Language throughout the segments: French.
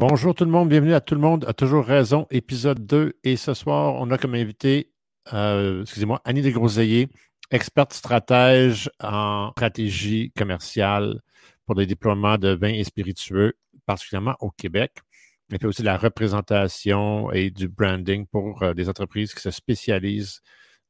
Bonjour tout le monde, bienvenue à tout le monde, a toujours raison, épisode 2. Et ce soir, on a comme invité, euh, excusez-moi, Annie Desgroseilliers, experte stratège en stratégie commerciale pour les déploiements de vins et spiritueux, particulièrement au Québec. Elle fait aussi de la représentation et du branding pour euh, des entreprises qui se spécialisent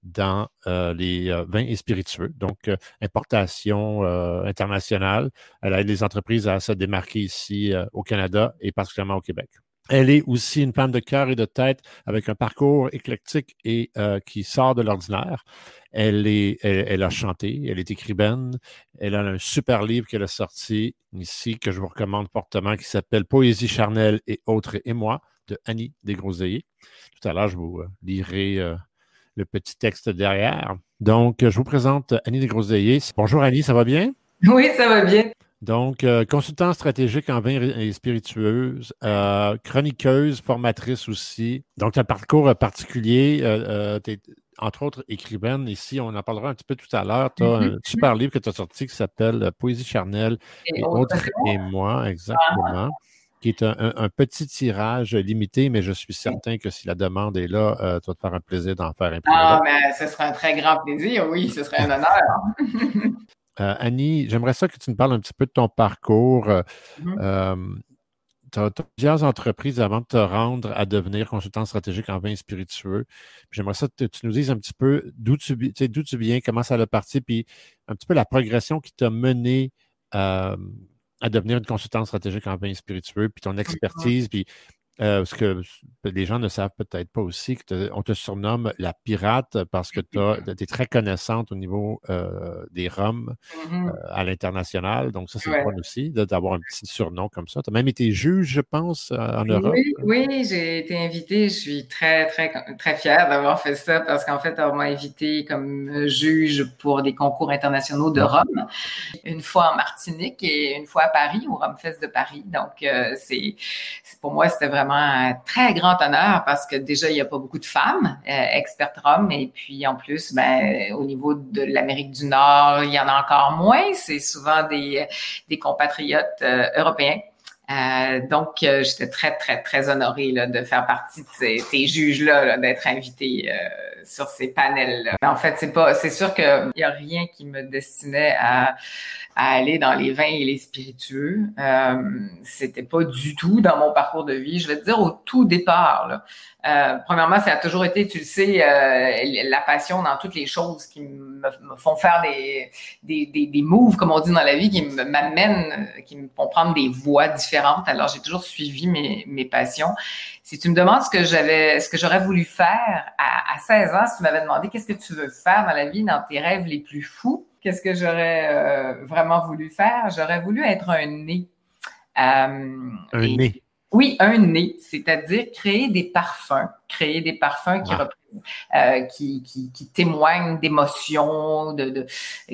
dans euh, les euh, vins et spiritueux, donc euh, importation internationale. Elle aide les entreprises à se démarquer ici au Canada et particulièrement au Québec. Elle est aussi une femme de cœur et de tête avec un parcours éclectique et qui sort de l'ordinaire. Elle, elle, a chanté, elle est écrivaine. Elle a un super livre qu'elle a sorti ici que je vous recommande fortement qui s'appelle Poésie charnelle et autres et moi de Annie Desgroseilliers. Tout à l'heure, je vous lirai le petit texte derrière. Donc, je vous présente Annie Desgroseilliers. Bonjour Annie, ça va bien? Oui, ça va bien. Donc, euh, consultant stratégique en vin et spiritueuse, euh, chroniqueuse, formatrice aussi. Donc, un parcours particulier. Euh, tu es, entre autres, écrivaine. Ici, on en parlera un petit peu tout à l'heure. Tu as un mm-hmm. super livre que tu as sorti qui s'appelle Poésie charnelle et, autres et moi, exactement qui est un, petit tirage limité, mais je suis certain que si la demande est là, euh, tu vas te faire un plaisir d'en faire un peu. Ah, mais ce serait un très grand plaisir, oui, ce serait un honneur. Euh, Annie, j'aimerais ça que tu nous parles un petit peu de ton parcours. Mm-hmm. tu as, plusieurs entreprises avant de te rendre à devenir consultant stratégique en vin spiritueux. J'aimerais ça que tu nous dises un petit peu d'où tu, d'où tu viens, comment ça a parti, puis un petit peu la progression qui t'a mené à devenir une consultante stratégique en vin spiritueux, puis ton expertise, puis euh, ce que les gens ne savent peut-être pas aussi, qu'on te surnomme la pirate parce que tu es très connaissante au niveau euh, des rhums mm-hmm. euh, à l'international. Donc, ça, c'est ouais. aussi d'avoir un petit surnom comme ça. Tu as même été juge, je pense, en Europe? Oui, oui j'ai été invitée. Je suis très, très, très fière d'avoir fait ça parce qu'en fait, on m'a invité comme juge pour des concours internationaux de rhum, une fois en Martinique et une fois à Paris, au Rhum Fest de Paris. Donc, c'est pour moi, c'était vraiment un très grand honneur parce que déjà, il n'y a pas beaucoup de femmes euh, expertes Rome. Et puis, en plus, ben, au niveau de l'Amérique du Nord, il y en a encore moins. C'est souvent des, des compatriotes euh, européens. Euh, donc, euh, j'étais très, très, très honorée là, de faire partie de ces, ces juges-là, d'être invitée sur ces panels-là. En fait, c'est pas, c'est sûr qu'il n'y a rien qui me destinait à à aller dans les vins et les spiritueux. Euh, c'était pas du tout dans mon parcours de vie. Je vais te dire au tout départ. Là. Euh, premièrement, ça a toujours été, tu le sais, euh, la passion dans toutes les choses qui me, font faire des, des, des, des, moves, comme on dit dans la vie, qui m'amènent, qui me font prendre des voies différentes. Alors, j'ai toujours suivi mes, mes passions. Si tu me demandes ce que j'avais, ce que j'aurais voulu faire à, à 16 ans, si tu m'avais demandé qu'est-ce que tu veux faire dans la vie, dans tes rêves les plus fous, qu'est-ce que j'aurais euh, vraiment voulu faire? J'aurais voulu être un nez. Euh, un nez. Oui, un nez, c'est-à-dire créer des parfums, créer des parfums qui, euh, qui, qui, qui, témoignent d'émotions, de, de,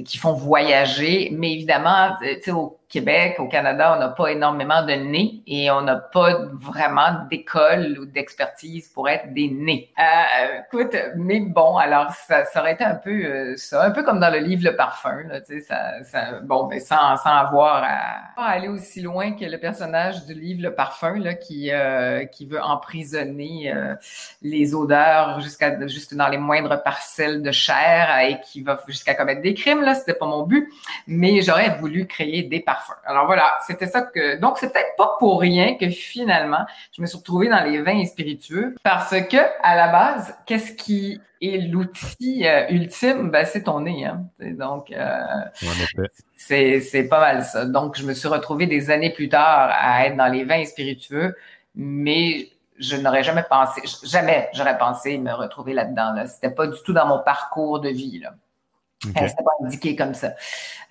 qui font voyager. Mais évidemment, tu sais, au Québec, au Canada, on n'a pas énormément de nez et on n'a pas vraiment d'école ou d'expertise pour être des nez. Euh, écoute, mais bon, alors ça, ça aurait été un peu euh, ça, un peu comme dans le livre Le Parfum, là, tu sais, ça, ça, bon, mais sans, sans avoir à, aller aussi loin que le personnage du livre Le Parfum, là, qui, euh, qui veut emprisonner euh, les odeurs jusqu'à jusque dans les moindres parcelles de chair et qui va jusqu'à commettre des crimes, là, c'était pas mon but, mais j'aurais voulu créer des parfums alors voilà, c'était ça que. Donc, c'est peut-être pas pour rien que finalement, je me suis retrouvée dans les vins spiritueux parce que, à la base, qu'est-ce qui est l'outil euh, ultime? Ben, c'est ton nez. Hein? Donc, euh, c'est pas mal ça. Donc, je me suis retrouvée des années plus tard à être dans les vins spiritueux, mais je n'aurais jamais pensé, jamais j'aurais pensé me retrouver là-dedans. Là. C'était pas du tout dans mon parcours de vie. Là. Okay. Euh, pas indiqué comme ça.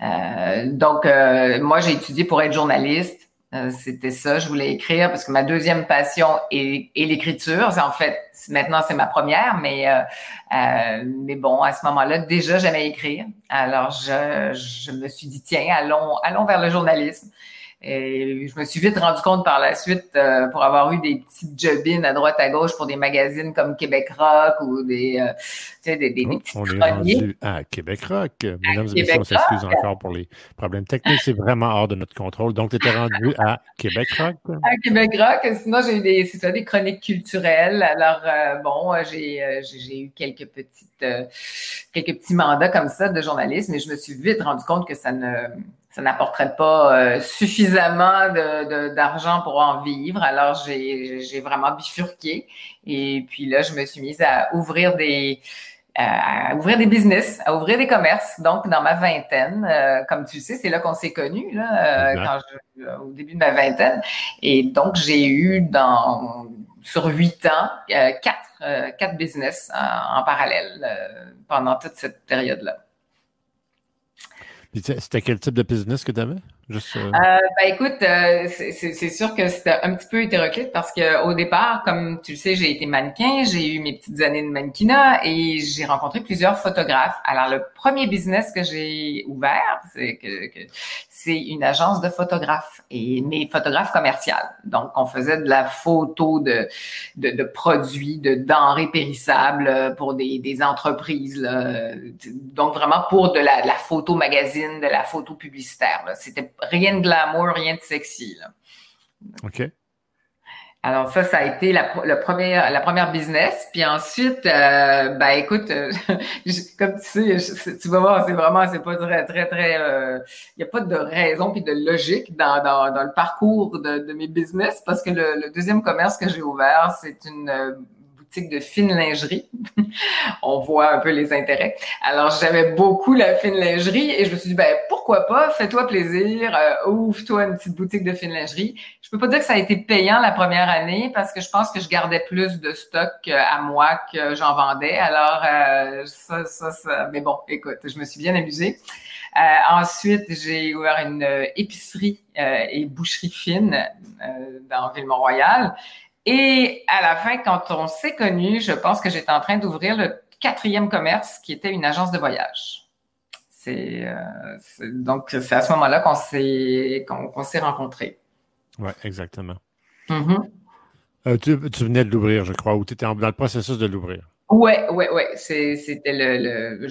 Euh, donc, euh, moi, j'ai étudié pour être journaliste. C'était ça, je voulais écrire parce que ma deuxième passion est, est l'écriture. En fait, maintenant, c'est ma première, mais, mais bon, à ce moment-là, déjà, j'aimais écrire. Alors, je, je me suis dit, tiens, allons, allons vers le journalisme. Et je me suis vite rendu compte par la suite, euh, pour avoir eu des petites jobines à droite à gauche pour des magazines comme Québec Rock ou des, euh, tu sais, des, des, oh, On est rendu à Québec Rock. Mesdames et messieurs, on s'excuse encore pour les problèmes techniques. C'est vraiment hors de notre contrôle. Donc, tu étais rendu à Québec Rock? À Québec Rock. Sinon, j'ai eu des, ça, des chroniques culturelles. Alors, euh, bon, j'ai, j'ai eu quelques petites, quelques petits mandats comme ça de journaliste, mais je me suis vite rendu compte que ça ne ça n'apporterait pas euh, suffisamment d'argent pour en vivre. Alors, j'ai vraiment bifurqué. Et puis là, je me suis mise à ouvrir des, à ouvrir des business, à ouvrir des commerces. Donc, dans ma vingtaine, euh, comme tu sais, c'est là qu'on s'est connus, là, euh, quand je, au début de ma vingtaine. Et donc, j'ai eu dans sur huit ans quatre, quatre business en parallèle pendant toute cette période-là. C'était quel type de business que tu avais? Euh... Euh, ben écoute, euh, c'est sûr que c'était un petit peu hétéroclite parce que au départ, comme tu le sais, j'ai été mannequin, j'ai eu mes petites années de mannequinat et j'ai rencontré plusieurs photographes. Alors le premier business que j'ai ouvert, c'est que, que c'est une agence de photographes et mes photographes commerciales. Donc on faisait de la photo de de, de produits, de denrées périssables pour des, des entreprises. Là. Donc vraiment pour de la, de la photo magazine, de la photo publicitaire. C'était rien de glamour, rien de sexy. OK. Alors ça, ça a été la, le premier, la première business. Puis ensuite, euh, ben écoute, euh, comme tu sais, tu vas voir, c'est vraiment, c'est pas très, très, très, euh, il n'y a pas de raison puis de logique dans, dans, dans le parcours de, de, mes business parce que le, le deuxième commerce que j'ai ouvert, c'est une de fine lingerie. On voit un peu les intérêts. Alors, j'aimais beaucoup la fine lingerie et je me suis dit, ben, pourquoi pas, fais-toi plaisir, euh, ouvre-toi une petite boutique de fine lingerie. Je peux pas dire que ça a été payant la première année parce que je pense que je gardais plus de stock à moi que j'en vendais. Alors, euh, ça, ça, ça, mais bon, écoute, je me suis bien amusée. Euh, ensuite, j'ai ouvert une épicerie et boucherie fine dans Ville-Mont-Royal. Et à la fin, quand on s'est connus, je pense que j'étais en train d'ouvrir le quatrième commerce qui était une agence de voyage. C'est euh, donc c'est à ce moment-là qu'on s'est qu'on s'est rencontrés. Oui, exactement. Mm-hmm. Euh, tu, venais de l'ouvrir, je crois, ou tu étais dans le processus de l'ouvrir? Oui, oui, oui. C'était le, le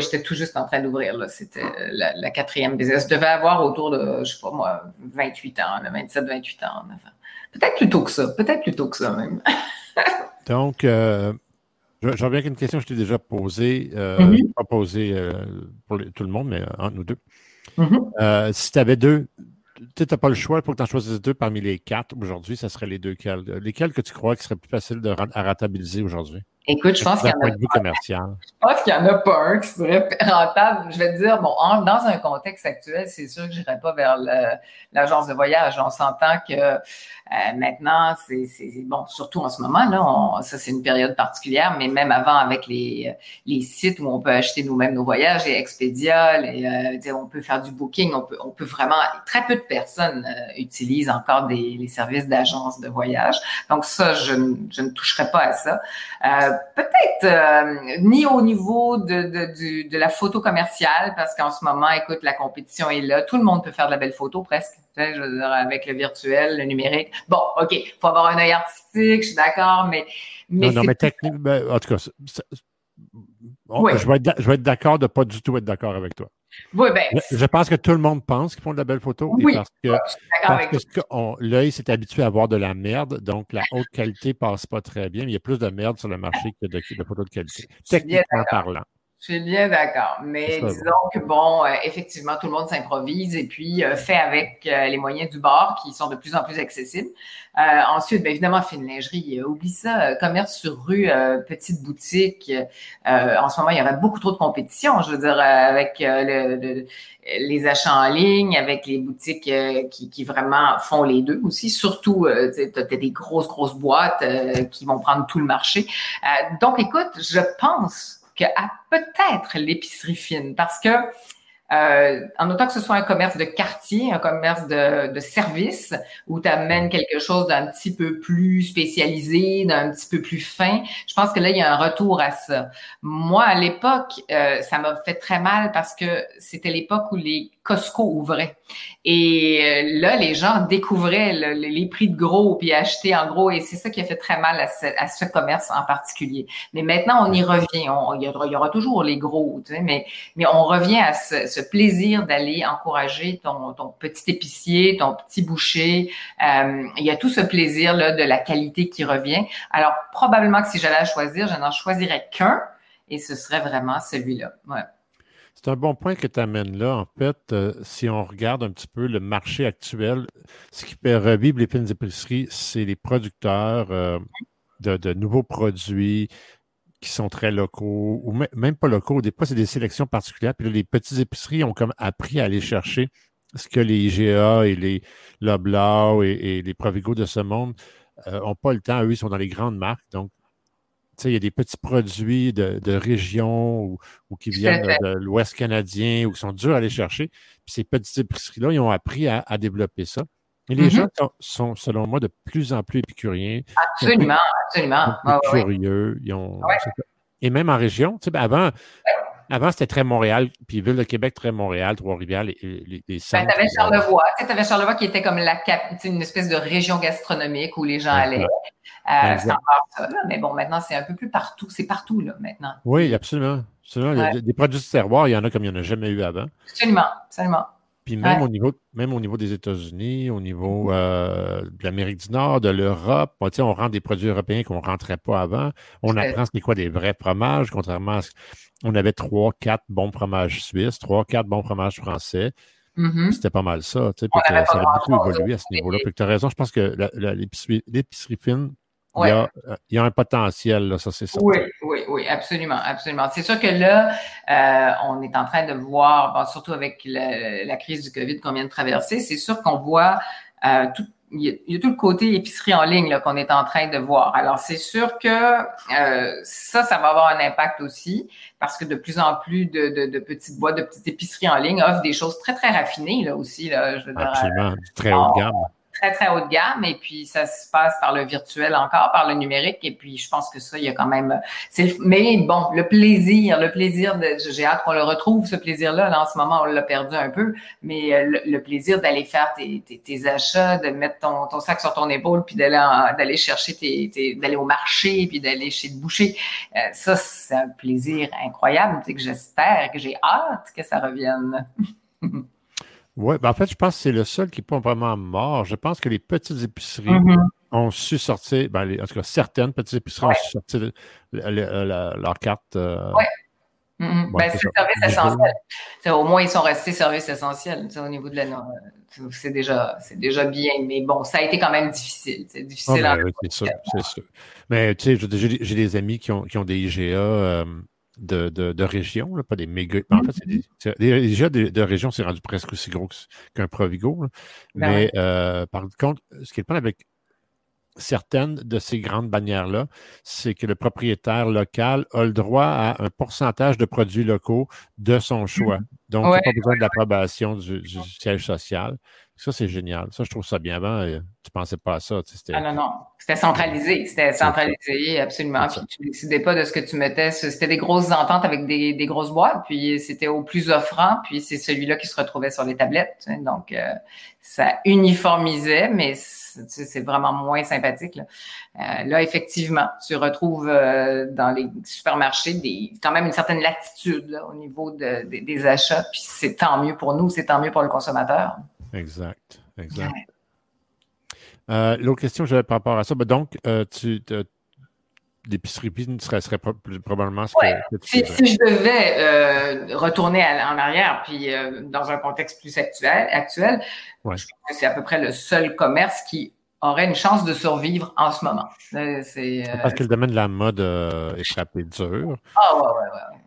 j'étais tout juste en train d'ouvrir. C'était la, quatrième business. Je devais avoir autour de, je sais pas moi, 28 ans, 27, 28 ans. Enfin. Peut-être plutôt que ça. Peut-être plutôt que ça même. Donc, euh, je, reviens avec une question que je t'ai déjà posée. Euh, mm-hmm. Pas posée euh, pour tout le monde, mais entre nous deux. Mm-hmm. si tu avais deux, tu n'as pas le choix pour que tu en choisisses deux parmi les quatre aujourd'hui, ça serait les deux. Lesquels que tu crois qui seraient plus faciles de, à rentabiliser aujourd'hui? Écoute, je pense qu'il y en qu'il y en a pas un qui serait rentable. Je vais te dire, bon, dans un contexte actuel, c'est sûr que je n'irai pas vers l'agence de voyage. On s'entend que euh, maintenant, c'est bon, surtout en ce moment là, ça c'est une période particulière, mais même avant avec les les sites où on peut acheter nous-mêmes nos voyages, et Expedia, les, euh, on peut faire du booking, on peut on peut vraiment. Très peu de personnes euh, utilisent encore des les services d'agence de voyage. Donc ça, je, je ne toucherai pas à ça peut-être euh, ni au niveau de, de, de, la photo commerciale, parce qu'en ce moment, écoute, la compétition est là. Tout le monde peut faire de la belle photo presque, je veux dire, avec le virtuel, le numérique. Bon, OK, il faut avoir un œil artistique, je suis d'accord, mais, mais. Non, non, mais techniquement, ben, en tout cas, je vais être, être d'accord de pas du tout être d'accord avec toi. Oui, ben, je pense que tout le monde pense qu'ils font de la belle photo. Oui, parce que, parce que l'œil s'est habitué à voir de la merde, donc la haute qualité passe pas très bien. Mais il y a plus de merde sur le marché que de, de photos de qualité, techniquement parlant. Je suis bien d'accord. Mais disons que, bon, euh, effectivement, tout le monde s'improvise et puis euh, fait avec euh, les moyens du bord qui sont de plus en plus accessibles. ensuite, bien évidemment, fine lingerie, oublie ça. commerce sur rue, petite boutique. en ce moment, il y aurait beaucoup trop de compétition. Je veux dire, avec le, les achats en ligne, avec les boutiques qui, qui, vraiment font les deux aussi. Surtout, tu as des grosses, grosses boîtes qui vont prendre tout le marché. donc, écoute, je pense qu'à peut-être l'épicerie fine parce que euh, en autant que ce soit un commerce de quartier, un commerce de, de service, où tu amènes quelque chose d'un petit peu plus spécialisé, d'un petit peu plus fin, je pense que là, il y a un retour à ça. Moi, à l'époque, euh, ça m'a fait très mal parce que c'était l'époque où les Costco ouvraient. Et euh, là, les gens découvraient les prix de gros puis achetaient en gros. Et c'est ça qui a fait très mal à ce, commerce en particulier. Mais maintenant, on y revient. il, y aura, toujours les gros, tu sais, mais, mais on revient à ce, plaisir d'aller encourager ton, ton, petit épicier, ton petit boucher. Euh, il y a tout ce plaisir-là de la qualité qui revient. Alors, probablement que si j'allais choisir, je n'en choisirais qu'un et ce serait vraiment celui-là. Ouais. C'est un bon point que tu amènes là. En fait, euh, si on regarde un petit peu le marché actuel, ce qui peut revivre les fines épiceries, c'est les producteurs euh, de, nouveaux produits qui sont très locaux, ou même pas locaux. Des fois, c'est des sélections particulières. Puis là, les petites épiceries ont comme appris à aller chercher ce que les IGA et les Loblaw et, les Provigo de ce monde n'ont euh, pas le temps. Eux, ils sont dans les grandes marques. Donc, il y a des petits produits de, de région ou, qui viennent de, l'Ouest canadien ou qui sont durs à aller chercher. Puis ces petites épiceries-là, ils ont appris à, développer ça. Et les mm-hmm. gens sont, selon moi, de plus en plus épicuriens. Absolument, absolument. curieux. Et même en région, ben avant, avant, c'était très Montréal, puis Ville de Québec, très Montréal, Trois-Rivières, les, les, les ben, avais Charlevoix. Tu avais Charlevoix qui était comme la une espèce de région gastronomique où les gens allaient. Euh, c'est encore ça, là. Mais bon, maintenant, c'est un peu plus partout. C'est partout, là, maintenant. Oui, absolument. absolument. Il y a des produits de terroir, il y en a comme il n'y en a jamais eu avant. Absolument, absolument. Puis même, au niveau, même au niveau des États-Unis, au niveau mm-hmm. euh, de l'Amérique du Nord, de l'Europe, on, on rentre des produits européens qu'on ne rentrait pas avant. On apprend ce quoi des vrais fromages, contrairement à ce on avait trois, quatre bons fromages suisses, trois, quatre bons fromages français. Mm-hmm. C'était pas mal ça. Tu sais, ça a beaucoup évolué à ce niveau-là. tu as raison, je pense que l'épicerie fine, il, y a, il, y a, un potentiel, là, ça c'est ça. Oui, oui, oui, absolument, absolument. C'est sûr que là, euh, on est en train de voir, surtout avec la, crise du COVID qu'on vient de traverser, c'est sûr qu'on voit euh, tout, il y, a, tout le côté épicerie en ligne qu'on est en train de voir. Alors, c'est sûr que euh, ça, ça va avoir un impact aussi parce que de plus en plus de, de, petites boîtes, de petites épiceries en ligne offrent des choses très, très raffinées là aussi. Là, je Absolument, très haut de gamme très, très haut de gamme. Et puis, ça se passe par le virtuel encore, par le numérique. Et puis, je pense que ça, il y a quand même. Mais bon, le plaisir, le plaisir de. J'ai hâte qu'on le retrouve, ce plaisir-là. Là, en ce moment, on l'a perdu un peu. Mais euh, le, plaisir d'aller faire tes, tes, achats, de mettre ton, ton, sac sur ton épaule, puis d'aller chercher tes, d'aller au marché, puis d'aller chez le boucher. Euh, ça, c'est un plaisir incroyable. Que j'espère, que j'ai hâte que ça revienne. Oui, ben en fait, je pense que c'est le seul qui n'est pas vraiment mort. Je pense que les petites épiceries mm-hmm. ont su sortir, ben, en tout cas, certaines petites épiceries ont su sortir leur carte. Euh, oui. Ben, c'est service essentiel. au moins, ils sont restés service essentiel au niveau de la. C'est déjà, déjà bien, mais bon, ça a été quand même difficile. C'est difficile. Ah, ben, c'est sûr, c'est sûr. Mais tu sais, j'ai des amis qui ont, qui ont des IGA. Euh, de, de, de région, pas des méga. En fait, c'est déjà de, de région, c'est rendu presque aussi gros qu'un Provigo. Ben Mais euh, par contre, ce qui est le problème avec certaines de ces grandes bannières-là, c'est que le propriétaire local a le droit à un pourcentage de produits locaux de son choix. Donc, il n'y a pas besoin de l'approbation du, siège social. Ça, c'est génial. Ça, je trouve ça bien. Avant, euh, tu ne pensais pas à ça. ah non, non. C'était centralisé. C'était centralisé, absolument. Puis tu ne décidais pas de ce que tu mettais. C'était des grosses ententes avec des, des grosses boîtes. Puis c'était au plus offrant. Puis c'est celui-là qui se retrouvait sur les tablettes. Donc, euh, ça uniformisait, mais c'est vraiment moins sympathique. Là. Euh, là, effectivement, tu retrouves dans les supermarchés des, quand même une certaine latitude là, au niveau de, des achats. Puis c'est tant mieux pour nous, c'est tant mieux pour le consommateur. Exact, exact. Euh, l'autre question que j'avais par rapport à ça, ben donc, euh, tu, l'épicerie serait, serait probablement ce que, si, je devais euh, retourner en arrière, puis dans un contexte plus actuel, actuel je pense que c'est à peu près le seul commerce qui aurait une chance de survivre en ce moment. C'est, Parce que le domaine de la mode est frappé dur. Ah ouais, ouais, ouais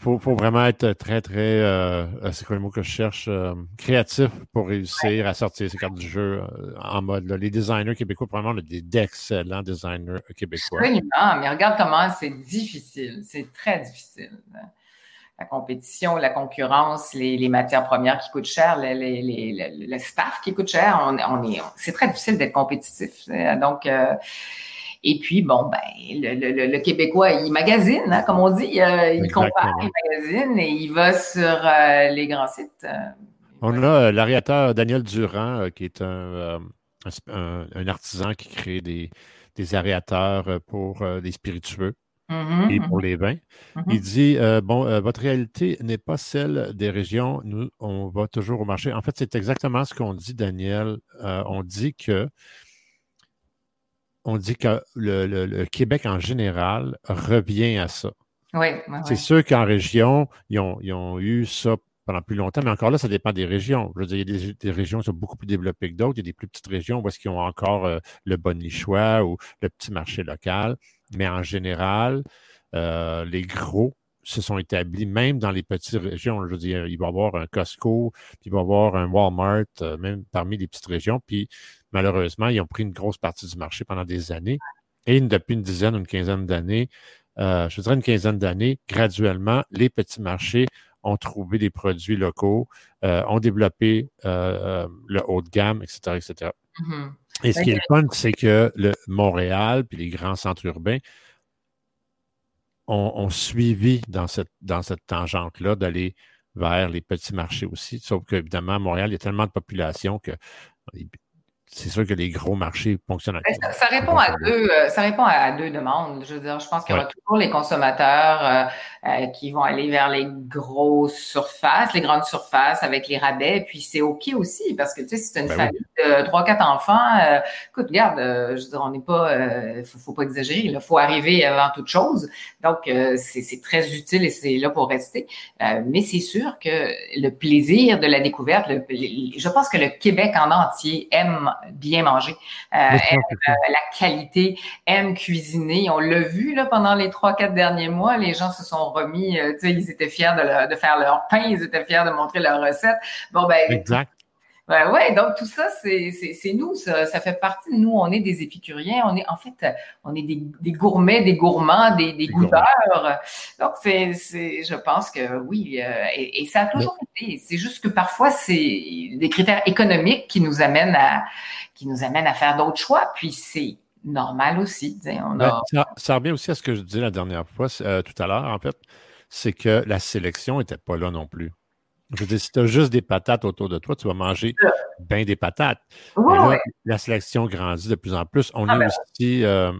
faut, faut vraiment être très, très, euh, euh, c'est quoi le mot que je cherche, euh, créatif pour réussir à sortir ces cartes du jeu en mode. Les designers québécois, probablement, d'excellents designers québécois. Absolument, mais regarde comment c'est difficile. C'est très difficile. la compétition, la concurrence, les, matières premières qui coûtent cher, le staff qui coûte cher. On, on est, c'est très difficile d'être compétitif. Donc, et puis, bon, ben, le, Québécois, il magasine, hein, comme on dit. Euh, il compare, il magasine et il va sur euh, les grands sites. On a l'aréateur Daniel Durand, qui est un, un, artisan qui crée des, des aréateurs pour des spiritueux. Mm-hmm, et pour mm-hmm. les vins. Mm-hmm. Il dit euh, Bon, euh, votre réalité n'est pas celle des régions. Nous, on va toujours au marché. En fait, c'est exactement ce qu'on dit, Daniel. Euh, on dit que on dit que le, Québec en général revient à ça. Oui, c'est sûr qu'en région, ils ont, eu ça pendant plus longtemps, mais encore là, ça dépend des régions. Je veux dire, il y a des, régions qui sont beaucoup plus développées que d'autres. Il y a des plus petites régions où est-ce qu'ils ont encore le bon nichois ou le petit marché local. Mais en général, euh, les gros se sont établis même dans les petites régions. Je veux dire, il va y avoir un Costco, puis il va y avoir un Walmart, euh, même parmi les petites régions. Puis malheureusement, ils ont pris une grosse partie du marché pendant des années. Et depuis une dizaine, une quinzaine d'années, euh, je dirais une quinzaine d'années, graduellement, les petits marchés ont trouvé des produits locaux, ont développé le haut de gamme, etc., etc. Et ce qui est le fun, c'est que le Montréal puis les grands centres urbains ont, suivi dans cette, dans cette tangente-là d'aller vers les petits marchés aussi. Sauf qu'évidemment, à Montréal, il y a tellement de population que c'est sûr que les gros marchés fonctionnent. Ça, ça, répond à deux, euh, ça répond à deux demandes. Je veux dire, je pense qu'il y aura toujours les consommateurs euh, euh, qui vont aller vers les grosses surfaces, les grandes surfaces avec les rabais. Puis c'est OK aussi parce que tu sais, c'est une ben famille de trois, quatre enfants. écoute, regarde, je veux dire, on n'est pas, faut, faut pas exagérer. Il faut arriver avant toute chose. Donc c'est très utile et c'est là pour rester. mais c'est sûr que le plaisir de la découverte, je pense que le Québec en entier aime bien manger, euh, aime euh, la qualité, aime cuisiner. On l'a vu là pendant les trois quatre derniers mois, les gens se sont remis, euh, tu sais, ils étaient fiers de, faire leur pain, ils étaient fiers de montrer leur recette. Bon ben, exact. Ben ouais, donc tout ça, c'est nous, ça, ça, fait partie de nous. On est des épicuriens, on est en fait, on est des, des gourmets, des gourmands, des, des goûteurs. Donc c'est, je pense que oui, euh, et, ça a toujours été. C'est juste que parfois c'est des critères économiques qui nous amènent à, qui nous amènent à faire d'autres choix. Puis c'est normal aussi. On ça, revient aussi à ce que je disais la dernière fois, euh, tout à l'heure, en fait, c'est que la sélection n'était pas là non plus. Je veux dire, si tu as juste des patates autour de toi, tu vas manger bien des patates. La sélection grandit de plus en plus. On ah, est ben aussi, euh,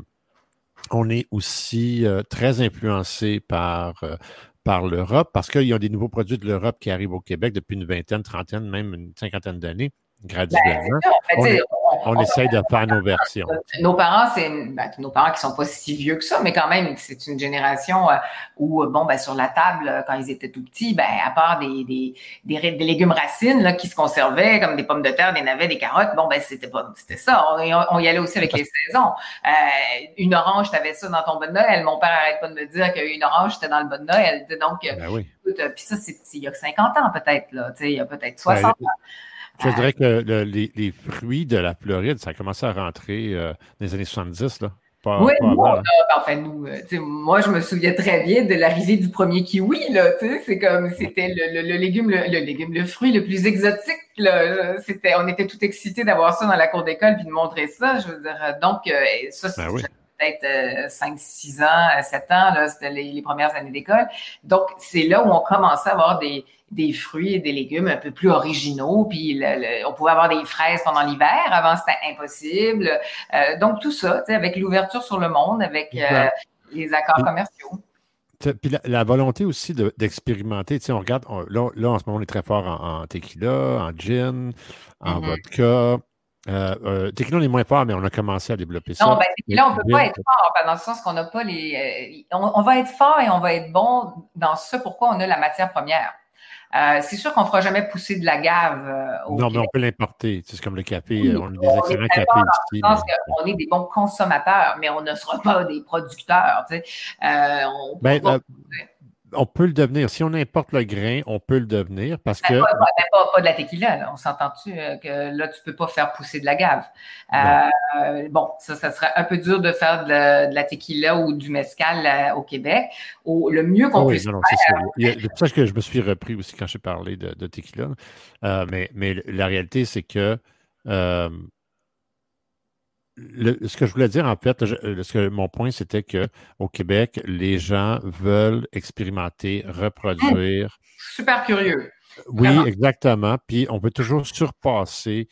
on est aussi euh, très influencé par, euh, par l'Europe parce qu'il y a des nouveaux produits de l'Europe qui arrivent au Québec depuis une vingtaine, trentaine, même une cinquantaine d'années, graduellement. Ben, on essaye de faire nos versions. Nos parents, c'est ben, nos parents qui sont pas si vieux que ça, mais quand même, c'est une génération euh, où, euh, bon, ben, sur la table, euh, quand ils étaient tout petits, ben, à part des, des, des, légumes racines là, qui se conservaient, comme des pommes de terre, des navets, des carottes, bon, ben, c'était pas, c'était ça. On, y allait aussi avec les saisons. une orange, tu avais ça dans ton bon Noël. Mon père arrête pas de me dire qu'une orange, c'était dans le bon Noël. Donc, ben oui. puis ça, c'est il y a 50 ans peut-être, là, il y a peut-être 60 ans. Je dirais que les, fruits de la Floride, ça a commencé à rentrer euh, dans les années 70. Là. oui, moi, enfin, nous, euh, moi, je me souviens très bien de l'arrivée du premier kiwi. C'est comme c'était le, légume, le, légume, le fruit le plus exotique. C'était, on était tout excités d'avoir ça dans la cour d'école puis de montrer ça. Je veux dire, donc, euh, ça, c'est ben peut-être 5, 6 ans, 7 ans, c'était les, les, premières années d'école. Donc, c'est là où on commençait à avoir des, des fruits et des légumes un peu plus originaux. Puis on pouvait avoir des fraises pendant l'hiver. Avant, c'était impossible. Euh, donc, tout ça, avec l'ouverture sur le monde, avec euh, les accords commerciaux. Puis la, volonté aussi d'expérimenter. on regarde, là, là, en ce moment, on est très fort en, tequila, en gin, en mm-hmm. vodka. Euh, tequila, on est moins fort, mais on a commencé à développer ça. Non, ben, tequila, on ne peut pas être fort, dans le sens qu'on n'a pas les. on, on, va être fort et on va être bon dans ce pourquoi on a la matière première. Euh, c'est sûr qu'on ne fera jamais pousser de la gave. Euh, non, mais on peut l'importer. C'est comme le café. on a des excellents cafés ici. On est des bons consommateurs, mais on ne sera pas des producteurs. Tu sais. euh, on ben, on peut le devenir. Si on importe le grain, on peut le devenir parce ben, que. Pas, de la tequila, on s'entend-tu euh, que là, tu ne peux pas faire pousser de la gave? Euh, bon, ça, ça serait un peu dur de faire de, la tequila ou du mescal euh, au Québec. le mieux qu'on puisse faire. C'est pour ça que je me suis repris aussi quand j'ai parlé de, tequila. mais, mais la réalité, c'est que ce que je voulais dire, en fait, ce que, mon point, c'était qu'au Québec, les gens veulent expérimenter, reproduire. Super curieux. Oui, exactement. Puis on peut toujours surpasser.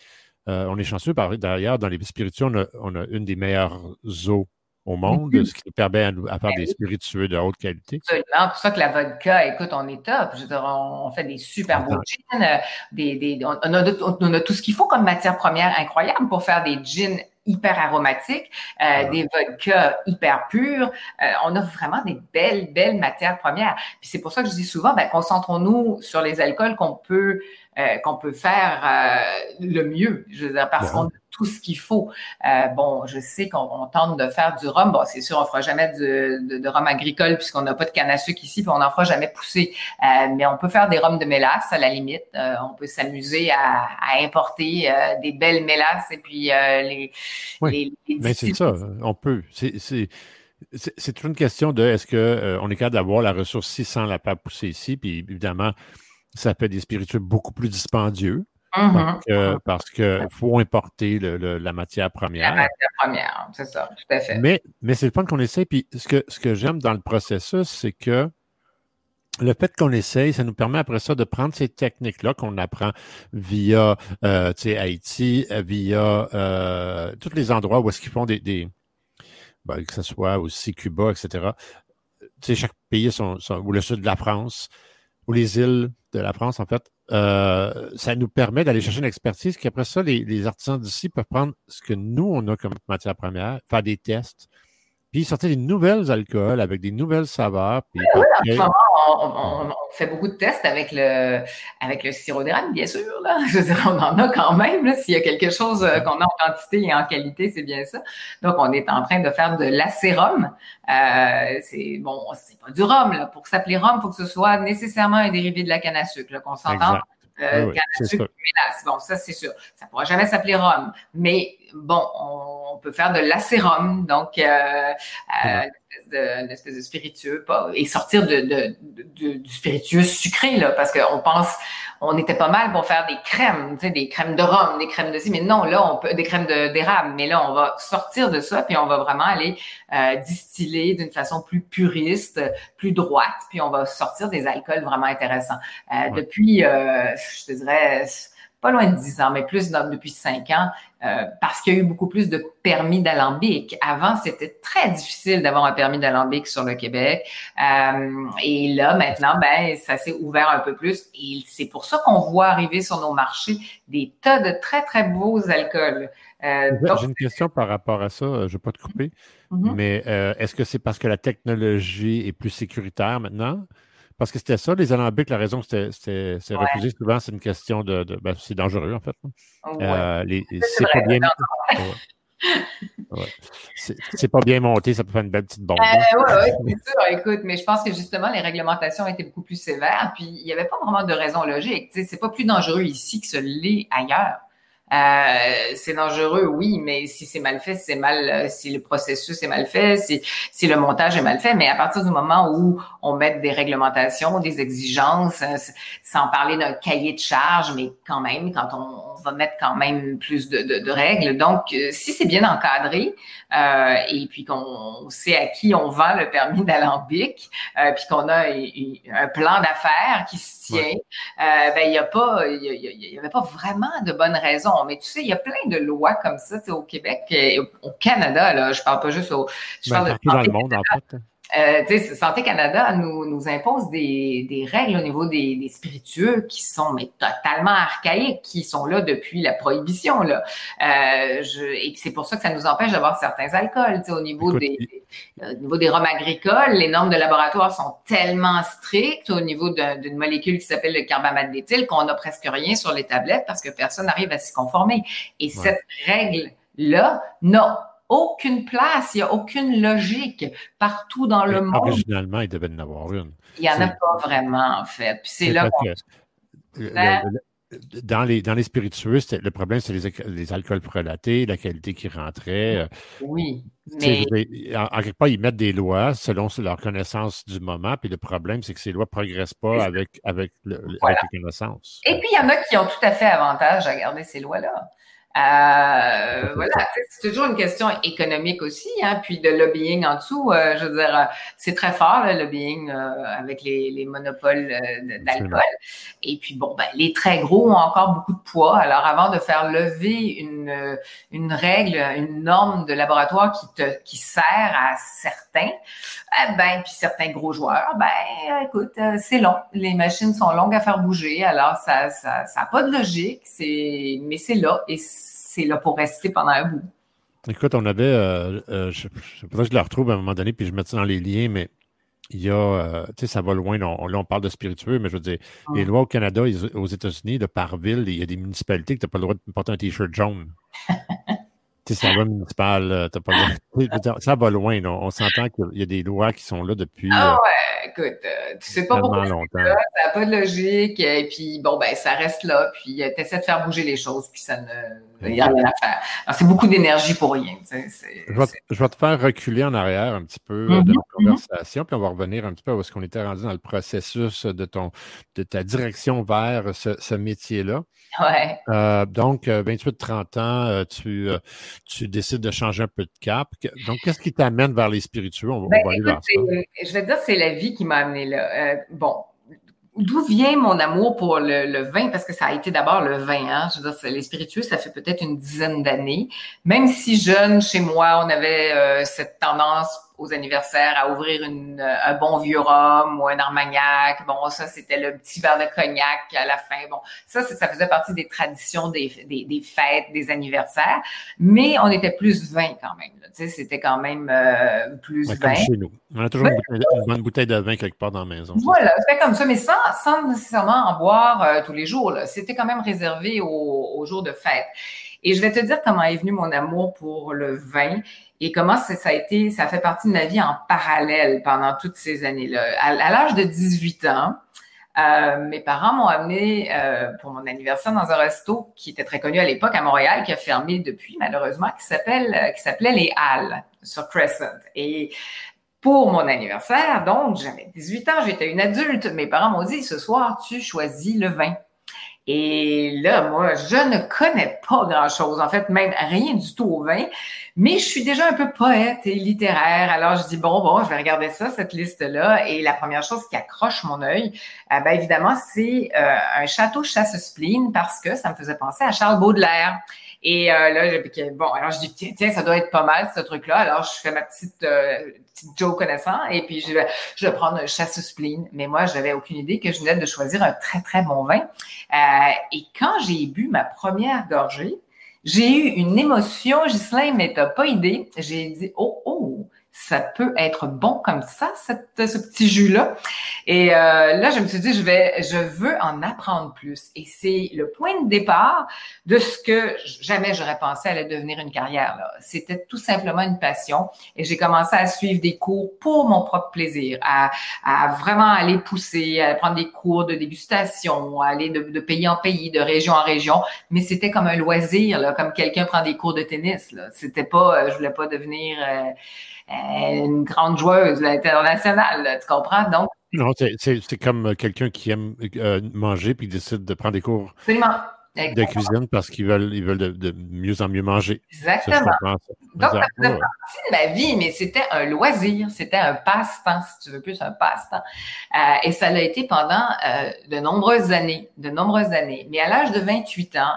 Euh, on est chanceux, d'ailleurs, dans les spiritueux, on a, une des meilleures eaux au monde, mm-hmm. ce qui nous permet à, faire des ben spiritueux de haute qualité. C'est pour ça que la vodka, écoute, on est top. Je veux dire, on, fait des super beaux gins. Euh, des, on, a, on, a, tout ce qu'il faut comme matière première incroyable pour faire des gins hyper aromatiques, euh, des vodkas hyper purs. Euh, on a vraiment des belles, belles matières premières. Puis c'est pour ça que je dis souvent, ben, concentrons-nous sur les alcools qu'on peut euh, qu'on peut faire euh, le mieux. Je veux dire, parce qu'on a tout ce qu'il faut. Euh, bon, je sais qu'on tente de faire du rhum. Bon, c'est sûr, on fera jamais de, de, rhum agricole puisqu'on n'a pas de canne à sucre ici, puis on n'en fera jamais pousser. mais on peut faire des rhums de mélasse à la limite. on peut s'amuser à, à importer des belles mélasses et puis les, oui, Mais c'est ça, on peut. C'est c'est toujours une question de est-ce qu'on on est capable d'avoir la ressource si sans la faire pousser ici, puis évidemment, ça fait des spiritueux beaucoup plus dispendieux. Mm-hmm. Parce qu'il faut importer la matière première. La matière première, c'est ça, tout à fait. Mais, mais c'est le fun qu'on essaie. Puis ce que, ce que j'aime dans le processus, c'est que le fait qu'on essaye, ça nous permet après ça de prendre ces techniques-là qu'on apprend via euh, Haïti, via euh, tous les endroits où est-ce qu'ils font des, des ben, que ce soit aussi Cuba, etc. chaque pays, son, ou le sud de la France, ou les îles de la France, en fait, euh, ça nous permet d'aller chercher une expertise qu'après ça, les, artisans d'ici peuvent prendre ce que nous, on a comme matière première, faire des tests, puis sortir des nouvelles alcools avec des nouvelles saveurs. Puis oui, on, fait beaucoup de tests avec le, avec le sirop d'érable, bien sûr. Là. Je veux dire, on en a quand même. S'il y a quelque chose euh, qu'on a en quantité et en qualité, c'est bien ça. Donc, on est en train de faire de l'acérum. Euh, c'est bon, c'est pas du rhum. Là. Pour s'appeler rhum, il faut que ce soit nécessairement un dérivé de la canne à sucre, qu'on s'entend. Euh, Bon, ça, c'est sûr. Ça ne pourra jamais s'appeler rhum. Mais bon, on, peut faire de l'acérum, donc euh, euh, une, espèce de, spiritueux, pas, et sortir de, du spiritueux sucré, là, parce qu'on pense, on était pas mal pour faire des crèmes, tu sais, des crèmes de rhum, des crèmes de ci, mais non, là, on peut, des crèmes d'érable, mais là, on va sortir de ça, puis on va vraiment aller euh, distiller d'une façon plus puriste, plus droite, puis on va sortir des alcools vraiment intéressants. Depuis, je te dirais, pas loin de 10 ans, mais plus depuis 5 ans, euh, parce qu'il y a eu beaucoup plus de permis d'alambic. Avant, c'était très difficile d'avoir un permis d'alambic sur le Québec. Euh, et là, maintenant, ben, ça s'est ouvert un peu plus. Et c'est pour ça qu'on voit arriver sur nos marchés des tas de très, très beaux alcools. Euh, J'ai une question par rapport à ça, je ne vais pas te couper, mm-hmm. mais est-ce que c'est parce que la technologie est plus sécuritaire maintenant? Parce que c'était ça, les alambics, la raison que c'était refusé souvent, c'est une question de. ben, c'est dangereux, en fait. Euh, c'est pas bien. C'est pas bien monté, ça peut faire une belle petite bombe. Euh, oui, oui, c'est sûr. Écoute, mais je pense que justement, les réglementations étaient beaucoup plus sévères, puis il n'y avait pas vraiment de raison logique. C'est pas plus dangereux ici que ce l'est ailleurs. Euh, c'est dangereux, oui, mais si c'est mal fait, c'est mal, euh, si le processus est mal fait, si, si le montage est mal fait, mais à partir du moment où on met des réglementations, des exigences, euh, sans parler d'un cahier de charge, mais quand même, quand on, va mettre quand même plus de, de, de règles. Donc, si c'est bien encadré, euh, et puis qu'on sait à qui on vend le permis d'alambic, euh, puis qu'on a un plan d'affaires qui se tient, ben il y a pas, il y, avait pas vraiment de bonnes raisons. Mais tu sais, il y a plein de lois comme ça, au Québec, et au Canada là. Je parle pas juste au, je ben, parle dans le monde en fait. Euh, Santé Canada nous, nous impose des, des règles au niveau des, des, spiritueux qui sont mais totalement archaïques, qui sont là depuis la prohibition. Là. Euh, je, et c'est pour ça que ça nous empêche d'avoir certains alcools. Au niveau, des, au niveau des rhums agricoles, les normes de laboratoire sont tellement strictes au niveau d'une molécule qui s'appelle le carbamate d'éthyle qu'on n'a presque rien sur les tablettes parce que personne n'arrive à s'y conformer. Et cette règle-là, non, aucune place, il n'y a aucune logique partout dans le monde. Originalement, il devait en avoir une. Il n'y en a pas vraiment, en fait. Puis c'est là dans les, dans les spiritueux, le problème, c'est les, les, alcools frelatés, la qualité qui rentrait. Euh, oui. Mais... En, quelque part, ils mettent des lois selon leur connaissance du moment, puis le problème, c'est que ces lois ne progressent pas avec, avec, le, avec les connaissances. Et puis, il y en a qui ont tout à fait avantage à garder ces lois-là. Euh, voilà, c'est toujours une question économique aussi, hein, puis de lobbying en dessous. Euh, je veux dire, euh, c'est très fort le lobbying euh, avec les, les monopoles d'alcool. Et puis bon, ben, les très gros ont encore beaucoup de poids. Alors avant de faire lever une, une règle, une norme de laboratoire qui te qui sert à certains, eh ben puis certains gros joueurs, ben écoute, c'est long. Les machines sont longues à faire bouger. Alors ça ça ça a pas de logique. C'est mais c'est là et c'est là pour rester pendant un bout. Écoute, on avait, euh, euh, je, je, que je la retrouve à un moment donné, puis je mets ça dans les liens, mais il y a, euh, tu sais, ça va loin. là, on parle de spiritueux, mais je veux dire, les lois au Canada, aux États-Unis, de par ville, il y a des municipalités que tu n'as pas le droit de porter un T-shirt jaune. tu sais, ça va municipal, t'as pas le. Ça va loin, là. On s'entend qu'il y a des lois qui sont là depuis. Ah ouais, écoute, tu sais pas pourquoi longtemps. ça n'a pas de logique, et puis bon, ben, ça reste là, puis tu essaies de faire bouger les choses, puis ça ne il n'y a rien à faire. c'est beaucoup d'énergie pour rien. Je vais, te faire reculer en arrière un petit peu euh, de la mm-hmm, mm-hmm. conversation, puis on va revenir un petit peu à ce qu'on était rendu dans le processus de, ton, de ta direction vers ce, métier-là. Ouais. Euh, donc, 28-30 euh, ans, tu, tu décides de changer un peu de cap. Donc, qu'est-ce qui t'amène vers les spiritueux? On, ben, va aller vers ça. Je vais te dire, c'est la vie qui m'a amené là. bon, d'où vient mon amour pour le, vin? Parce que ça a été d'abord le vin. Hein? Je veux dire, les spiritueux, ça fait peut-être une dizaine d'années. Même si jeune, chez moi, on avait euh, cette tendance aux anniversaires à ouvrir une, un bon vieux rhum ou un armagnac. Bon, ça, c'était le petit verre de cognac à la fin. Bon, ça, ça faisait partie des traditions des, des, des fêtes, des anniversaires. Mais on était plus vin quand même. Tu sais, c'était quand même euh, plus vin. chez nous. On a toujours une, bonne bouteille de vin quelque part dans la maison. Voilà, c'était comme ça, mais sans, sans nécessairement en boire euh, tous les jours. C'était quand même réservé aux, aux jours de fête. Et je vais te dire comment est venu mon amour pour le vin et comment ça, a été, ça fait partie de ma vie en parallèle pendant toutes ces années-là. À, l'âge de 18 ans, euh, mes parents m'ont amené euh, pour mon anniversaire dans un resto qui était très connu à l'époque à Montréal, qui a fermé depuis malheureusement, qui s'appelle, euh, qui s'appelait les Halles sur Crescent. Et pour mon anniversaire, donc j'avais 18 ans, j'étais une adulte. Mes parents m'ont dit ce soir tu choisis le vin. Et là, moi, je ne connais pas grand-chose, en fait, même rien du tout au vin, mais je suis déjà un peu poète et littéraire. Alors, je dis, bon, bon, je vais regarder ça, cette liste-là. Et la première chose qui accroche mon œil, euh, ben, évidemment, c'est euh, un château chasse-spleen parce que ça me faisait penser à Charles Baudelaire. Et euh, là, bon, alors je dis, tiens, tiens, ça doit être pas mal, ce truc-là. Alors, je fais ma petite, euh, petite Joe connaissant et puis je, je vais prendre un chasse spleen. Mais moi, j'avais aucune idée que je venais de choisir un très, très bon vin. Euh, et quand j'ai bu ma première gorgée, j'ai eu une émotion, Ghislain, mais t'as pas idée. J'ai dit, oh, oh, ça peut être bon comme ça, ce petit jus-là. Et euh, là, je me suis dit, je vais, je veux en apprendre plus. Et c'est le point de départ de ce que jamais j'aurais pensé allait devenir une carrière. C'était tout simplement une passion. Et j'ai commencé à suivre des cours pour mon propre plaisir, à, à vraiment aller pousser, à prendre des cours de dégustation, à aller de, pays en pays, de région en région. Mais c'était comme un loisir, là, comme quelqu'un prend des cours de tennis. C'était pas, euh, je voulais pas devenir euh, une grande joueuse internationale, tu comprends? Donc, non, c'est comme quelqu'un qui aime euh, manger puis décide de prendre des cours de cuisine parce qu'ils veulent, ils veulent de, mieux en mieux manger. Exactement. Donc, ça faisait partie de ma vie, mais c'était un loisir, c'était un passe-temps, si tu veux plus, un passe-temps. Euh, et ça l'a été pendant de nombreuses années, de nombreuses années. Mais à l'âge de 28 ans,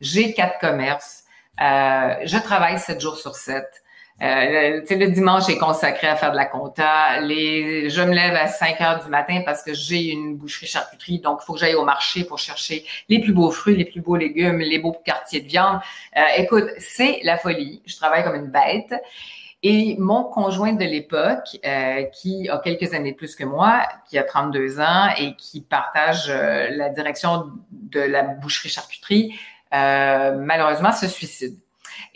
j'ai quatre commerces. je travaille sept jours sur sept. Euh, le, le dimanche est consacré à faire de la compta. Les, je me lève à 5 heures du matin parce que j'ai une boucherie charcuterie, donc il faut que j'aille au marché pour chercher les plus beaux fruits, les plus beaux légumes, les beaux quartiers de viande. Euh, écoute, c'est la folie. Je travaille comme une bête. Et mon conjoint de l'époque, euh, qui a quelques années plus que moi, qui a 32 ans et qui partage euh, la direction de la boucherie charcuterie, malheureusement se suicide.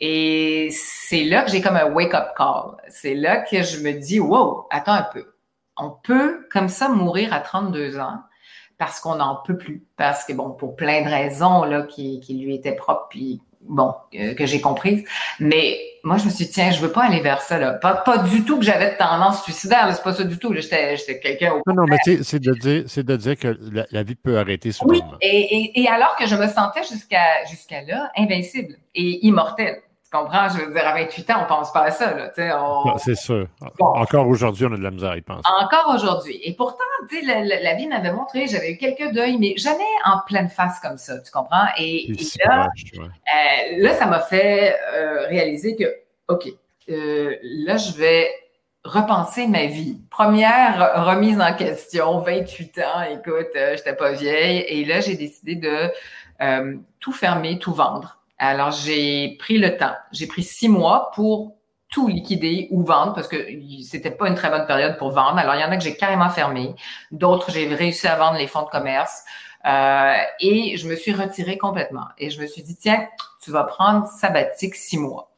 Et c'est là que j'ai comme un wake-up call. C'est là que je me dis, wow, attends un peu. On peut comme ça mourir à 32 ans parce qu'on n'en peut plus. Parce que, bon, pour plein de raisons là, qui, qui lui étaient propres, puis bon, euh, que j'ai comprise. Mais moi, je me suis dit, tiens, je veux pas aller vers ça. Là. Pas, pas du tout que j'avais de tendance suicidaire. C'est pas ça du tout. J'étais, quelqu'un au Non, non, mais c'est de dire, c'est de dire que la, vie peut arrêter Oui, et, et, et, alors que je me sentais jusqu'à jusqu'à là invincible et immortelle. Tu comprends? Je veux dire, à 28 ans, on pense pas à ça. On... C'est sûr. Encore aujourd'hui, on a de la misère à y penser. Encore aujourd'hui. Et pourtant, sais, la, la, vie m'avait montré, j'avais eu quelques deuils, mais jamais en pleine face comme ça, tu comprends? Et, là, euh, là, ça m'a fait euh, réaliser que, OK, euh, là, je vais repenser ma vie. Première remise en question, 28 ans, écoute, je j'étais pas vieille. Et là, j'ai décidé de tout fermer, tout vendre alors, j'ai pris le temps. J'ai pris six mois pour tout liquider ou vendre parce que c'était pas une très bonne période pour vendre. Alors, il y en a que j'ai carrément fermé. D'autres, j'ai réussi à vendre les fonds de commerce. Euh, et je me suis retirée complètement. Et je me suis dit, tiens, tu vas prendre sabbatique six mois.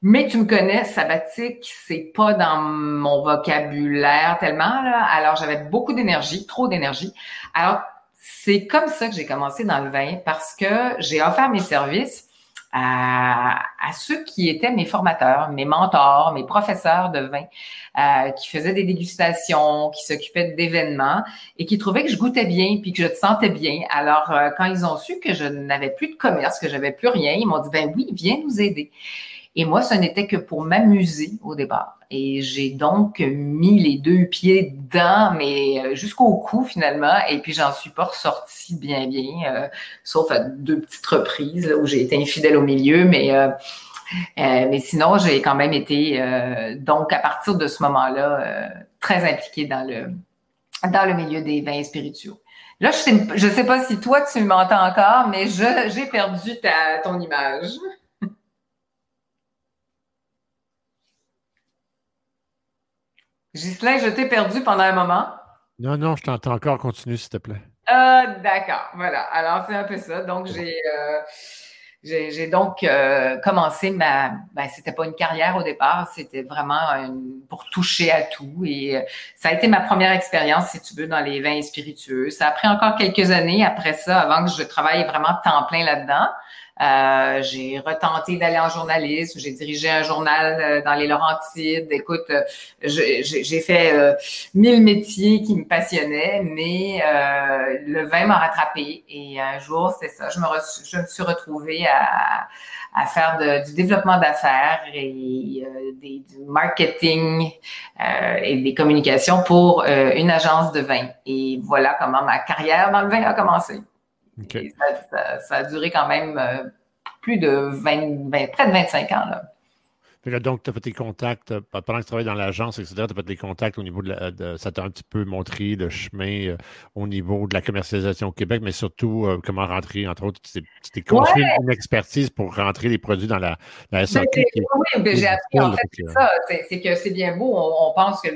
Mais tu me connais, sabbatique, c'est pas dans mon vocabulaire tellement. Là. Alors, j'avais beaucoup d'énergie, trop d'énergie. Alors, c'est comme ça que j'ai commencé dans le vin parce que j'ai offert mes services à, ceux qui étaient mes formateurs, mes mentors, mes professeurs de vin, euh, qui faisaient des dégustations, qui s'occupaient d'événements et qui trouvaient que je goûtais bien puis que je te sentais bien. Alors, euh, quand ils ont su que je n'avais plus de commerce, que j'avais plus rien, ils m'ont dit, ben oui, viens nous aider. Et moi, ce n'était que pour m'amuser au départ. Et j'ai donc mis les deux pieds dedans, mais euh, jusqu'au cou finalement. Et puis, j'en suis pas ressortie bien, bien, euh, sauf à deux petites reprises où j'ai été infidèle au milieu. Mais, euh, mais sinon, j'ai quand même été, donc à partir de ce moment-là, très impliquée dans le, dans le milieu des vins spirituels. Là, je sais, je sais pas si toi, tu m'entends encore, mais j'ai perdu ta, ton image. Ghislain, je t'ai perdu pendant un moment. Non, non, je t'entends encore. Continue, s'il te plaît. Euh, d'accord. Voilà. Alors, c'est un peu ça. Donc, j'ai. Euh, j'ai donc euh, commencé ma. Ben, c'était pas une carrière au départ, c'était vraiment pour toucher à tout. Et ça a été ma première expérience, si tu veux, dans les vins spiritueux. Ça a pris encore quelques années après ça, avant que je travaille vraiment temps plein là-dedans. Euh, j'ai retenté d'aller en journalisme. J'ai dirigé un journal euh, dans les Laurentides. Écoute, euh, j'ai fait mille métiers qui me passionnaient, mais le vin m'a rattrapé. Et un jour, c'est ça, je me, je me suis retrouvée à, à faire de, du développement d'affaires et du marketing et des communications pour une agence de vin. Et voilà comment ma carrière dans le vin a commencé. Ça, a duré quand même euh, plus de 20, près de 25 ans. Là donc, tu as fait tes contacts, euh, pendant que tu travailles dans l'agence, etc., tu as fait des contacts au niveau de, la, ça t'a un petit peu montré le chemin euh, au niveau de la commercialisation au Québec, mais surtout euh, comment rentrer, entre autres, tu t'es construit une expertise pour rentrer les produits dans la, la SAQ. oui, j'ai appris, en fait, c'est ça, c'est que c'est bien beau, on, pense que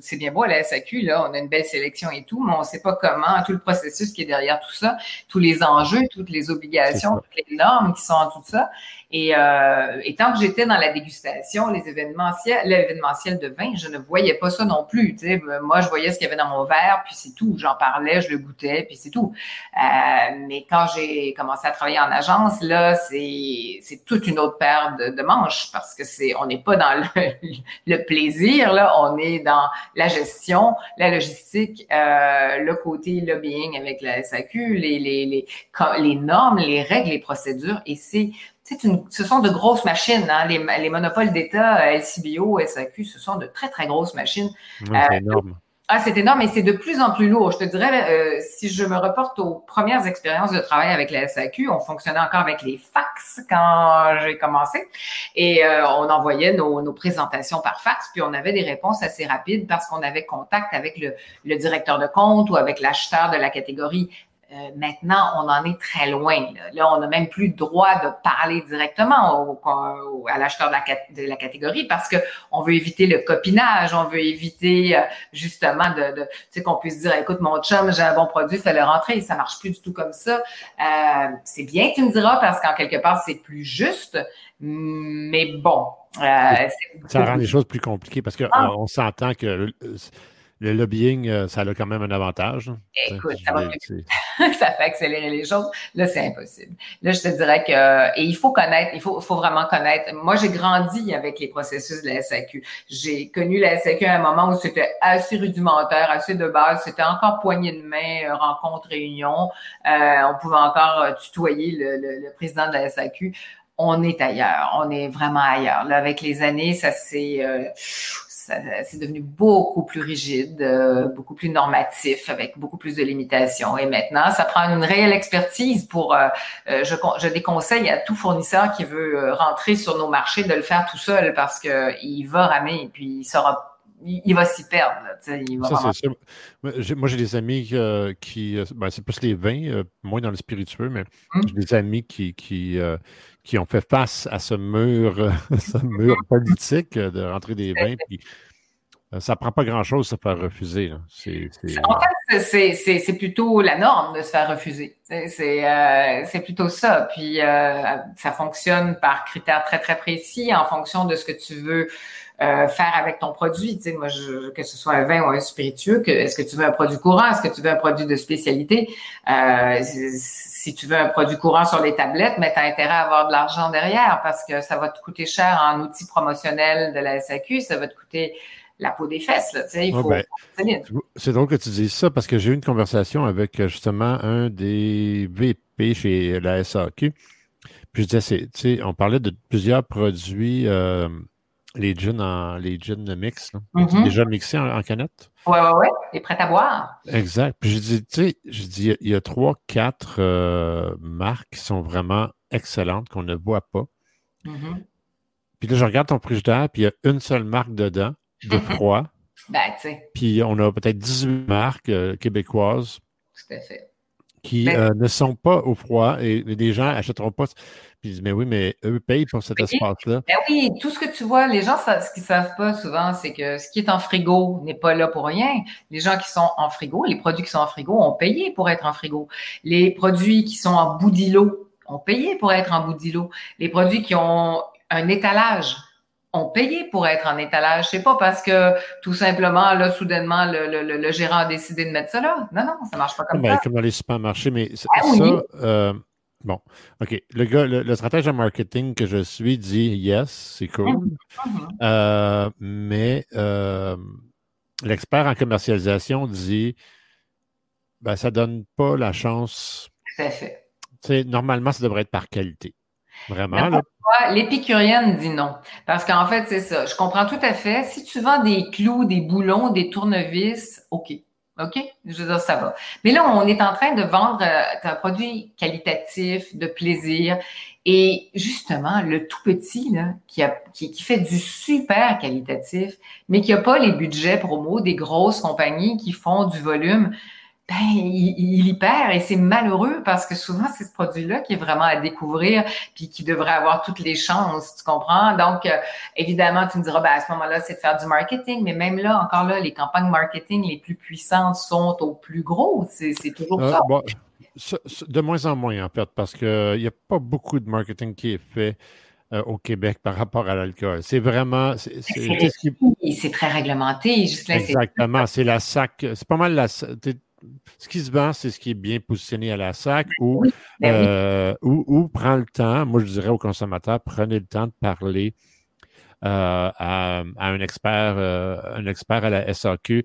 c'est bien beau à la SAQ, là, on a une belle sélection et tout, mais on ne sait pas comment, tout le processus qui est derrière tout ça, tous les enjeux, toutes les obligations, toutes les normes qui sont en tout ça. Et, euh, et tant que j'étais dans la dégustation, les événementiels, l'événementiel de vin, je ne voyais pas ça non plus. Tu sais. Moi, je voyais ce qu'il y avait dans mon verre, puis c'est tout. J'en parlais, je le goûtais, puis c'est tout. Euh, mais quand j'ai commencé à travailler en agence, là, c'est, c'est toute une autre paire de, de manches parce que c'est, on n'est pas dans le, le, plaisir, là, on est dans la gestion, la logistique, euh, le côté lobbying avec la SAQ, les, les, les, les normes, les règles, les procédures, et c'est une, ce sont de grosses machines. Hein? Les, les, monopoles d'État, LCBO, SAQ, ce sont de très, très grosses machines. c'est euh, énorme. Ah, c'est énorme et c'est de plus en plus lourd. Je te dirais, euh, si je me reporte aux premières expériences de travail avec la SAQ, on fonctionnait encore avec les fax quand j'ai commencé et euh, on envoyait nos, nos, présentations par fax, puis on avait des réponses assez rapides parce qu'on avait contact avec le, le directeur de compte ou avec l'acheteur de la catégorie Euh, maintenant, on en est très loin. Là, on n'a même plus le droit de parler directement à l'acheteur de, la, catégorie parce qu'on veut éviter le copinage, on veut éviter euh, justement de, tu sais, qu'on puisse dire, écoute, mon chum, j'ai un bon produit, fais-le rentrer. Ça marche plus du tout comme ça. Euh, c'est bien, tu me diras, parce qu'en quelque part, c'est plus juste. Mais bon. ça rend les choses plus compliquées parce qu'on ah. s'entend que le lobbying, euh, ça a quand même un avantage. Écoute, ça, fait accélérer les choses. Là, c'est impossible. Là, je te dirais que, et il faut connaître, il faut, faut vraiment connaître. Moi, j'ai grandi avec les processus de la SAQ. J'ai connu la SAQ à un moment où c'était assez rudimentaire, assez de base. C'était encore poignée de main, euh, rencontre, réunion. Euh, on pouvait encore tutoyer le, le, président de la SAQ on est ailleurs, on est vraiment ailleurs. Là, avec les années, ça s'est c'est devenu beaucoup plus rigide, euh, beaucoup plus normatif, avec beaucoup plus de limitations. Et maintenant, ça prend une réelle expertise pour, euh, euh, je, je déconseille à tout fournisseur qui veut rentrer sur nos marchés de le faire tout seul parce qu'il va ramer et puis il sera il, va s'y perdre. ça, Moi, j'ai des amis qui. Ben, c'est plus les vins, moins dans le spiritueux, mais hum. j'ai des amis qui, qui, qui ont fait face à ce mur, ce mur politique de rentrer des vins. Puis, euh, ça ne prend pas grand-chose de se faire refuser. En fait, c'est plutôt la norme de se faire refuser. Euh, c'est plutôt ça. Puis, euh, ça fonctionne par critères très, très précis en fonction de ce que tu veux faire avec ton produit. moi, que ce soit un vin ou un spiritueux, est-ce que tu veux un produit courant? Est-ce que tu veux un produit de spécialité? si tu veux un produit courant sur les tablettes, mais tu as intérêt à avoir de l'argent derrière parce que ça va te coûter cher en outils promotionnels de la SAQ, ça va te coûter la peau des fesses. Là, il faut, ben, c'est drôle que tu dises ça parce que j'ai eu une conversation avec euh, justement un des VP chez la SAQ. Puis je disais, on parlait de plusieurs produits, euh, les gins en les gins mix, mm-hmm. déjà mixés en, canette? Oui, oui, oui, et prêts à boire. Exact. Puis je dis, tu sais, je dis, il y a trois, quatre euh, marques qui sont vraiment excellentes qu'on ne voit pas. Mm-hmm. Puis là, je regarde ton frigidaire, puis il y a une seule marque dedans de froid. ben, tu sais. Puis on a peut-être 18 marques euh, québécoises. Tout à fait. Qui ben euh, ne sont pas au froid et les gens n'achèteront pas. Puis ils disent, mais oui, mais eux payent pour cet espace-là. Ben oui, tout ce que tu vois, les gens, ce qu'ils ne savent pas souvent, c'est que ce qui est en frigo n'est pas là pour rien. Les gens qui sont en frigo, les produits qui sont en frigo ont payé pour être en frigo. Les produits qui sont en bout d'îlot ont payé pour être en bout d'îlot. Les produits qui ont un étalage ont payé pour être en étalage. C'est pas parce que tout simplement, là, soudainement, le, gérant a décidé de mettre ça là. Non, non, ça marche pas comme ben, ça. Comme dans les supermarchés, mais ah ça, euh, bon, OK. Le gars, le, stratège en marketing que je suis dit yes, c'est cool. Mhm. Euh, mais euh, l'expert en commercialisation dit ben, ça donne pas la chance. Tout à fait. normalement, ça devrait être par qualité. Vraiment, là. L'épicurienne dit non. Parce qu'en fait, c'est ça. Je comprends tout à fait. Si tu vends des clous, des boulons, des tournevis, OK. OK? Je veux dire, ça va. Mais là, on est en train de vendre euh, un produit qualitatif, de plaisir. Et justement, le tout petit, là, qui, a, qui, qui fait du super qualitatif, mais qui n'a pas les budgets promo des grosses compagnies qui font du volume, ben, il, y perd et c'est malheureux parce que souvent c'est ce produit-là qui est vraiment à découvrir puis qui devrait avoir toutes les chances, tu comprends? Donc, euh, évidemment, tu me diras, ben, à ce moment-là, c'est de faire du marketing, mais même là, encore là, les campagnes marketing les plus puissantes sont au plus gros. C'est toujours euh, ça. de moins en moins, en fait, parce qu'il n'y a pas beaucoup de marketing qui est fait euh, au Québec par rapport à l'alcool. C'est vraiment. C'est très réglementé, Exactement. C'est la SAC. C'est pas mal la ce qui se vend, c'est ce qui est bien positionné à la SAC ou, ben euh, ou, prend le temps, moi je dirais aux consommateurs, prenez le temps de parler euh, à, un expert, euh, un expert à la SAQ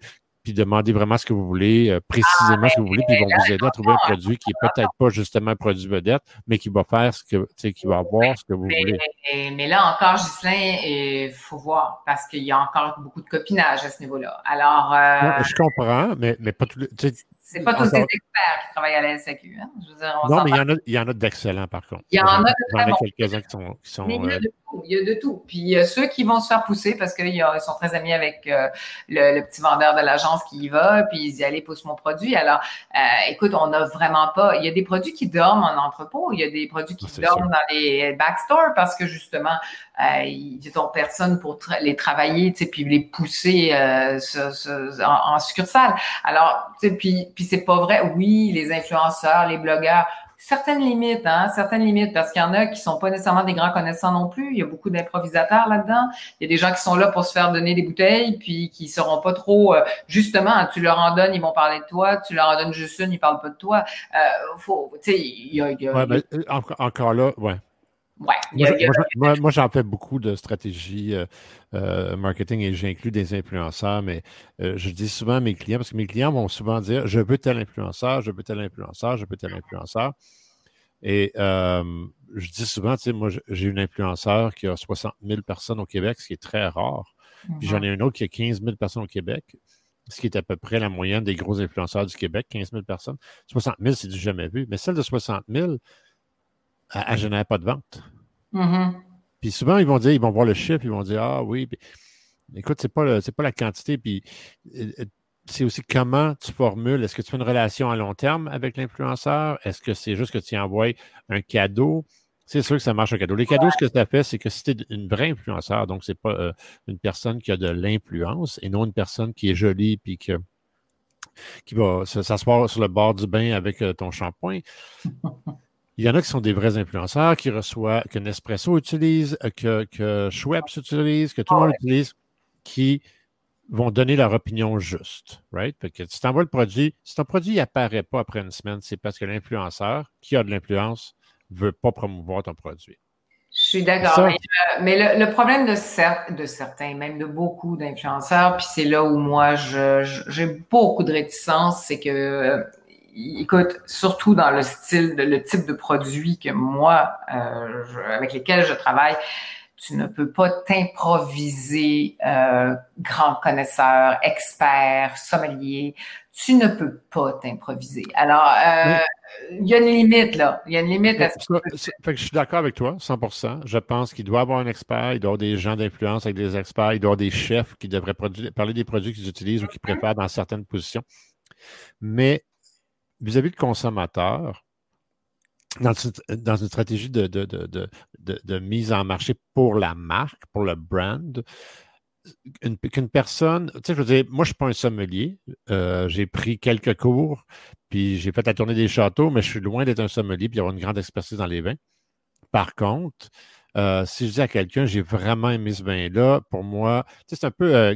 puis demandez vraiment ce que vous voulez, euh, précisément ce que vous voulez, puis ils vont vous aider à trouver un produit qui est peut-être pas justement un produit vedette, mais qui va faire ce que, tu sais, qui va avoir ce que vous voulez. Mais, là encore, Ghislain, il faut voir, parce qu'il y a encore beaucoup de copinage à ce niveau-là. Alors. Euh, je comprends, mais, mais pas tout le. C'est pas tous les experts qui travaillent à la SAQ. Hein? non, mais il y, en a, il y en a d'excellents, par contre. Il y en a de quelques-uns qui sont. Qui sont mais il y en a euh, de tout. Il y a de tout. Puis il y a ceux qui vont se faire pousser parce qu'ils sont très amis avec euh, le, petit vendeur de l'agence qui y va, puis ils disent allez pousse mon produit. Alors, euh, écoute, on n'a vraiment pas. Il y a des produits qui dorment en entrepôt. Il y a des produits qui dorment dans les backstores parce que justement, euh, ils ont personne pour les travailler, tu sais, puis les pousser euh, en, en, succursale. Alors, tu sais, puis, puis c'est pas vrai. Oui, les influenceurs, les blogueurs, certaines limites, hein, certaines limites, parce qu'il y en a qui sont pas nécessairement des grands connaissants non plus. Il y a beaucoup d'improvisateurs là-dedans. Il y a des gens qui sont là pour se faire donner des bouteilles, puis qui seront pas trop, euh, justement, tu leur en donnes, ils vont parler de toi. Tu leur en donnes juste une, ils parlent pas de toi. Euh, il y a, ouais, ben, euh, encore là, ouais. Ouais, moi, j'en fais beaucoup de stratégies euh, euh, marketing et j'inclus des influenceurs, mais euh, je dis souvent à mes clients, parce que mes clients vont souvent dire Je veux tel influenceur, je veux tel influenceur, je veux tel influenceur. Et je dis souvent, tu sais, moi, j'ai une influenceur qui a 60 000 personnes au Québec, ce qui est très rare. Puis j'en ai une autre qui a 15 000 personnes au Québec, ce qui est à peu près la moyenne des gros influenceurs du Québec, 15 000 personnes. 60 000, c'est du jamais vu. Mais celle de 60 000, elle, ne génère pas de vente. Mm-hmm. Puis souvent, ils vont dire, ils vont voir le chiffre, ils vont dire Ah oui, écoute, c'est pas, pas la quantité, puis euh, euh, c'est aussi comment tu formules. Est-ce que tu fais une relation à long terme avec l'influenceur? Est-ce que c'est juste que tu envoies un cadeau? C'est sûr que ça marche un cadeau. Les cadeaux, ce que ça fait, c'est que si tu es une vraie influenceur, donc c'est pas euh, une personne qui a de l'influence et non une personne qui est jolie puis qui va s'asseoir sur le bord du bain avec ton shampoing. Il y en a qui sont des vrais influenceurs qui reçoivent, que Nespresso utilise, que, que Schweppes utilise, que tout le monde utilise, qui vont donner leur opinion juste. Right? Fait que tu t'envoies le produit. Si ton produit n'apparaît pas après une semaine, c'est parce que l'influenceur qui a de l'influence ne veut pas promouvoir ton produit. Je suis d'accord. Mais, le, problème de, de certains, même de beaucoup d'influenceurs, puis c'est là où moi j'ai beaucoup de réticence, c'est que euh, écoute, surtout dans le style, le type de produit que moi, euh, avec lesquels je travaille, tu ne peux pas t'improviser euh, grand connaisseur, expert, sommelier. Tu ne peux pas t'improviser. Alors, euh, il y a une limite, là. Il y a une limite à ce que... je suis d'accord avec toi, 100 Je pense qu'il doit y avoir un expert, il doit y avoir des gens d'influence avec des experts, il doit y avoir des chefs qui devraient parler des produits qu'ils utilisent ou qu'ils préfèrent dans certaines positions. Mais vis-à-vis du consommateur, dans une, stratégie de, mise en marché pour la marque, pour le brand, qu'une personne, tu sais, je veux dire, moi, je ne suis pas un sommelier. Euh, j'ai pris quelques cours, puis j'ai fait la tournée des châteaux, mais je suis loin d'être un sommelier, puis avoir une grande expertise dans les vins. Par contre, euh, si je dis à quelqu'un, j'ai vraiment aimé ce vin-là, pour moi, tu sais, c'est un peu euh,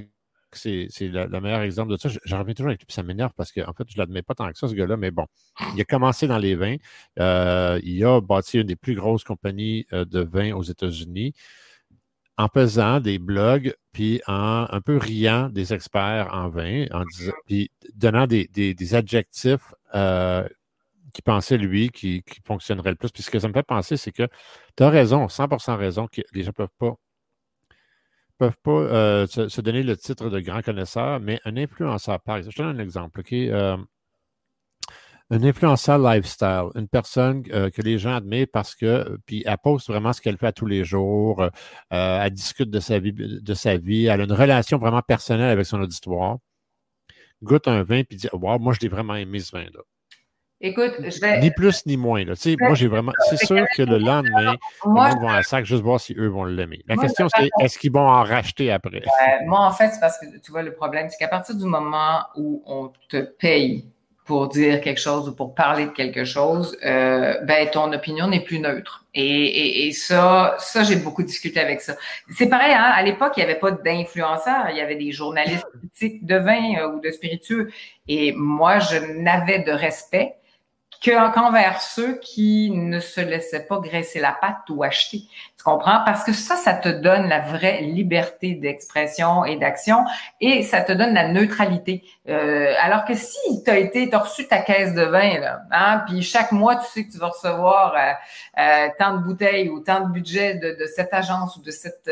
c'est le meilleur exemple de ça. J'en reviens toujours avec lui, puis ça m'énerve parce qu'en en fait, je ne l'admets pas tant que ça, ce gars-là, mais bon, il a commencé dans les vins. Euh, il a bâti une des plus grosses compagnies euh, de vins aux États-Unis en faisant des blogs, puis en un peu riant des experts en vin, en disant, puis donnant des, adjectifs euh, qui pensaient lui qui, qui fonctionneraient le plus. Puis ce que ça me fait penser, c'est que tu as raison, 100% raison, que les gens ne peuvent pas peuvent pas euh, se, donner le titre de grand connaisseur, mais un influenceur, par exemple, je te donne un exemple, OK? Euh, un influenceur lifestyle, une personne euh, que les gens admirent parce que, puis elle poste vraiment ce qu'elle fait à tous les jours, elle discute de sa, vie, elle a une relation vraiment personnelle avec son auditoire, goûte un vin puis dit Wow, moi je l'ai vraiment aimé ce vin-là. Écoute, je vais. Ni plus ni moins. Là. moi, j'ai vraiment. C'est sûr que le lendemain, moi, les gens vont à sac juste voir si eux vont l'aimer. La question, c'est est-ce qu'ils vont en racheter après? moi, en fait, c'est parce que tu vois, le problème, c'est qu'à partir du moment où on te paye pour dire quelque chose ou pour parler de quelque chose, euh, ben ton opinion n'est plus neutre. Et, et, ça, ça j'ai beaucoup discuté avec ça. C'est pareil, hein, à l'époque, il n'y avait pas d'influenceurs, il y avait des journalistes critiques de vin euh, ou de spiritueux. Et moi, je n'avais de respect qu'envers ceux qui ne se laissaient pas graisser la patte ou acheter. Tu comprends? Parce que ça, ça te donne la vraie liberté d'expression et d'action et ça te donne la neutralité. Euh, alors que si tu as été, tu reçu ta caisse de vin, là, hein, puis chaque mois, tu sais que tu vas recevoir euh, euh, tant de bouteilles ou tant de budget de, de cette agence ou de cette,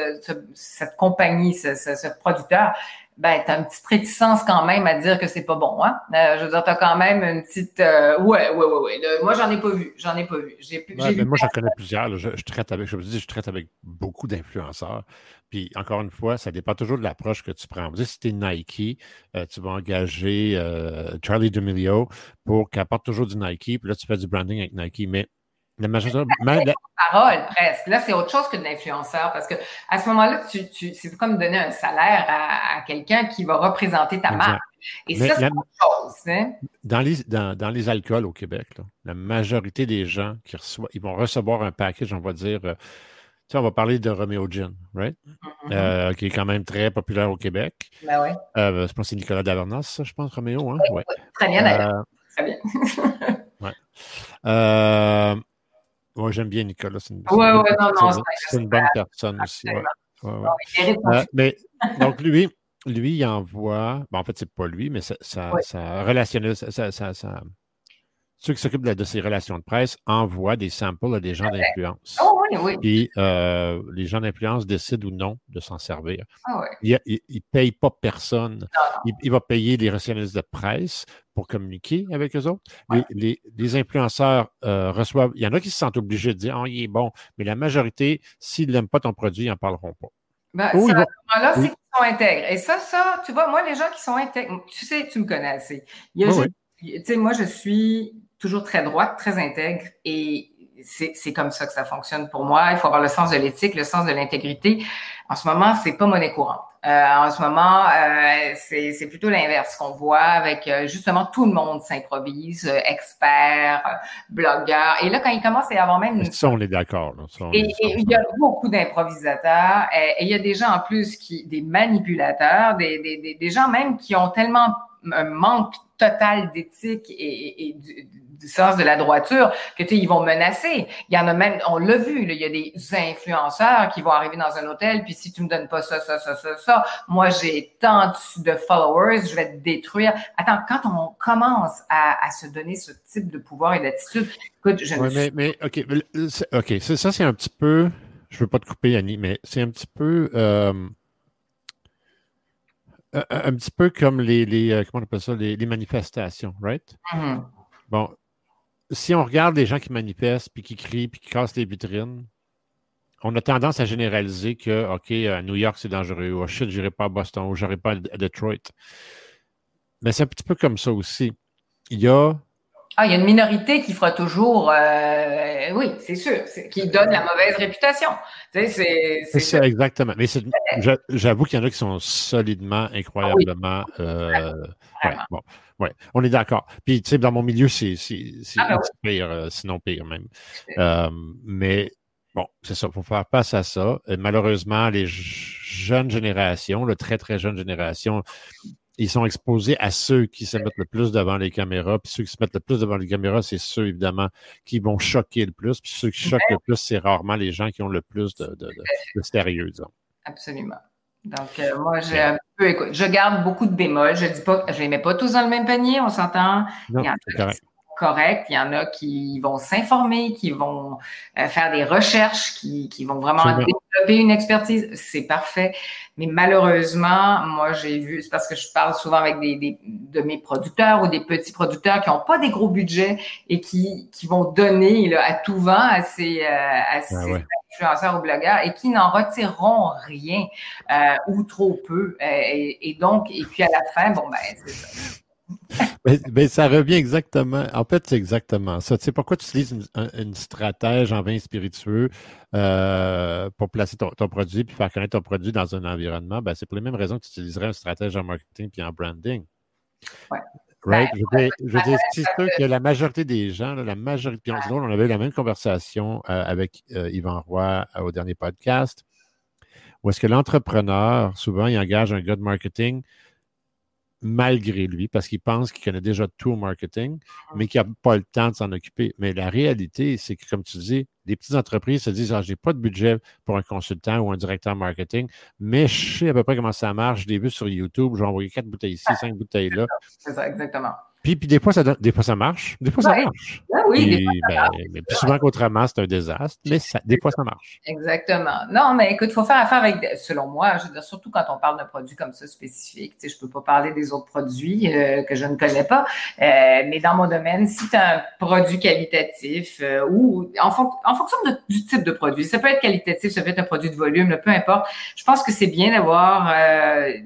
cette compagnie, ce, ce, ce producteur, ben, tu as une petite réticence quand même à dire que c'est pas bon. Hein? Euh, je veux dire, tu as quand même une petite. Euh, ouais, ouais, ouais, ouais. moi, j'en ai pas vu. J'en ai pas vu. J'ai, moi, j'en connais plusieurs. Je, traite avec, je dis, je traite avec beaucoup d'influenceurs. Puis, encore une fois, ça dépend toujours de l'approche que tu prends. Si tu es Nike, euh, tu vas engager Charlie D'Amelio pour qu'il apporte toujours du Nike. Puis là, tu fais du branding avec Nike. Mais la majorité. parole, presque. Là, c'est autre chose que de l'influenceur parce que à ce moment-là, tu, tu, c'est comme donner un salaire à, quelqu'un qui va représenter ta marque. Et ça, c'est autre chose. Hein? Dans, les, dans, dans, les alcools au Québec, la majorité des gens qui reçoivent, ils vont recevoir un package, on va dire. Euh, tu sais, on va parler de Romeo Gin, right? Mm-hmm. Euh, qui est quand même très populaire au Québec. Ben oui. Euh, je pense que c'est Nicolas Davernas, ça, je pense, Roméo. Hein? Ouais. Très bien, d'ailleurs. très bien. ouais. Moi, j'aime bien Nicolas. C'est une, ouais, ouais, non, non, c'est une bonne personne aussi. Euh, mais donc, lui, lui, il envoie. Ben, en fait, c'est pas lui, mais ça, ça, ça relationnel, ça, ça, ça, ceux qui s'occupent de, ces relations de presse envoient des samples à des gens d'influence. Oh, oui, oui. Puis euh, les gens d'influence décident ou non de s'en servir. Oh, il ne paye pas personne. Il, va payer les rationalistes de presse pour communiquer avec eux autres. Les, les, influenceurs euh, reçoivent. Il y en a qui se sentent obligés de dire oh, il est bon, mais la majorité, s'ils n'aiment pas ton produit, ils n'en parleront pas. Ben, oh, là, c'est qu'ils sont intègres. Et ça, ça, tu vois, moi, les gens qui sont intègres, tu sais, tu me connais assez. Il y a tu sais, moi, je suis toujours très droite, très intègre et c'est comme ça que ça fonctionne pour moi. Il faut avoir le sens de l'éthique, le sens de l'intégrité. En ce moment, c'est pas monnaie courante. Euh, en ce moment, euh, c'est plutôt l'inverse qu'on voit avec euh, justement tout le monde s'improvise, euh, expert, euh, blogueur. Et là, quand il commence à y avoir même... Ça, on est d'accord. Et, il y a beaucoup d'improvisateurs. Et, il y a des gens en plus qui, des manipulateurs, des, des, des gens même qui ont tellement un manque total d'éthique et, et, du, sens de la droiture que tu ils vont menacer. Il y en a même, on l'a vu, là, il y a des influenceurs qui vont arriver dans un hôtel, puis si tu me donnes pas ça, ça, ça, ça, ça, moi j'ai tant de followers, je vais te détruire. Attends, quand on commence à, à se donner ce type de pouvoir et d'attitude, écoute, je ne mais, mais, OK, OK, ça c'est un petit peu, je veux pas te couper, Annie, mais c'est un petit peu... Euh, un, petit peu comme les, les euh, comment on appelle ça, les, manifestations, right? Mm-hmm. Bon, si on regarde les gens qui manifestent, puis qui crient, puis qui cassent les vitrines, on a tendance à généraliser que, OK, à New York, c'est dangereux, ou oh shit, n'irai pas à Boston, ou n'irai pas à Detroit. Mais c'est un petit peu comme ça aussi. Il y a ah, il y a une minorité qui fera toujours, euh, oui, c'est sûr, qui donne la mauvaise réputation. Tu sais, c'est ça, exactement. Mais j'avoue qu'il y en a qui sont solidement, incroyablement. Ah euh, ouais, bon, ouais, on est d'accord. Puis, tu sais, dans mon milieu, c'est ah, ben pire, euh, sinon pire même. Euh, mais bon, c'est ça, il faut faire face à ça. malheureusement, les jeunes générations, la très, très jeune génération, ils sont exposés à ceux qui se mettent le plus devant les caméras. Puis ceux qui se mettent le plus devant les caméras, c'est ceux, évidemment, qui vont choquer le plus. Puis ceux qui choquent le plus, c'est rarement les gens qui ont le plus de, de, de, sérieux, disons. Absolument. Donc, euh, moi, j'ai un peu, écoute, je garde beaucoup de bémols. Je dis pas, je les mets pas tous dans le même panier, on s'entend. Non, c'est correct correct. Il y en a qui vont s'informer, qui vont euh, faire des recherches, qui, qui vont vraiment développer une expertise. C'est parfait. Mais malheureusement, moi, j'ai vu, c'est parce que je parle souvent avec des, des, de mes producteurs ou des petits producteurs qui n'ont pas des gros budgets et qui, qui vont donner là, à tout vent à ces, euh, à ces influenceurs ou blogueurs et qui n'en retireront rien euh, ou trop peu. Et, et, donc, et puis à la fin, bon, ben, c'est ça mais, ça revient exactement. En fait, c'est exactement ça. Tu sais, pourquoi tu utilises une, une stratège en vin spiritueux euh, pour placer ton, produit puis faire connaître ton produit dans un environnement? Ben, c'est pour les mêmes raisons que tu utiliserais un stratège en marketing puis en branding. Ouais. Right? je veux dire, je veux c'est sûr que la majorité des gens, la majorité, on, on avait eu la même conversation euh, avec euh, Yvan Roy au dernier podcast, où est-ce que l'entrepreneur, souvent, il engage un gars de marketing malgré lui, parce qu'il pense qu'il connaît déjà tout au marketing, ah. mais qu'il n'a pas le temps de s'en occuper. Mais la réalité, c'est que, comme tu dis, les petites entreprises se disent Ah, j'ai pas de budget pour un consultant ou un directeur marketing, mais je sais à peu près comment ça marche. Je l'ai vu sur YouTube, j'ai envoyé quatre bouteilles ici, cinq bouteilles là. C'est ça, exactement. Puis, puis des, fois, ça, des fois, ça marche. Des fois, ça marche. Ah oui, des fois, ça ben, Mais plus souvent qu'autrement, c'est un désastre, mais des fois, ça marche. Exactement. Non, mais écoute, il faut faire affaire avec, selon moi, je veux dire, surtout quand on parle d'un produit comme ça spécifique. Tu sais, je peux pas parler des autres produits euh, que je ne connais pas, euh, mais dans mon domaine, si tu as un produit qualitatif euh, ou en, en fonction du type de produit, ça peut être qualitatif, ça peut être un produit de volume, peu importe. Je pense que c'est bien d'avoir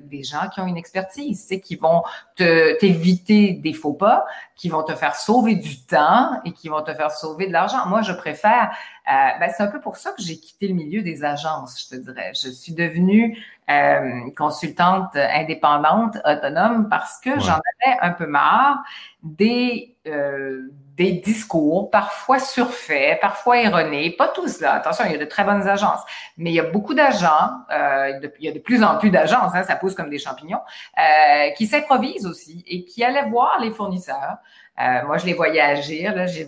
des gens qui ont une expertise, tu sais, qui vont t'éviter des faux pas, qui vont te faire sauver du temps et qui vont te faire sauver de l'argent. Moi, je préfère, euh, ben, c'est un peu pour ça que j'ai quitté le milieu des agences, je te dirais. Je suis devenue euh, consultante indépendante, autonome, parce que j'en avais un peu marre des euh, des discours, parfois surfaits, parfois erronés, pas tous là. Attention, il y a de très bonnes agences, mais il y a beaucoup d'agents, euh, il y a de plus en plus d'agences, hein, ça pousse comme des champignons, euh, qui s'improvisent aussi et qui allaient voir les fournisseurs. Euh, moi, je les voyais agir, là, je,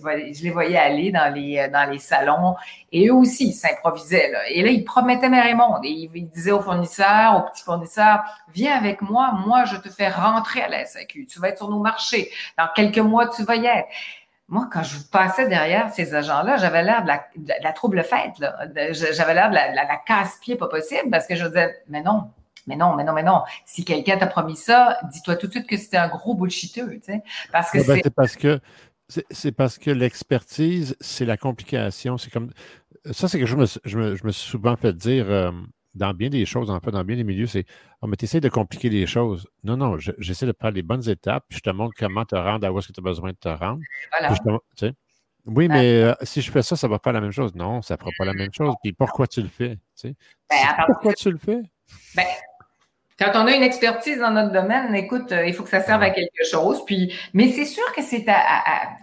les voyais aller dans les dans les salons et eux aussi s'improvisaient. Là. Et là, ils promettaient mes Raymond et ils, disaient aux fournisseurs, aux petits fournisseurs, viens avec moi, moi, je te fais rentrer à la SAQ. Tu vas être sur nos marchés. Dans quelques mois, tu vas y être moi, quand je passais derrière ces agents-là, j'avais l'air de la, trouble fête. J'avais l'air de la, casse-pied pas possible parce que je disais, mais non, mais non, mais non, mais non. Si quelqu'un t'a promis ça, dis-toi tout de suite que c'était un gros bullshiteux, tu sais. Parce que ben, c'est parce que c'est parce que l'expertise, c'est la complication. C'est comme ça, c'est quelque chose que je me, je me, suis souvent fait dire. Euh, dans bien des choses, en fait, dans bien des milieux, c'est oh, mais tu essaies de compliquer les choses. Non, non, j'essaie de prendre les bonnes étapes, puis je te montre comment te rendre à où est-ce que tu as besoin de te rendre. oui, mais euh, si je fais ça, ça va faire la même chose. Non, ça ne fera pas la même chose. Puis pourquoi tu le fais? Ben, pourquoi tu le fais? Ben, quand on a une expertise dans notre domaine, écoute, euh, il faut que ça serve à quelque chose. Puis, mais c'est sûr que c'est à,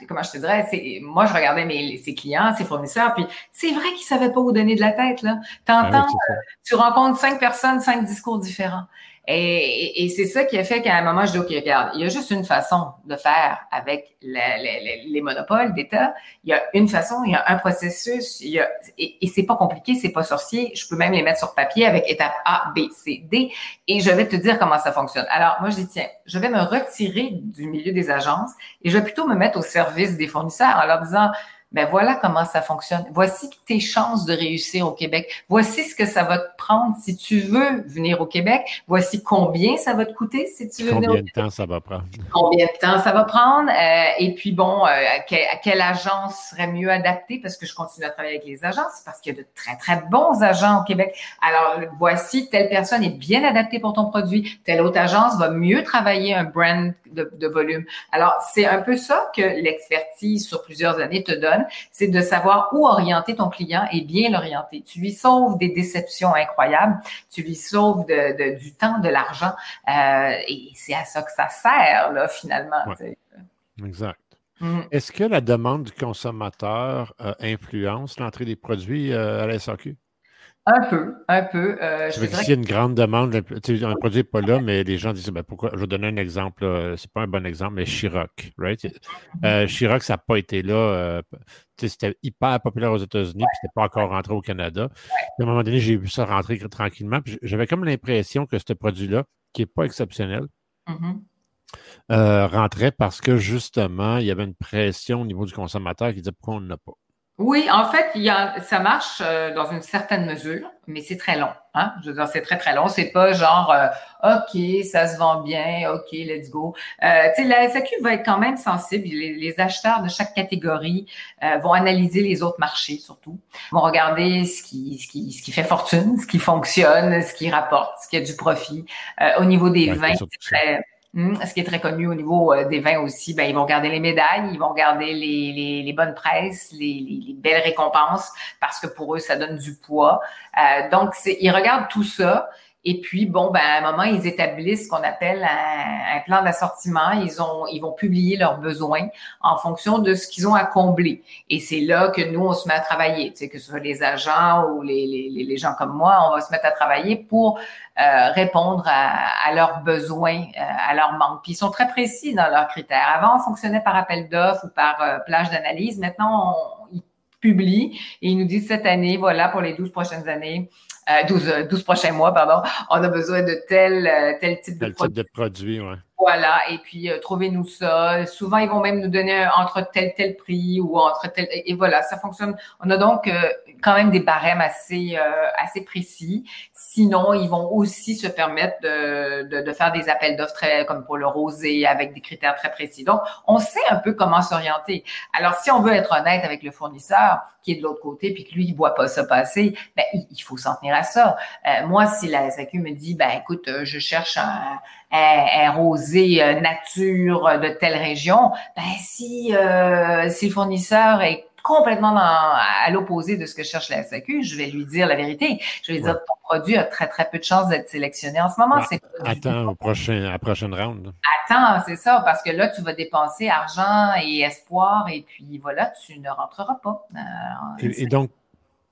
comment je te dirais, c'est, moi je regardais mes ses clients, ses fournisseurs, puis c'est vrai qu'ils savaient pas où donner de la tête là. T'entends, ah euh, tu rencontres cinq personnes, cinq discours différents. Et, et, c'est ça qui a fait qu'à un moment, je dis, OK, regarde, il y a juste une façon de faire avec les monopoles d'État. Il y a une façon, il y a un processus, il y a, et, et c'est pas compliqué, c'est pas sorcier. Je peux même les mettre sur papier avec étape A, B, C, D, et je vais te dire comment ça fonctionne. Alors, moi, je dis, tiens, je vais me retirer du milieu des agences et je vais plutôt me mettre au service des fournisseurs en leur disant, ben voilà comment ça fonctionne. Voici tes chances de réussir au Québec. Voici ce que ça va te prendre si tu veux venir au Québec. Voici combien ça va te coûter si tu veux venir Combien de temps ça va prendre? Combien de temps ça va prendre? Euh, et puis bon, euh, à, quelle agence serait mieux adaptée? Parce que je continue à travailler avec les agences, parce qu'il y a de très, très bons agents au Québec. Alors, voici, telle personne est bien adaptée pour ton produit. Telle autre agence va mieux travailler un brand de, de volume. Alors, c'est un peu ça que l'expertise sur plusieurs années te donne c'est de savoir où orienter ton client et bien l'orienter. Tu lui sauves des déceptions incroyables, tu lui sauves du temps, de l'argent, euh, et c'est à ça que ça sert, là, finalement. Exact. Mm. Est-ce que la demande du consommateur euh, influence l'entrée des produits euh, à la SAQ? Un peu, un peu. Euh, je veux dire, s'il y a une grande demande, un produit n'est pas là, mais les gens disent ben, pourquoi Je vais donner un exemple, c'est pas un bon exemple, mais Chirac, right? Euh, Chirac, ça n'a pas été là. Euh, c'était hyper populaire aux États-Unis, puis c'était pas encore rentré au Canada. à un moment donné, j'ai vu ça rentrer tranquillement. J'avais comme l'impression que ce produit-là, qui n'est pas exceptionnel, mm-hmm. euh, rentrait parce que justement, il y avait une pression au niveau du consommateur qui disait pourquoi on n'en a pas. Oui, en fait, il y a, ça marche euh, dans une certaine mesure, mais c'est très long. Hein? Je veux dire, c'est très, très long. C'est pas genre, euh, OK, ça se vend bien, OK, let's go. Euh, tu sais, la SAQ va être quand même sensible. Les, acheteurs de chaque catégorie euh, vont analyser les autres marchés, surtout. vont regarder ce qui, ce, qui, ce qui fait fortune, ce qui fonctionne, ce qui rapporte, ce qui a du profit. au niveau des vins, c'est très ce qui est très connu au niveau euh, des vins aussi, ben, ils vont garder les médailles, ils vont garder les, les, les bonnes presses, les, les, belles récompenses, parce que pour eux, ça donne du poids. Euh, donc, ils regardent tout ça et puis, bon, ben, à un moment, ils établissent ce qu'on appelle un, plan d'assortiment. Ils ont, ils vont publier leurs besoins en fonction de ce qu'ils ont à combler. Et c'est là que nous, on se met à travailler. Tu sais, que ce soit les agents ou les, les, les gens comme moi, on va se mettre à travailler pour euh, répondre à, à, leurs besoins, euh, à leurs manques. Puis ils sont très précis dans leurs critères. Avant, on fonctionnait par appel d'offres ou par euh, plage d'analyse. Maintenant, on, ils publient et ils nous disent cette année, voilà, pour les 12 prochaines années, 12, euh, 12 euh, prochains mois, pardon, on a besoin de tel, euh, tel type de produit. Type de produit, ouais. Voilà, et puis euh, trouvez-nous ça. Souvent, ils vont même nous donner entre tel tel prix ou entre tel et voilà, ça fonctionne. On a donc euh, quand même des barèmes assez euh, assez précis. Sinon, ils vont aussi se permettre de, de, faire des appels d'offres très comme pour le rosé avec des critères très précis. Donc, on sait un peu comment s'orienter. Alors, si on veut être honnête avec le fournisseur qui est de l'autre côté puis que lui il voit pas ça passer, ben il, faut s'en tenir à ça. moi, si la SAQ me dit ben écoute, je cherche un un, rosé euh, nature de telle région, ben si, euh, si le fournisseur est complètement à l'opposé de ce que cherche la SAQ, je vais lui dire la vérité. Je vais lui dire ton produit a très très peu de chances d'être sélectionné en ce moment. attends au prochain, à la prochaine round. Attends, c'est ça, parce que là, tu vas dépenser argent et espoir, et puis voilà, tu ne rentreras pas. Euh, et, donc,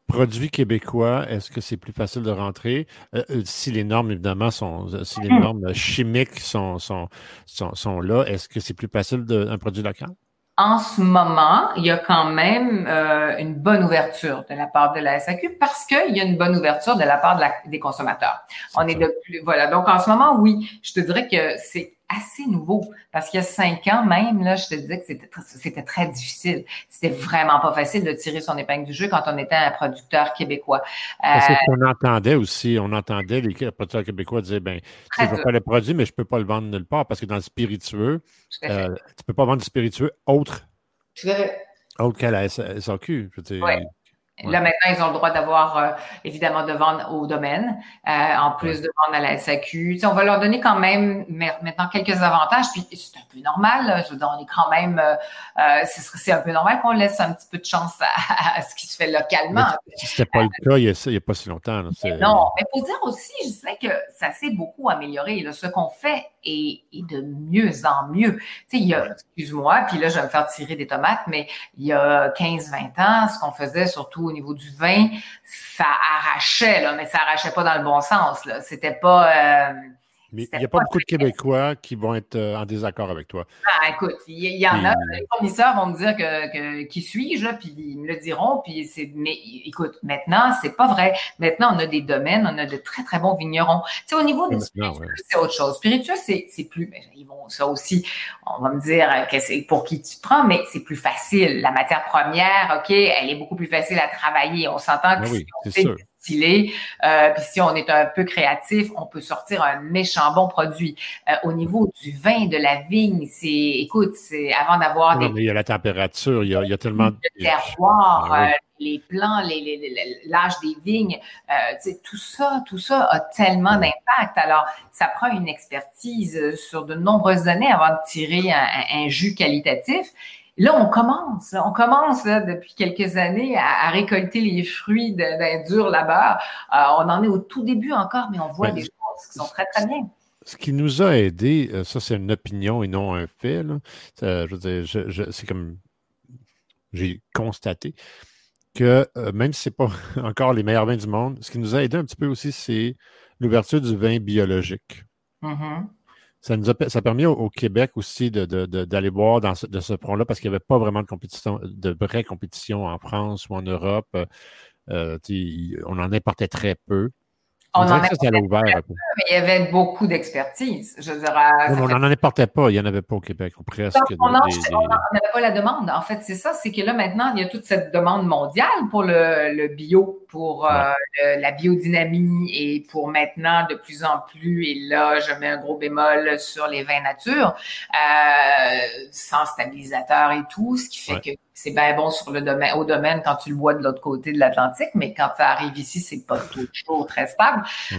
produits québécois, est-ce que c'est plus facile de rentrer? Euh, euh, si les normes, évidemment, sont, euh, si les hmm. normes chimiques sont, sont, sont, là, est-ce que c'est plus facile d'un produit local? En ce moment, il y a quand même une bonne ouverture de la part de la SAQ parce qu'il y a une bonne ouverture de la part des consommateurs. On est de plus, voilà. Donc, en ce moment, oui, je te dirais que c'est assez nouveau. Parce qu'il y a cinq ans même, là, je te disais que c'était, c'était très difficile. C'était vraiment pas facile de tirer son épingle du jeu quand on était un producteur québécois. Parce euh, qu'on entendait aussi, on entendait les producteurs québécois dire, ben, je veux pas le produit, mais je peux pas le vendre nulle part parce que dans le spiritueux, euh, tu peux pas vendre du spiritueux autre, autre qu'à la SAQ. Je veux dire, Là, maintenant, ils ont le droit d'avoir, euh, évidemment, de vendre au domaine, euh, en plus de vendre à la SAQ. on va leur donner quand même maintenant quelques avantages, puis c'est un peu normal. Je veux dire, on est quand même, euh, c'est un peu normal qu'on laisse un petit peu de chance à, ce qui se fait localement. C'était pas le cas il n'y a, pas si longtemps. non, mais pour dire aussi, je sais que ça s'est beaucoup amélioré. Ce qu'on fait est, de mieux en mieux. Tu sais, il y a, excuse-moi, puis là, je vais me faire tirer des tomates, mais il y a 15-20 ans, ce qu'on faisait surtout au niveau du vin, ça arrachait, là, mais ça arrachait pas dans le bon sens. C'était pas. Euh, mais il n'y a pas, beaucoup de Québécois qui vont être euh, en désaccord avec toi. Ah, écoute, il y, en a. Les fournisseurs vont me dire que, qui suis-je, puis ils me le diront. Puis c'est, mais écoute, maintenant, c'est pas vrai. Maintenant, on a des domaines, on a de très, très bons vignerons. Tu sais, au niveau des spiritueux, c'est autre chose. Spiritueux, c'est, c'est plus, ben, ils vont, ça aussi, on va me dire que c'est pour qui tu prends, mais c'est plus facile. La matière première, OK, elle est beaucoup plus facile à travailler. On s'entend que ben oui, stylé. Euh, puis si on est un peu créatif, on peut sortir un méchant bon produit. Euh, au niveau du vin, de la vigne, c'est, écoute, c'est avant d'avoir des... Mais il y a la température, il y a, il y a tellement de... terroir, ah euh, les plants, l'âge des vignes, euh, tout ça, tout ça a tellement d'impact. Alors, ça prend une expertise sur de nombreuses années avant de tirer un, un jus qualitatif. Là, on commence, on commence depuis quelques années à, récolter les fruits d'un dur labeur. Euh, on en est au tout début encore, mais on voit des choses qui sont très, très bien. Ce qui nous a aidé, euh, ça c'est une opinion et non un fait, je veux dire, c'est comme j'ai constaté que euh, même si ce n'est pas encore les meilleurs vins du monde, ce qui nous a aidé un petit peu aussi, c'est l'ouverture du vin biologique. Mm-hmm ça nous a, permis au, Québec aussi d'aller voir dans ce, de ce front-là parce qu'il n'y avait pas vraiment de compétition, de vraie compétition en France ou en Europe. Euh on en importait très peu. On, en ça, ouvert Mais il y avait beaucoup d'expertise. Je on n'en importait pas. Il n'y en avait pas au Québec, ou presque. on n'avait pas la demande. En fait, c'est ça. C'est que là, maintenant, il y a toute cette demande mondiale pour le, bio, pour euh, la biodynamie et pour maintenant, de plus en plus, et là, je mets un gros bémol sur les vins nature, euh, sans stabilisateur et tout, ce qui fait que c'est bien bon sur le domaine, au domaine quand tu le vois de l'autre côté de l'Atlantique, mais quand ça arrive ici, c'est pas toujours très stable. Euh,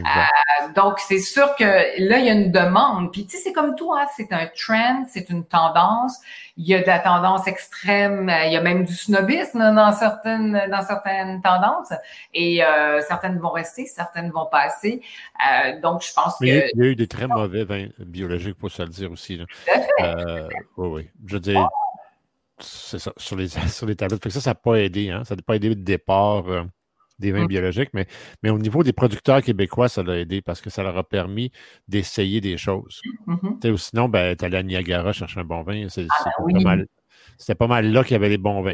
donc, c'est sûr que là, il y a une demande. Puis, tu sais, c'est comme tout, hein, c'est un trend, c'est une tendance. Il y a de la tendance extrême, il y a même du snobisme dans certaines, dans certaines tendances. Et euh, certaines vont rester, certaines vont passer. Euh, donc, je pense que... Il y a eu des très mauvais vins biologiques, pour se le dire aussi. Là. Euh, oui, oui. Je dire, c'est ça, sur les, sur les tablettes. ça, ça n'a pas aidé. Hein? Ça n'a pas aidé le départ euh, des vins mm. biologiques, mais, mais au niveau des producteurs québécois, ça l'a aidé parce que ça leur a permis d'essayer des choses. Ou sinon, ben, tu allais à Niagara chercher un bon vin. C'est ah, pas mal. c'était pas mal là qu'il y avait les bons vins.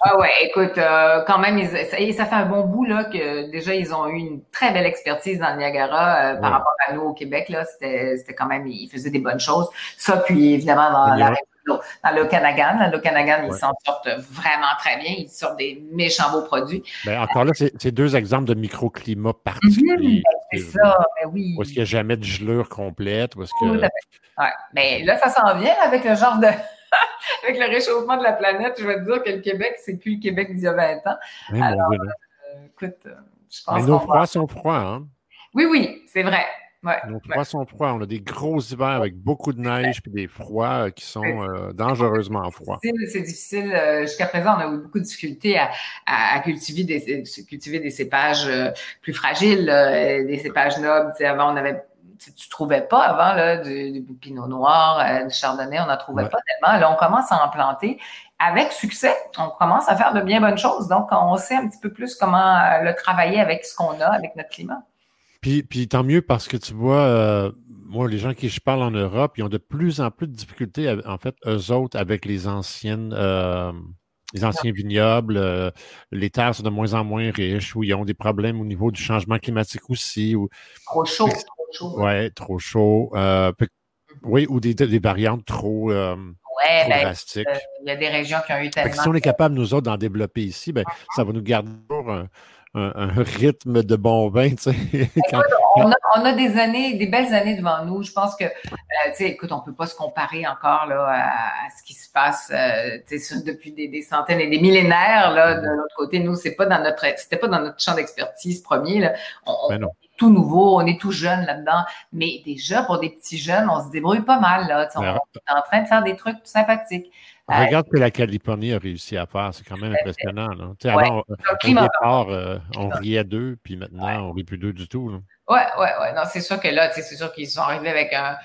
Ah ouais, écoute, euh, quand même, ça fait un bon bout là que déjà ils ont eu une très belle expertise dans le Niagara euh, par rapport à nous au Québec là. C'était quand même, ils faisaient des bonnes choses. Ça, puis évidemment dans la dans le Canagan. le Canagan, ils s'en sortent vraiment très bien. Ils sortent des méchants beaux produits. Ben, encore là, c'est deux exemples de microclimat particuliers. Mhm, c'est ça, ben oui. Où est-ce qu'il n'y a jamais de gelure complète? Où que... Ouais. Mais là, ça s'en vient avec le genre de. avec le réchauffement de la planète. Je vais te dire que le Québec, c'est plus le Québec d'il y a 20 ans. Alors, euh, écoute, euh, je pense Mais nos froids sont froids, hein? Oui, oui, c'est vrai. Ouais, nos froids sont froids. On a des gros hivers avec beaucoup de neige et des froids euh, qui sont dangereusement froids. C'est difficile. Jusqu'à présent, on a eu beaucoup de difficultés à, cultiver, des, cultiver des cépages plus fragiles, des cépages nobles. avant, on avait tu trouvais pas avant là, du, pinot noir, euh, du chardonnay, on n'en trouvait pas tellement. Là, on commence à en planter avec succès. On commence à faire de bien bonnes choses. Donc, on sait un petit peu plus comment euh, le travailler avec ce qu'on a, avec notre climat. Puis, puis tant mieux parce que tu vois, euh, moi, les gens qui je parle en Europe, ils ont de plus en plus de difficultés, en fait, eux autres, avec les anciennes. les anciens vignobles, les terres sont de moins en moins riches, où ils ont des problèmes au niveau du changement climatique aussi. Trop chaud. Oui, trop chaud. Euh, oui, ou des, des, variantes trop, euh, ben, drastiques. Euh, il y a des régions qui ont eu tellement. si on est capable, nous autres, d'en développer ici, ben, ça va nous garder toujours un, un, rythme de bon vin. Tu sais, on, a, on, a, des années, des belles années devant nous. Je pense que, tu sais, écoute, on ne peut pas se comparer encore là, à, ce qui se passe tu sais, depuis des, des, centaines et des millénaires. Là, de l'autre côté, nous, c'est pas dans notre, c'était pas dans notre champ d'expertise premier. Là. On, ben tout nouveau, on est tout jeune là-dedans. Mais déjà, pour des petits jeunes, on se débrouille pas mal. Là. On, est en train de faire des trucs sympathiques. Regarde ce que la Californie a réussi à faire. C'est quand même impressionnant. Là. Avant, au départ, euh, on riait d'eux, puis maintenant, on rit plus d'eux du tout. Oui, oui, oui. Non, c'est sûr que là, c'est sûr qu'ils sont arrivés avec un,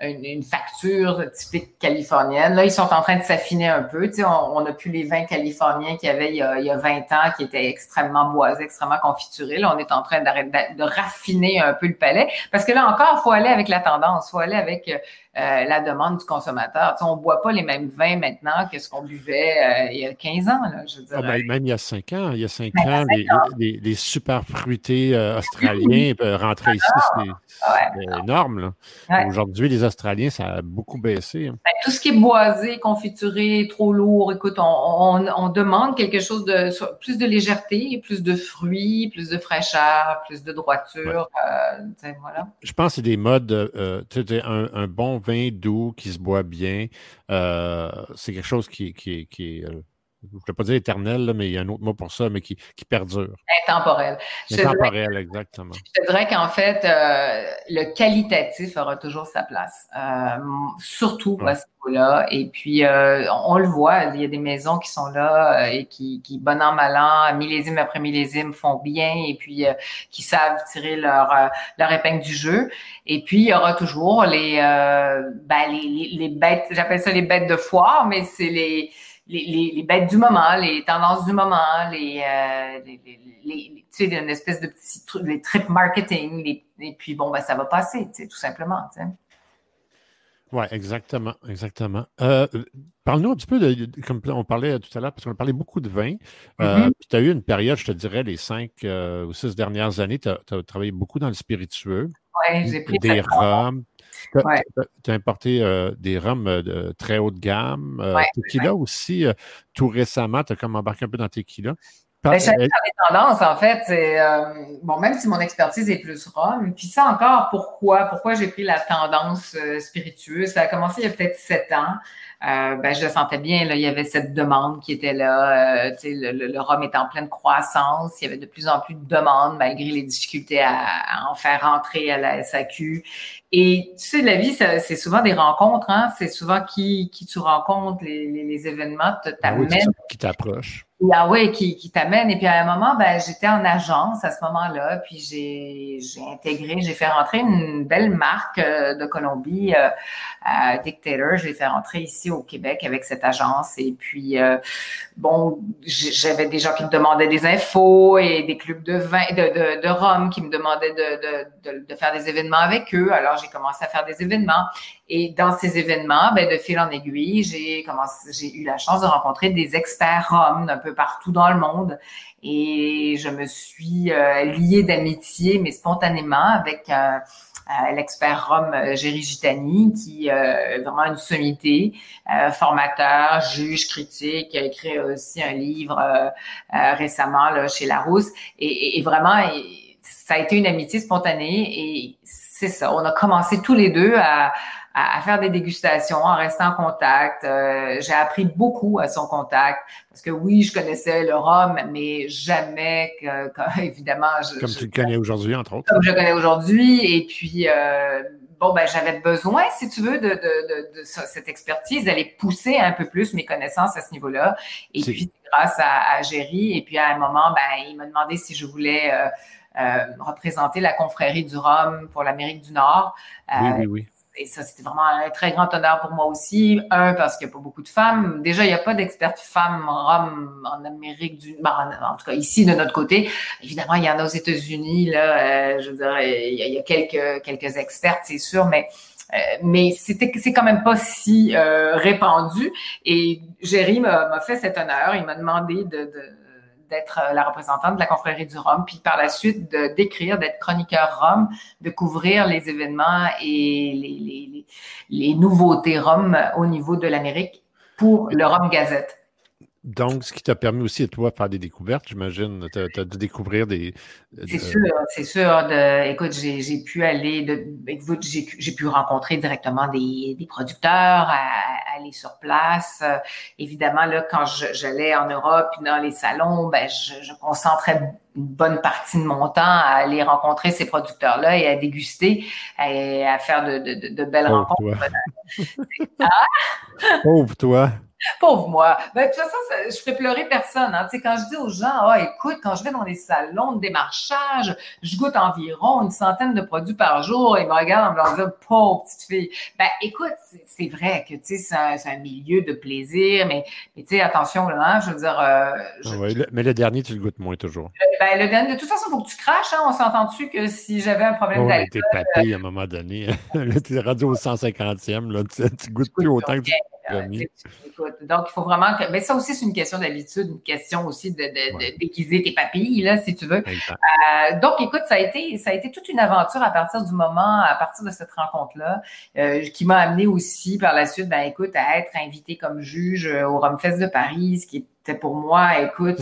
une, facture typique californienne. Là, ils sont en train de s'affiner un peu. Tu sais, on n'a plus les vins californiens qu'il y avait il y, a, il y, a, 20 ans qui étaient extrêmement boisés, extrêmement confiturés. Là, on est en train de, de raffiner un peu le palais. Parce que là encore, il faut aller avec la tendance, il faut aller avec euh, euh, la demande du consommateur. Tu sais, on ne boit pas les mêmes vins maintenant que ce qu'on buvait euh, il y a 15 ans. Là, je. Ah, ben, même il y a 5 ans. Il y a 5 ben, ans, les, les, super fruités euh, australiens rentraient ici. C'est ah, énorme. Aujourd'hui, les Australiens, ça a beaucoup baissé. Hein. Ben, tout ce qui est boisé, confituré, trop lourd, écoute, on, on, demande quelque chose de plus de légèreté, plus de fruits, plus de fraîcheur, plus de droiture. voilà. Je pense que c'est des modes, un, un bon vin doux qui se boit bien. Euh, c'est quelque chose qui, qui, qui est euh, je ne vais pas dire éternel, mais il y a un autre mot pour ça, mais qui, qui perdure. Intemporel. Intemporel, exactement. Je te dirais qu'en fait, euh, le qualitatif aura toujours sa place, euh, surtout à ce niveau-là. Et puis, euh, on, le voit, il y a des maisons qui sont là et qui, qui bon an, mal an, millésime après millésime, font bien et puis qui savent tirer leur, leur épingle du jeu. Et puis, il y aura toujours les, ben, les, les, les bêtes, j'appelle ça les bêtes de foire, mais c'est les les, les, bêtes du moment, les tendances du moment, les, euh, les, tu sais, une espèce de petits trucs, les trip marketing, et puis bon, ben, ça va passer, tu sais, tout simplement. Tu sais. Oui, exactement, exactement. Euh, Parle-nous un petit peu de, comme on parlait tout à l'heure, parce qu'on a parlé beaucoup de vin. Euh, mm-hmm. tu as eu une période, je te dirais, les cinq euh, ou six dernières années, tu as, travaillé beaucoup dans le spiritueux. Oui, j'ai pris des rhums. Tu as, importé euh, des rhums euh, de très haut de gamme. Euh, tequila aussi, tout récemment, tu as comme embarqué un peu dans tequila. Ben, J'aime les tendances, en fait. bon, même si mon expertise est plus rhum, puis ça encore, pourquoi? Pourquoi j'ai pris la tendance spiritueuse? Ça a commencé il y a peut-être sept ans. Euh, ben, je le sentais bien. Là, il y avait cette demande qui était là. Euh, le, le, le, rhum est en pleine croissance. Il y avait de plus en plus de demandes malgré les difficultés à, à en faire rentrer à la SAQ. Et tu sais, la vie, c'est souvent des rencontres. Hein? C'est souvent qui, qui tu rencontres, les, les, les événements t'amènent. Ah oui, qui t'approche. Ah oui, qui, qui t'amène. Et puis à un moment, ben, j'étais en agence à ce moment-là, puis j'ai, intégré, j'ai fait rentrer une belle marque euh, de Colombie, euh, Dictator. Je l'ai fait rentrer ici au Québec avec cette agence. Et puis, euh, bon, j'avais des gens qui me demandaient des infos et des clubs de vin, de, de, de Rome qui me demandaient de, de, de, de faire des événements avec eux. Alors, j'ai commencé à faire des événements. Et dans ces événements, ben, de fil en aiguille, j'ai eu la chance de rencontrer des experts roms d'un peu partout dans le monde. Et je me suis euh, liée d'amitié, mais spontanément, avec euh, euh, l'expert Rome Géry Gitani, qui est vraiment une sommité, formateur, juge, critique, a écrit aussi un livre récemment là, chez Larousse. Et, et, vraiment, ça a été une amitié spontanée et c'est ça. On a commencé tous les deux à, à, faire des dégustations, en restant en contact. Euh, j'ai appris beaucoup à son contact parce que oui, je connaissais le rhum, mais jamais que, évidemment. Je, comme tu le connais aujourd'hui, entre autres. Comme je le connais aujourd'hui. Et puis, euh, bon, ben, j'avais besoin, si tu veux, de, de, de, de, cette expertise, d'aller pousser un peu plus mes connaissances à ce niveau-là. Et puis, grâce à, à Géry. Et puis, à un moment, ben, il m'a demandé si je voulais euh, représenter la confrérie du rhum pour l'Amérique du Nord. oui, oui, oui et ça, c'était vraiment un très grand honneur pour moi aussi. Un, parce qu'il n'y a pas beaucoup de femmes. Déjà, il n'y a pas d'expertes femmes rhum en Amérique du Nord, en, tout cas ici de notre côté. Évidemment, il y en a aux États-Unis, là, euh, je veux dire, il y a, quelques, quelques expertes, c'est sûr, mais euh, mais c'était c'est quand même pas si euh, répandu. Et Jerry m'a fait cet honneur. Il m'a demandé de, de d'être euh, la représentante de la confrérie du Rhum, puis par la suite de d'écrire, d'être chroniqueur Rhum, de couvrir les événements et les, nouveautés Rhum au niveau de l'Amérique pour le Rhum Gazette. Donc, ce qui t'a permis aussi à toi de faire des découvertes, j'imagine. Tu as, dû découvrir des. C'est sûr, c'est sûr. De, écoute, j'ai pu aller, de, j'ai pu rencontrer directement des, des producteurs, aller sur place. évidemment, là, quand j'allais en Europe, dans les salons, ben, je, je, concentrais une bonne partie de mon temps à aller rencontrer ces producteurs-là et à déguster et à faire de, de, de belles rencontres. Toi. Pauvre toi. Pauvre moi. Ben, de toute façon, je fais pleurer personne. Hein. Tu sais, quand je dis aux gens, ah, écoute, quand je vais dans les salons de démarchage, je goûte environ une centaine de produits par jour. Ils me regardent en me disant, pauvre petite fille. Ben, écoute, c'est vrai que, tu sais, c'est un, un, milieu de plaisir, mais, mais tu sais, attention, là, hein, je veux dire. Euh, mais le dernier, tu le goûtes moins toujours. Ben, le dernier, de toute façon, il faut que tu craches. Hein. On s'entend-tu que si j'avais un problème oh, d'alcool. t'es papé à un moment donné. là, t'es rendu au 150e, là, tu, tu goûtes plus autant que tu donc, il faut vraiment que. Mais ça aussi, c'est une question d'habitude, une question aussi de, de, déguiser tes papilles, là, si tu veux. Euh, donc, écoute, ça a été, ça a été toute une aventure à partir du moment, à partir de cette rencontre-là, euh, qui m'a amené aussi par la suite, ben, écoute, à être invité comme juge au Rumfest de Paris, ce qui est pour moi, écoute,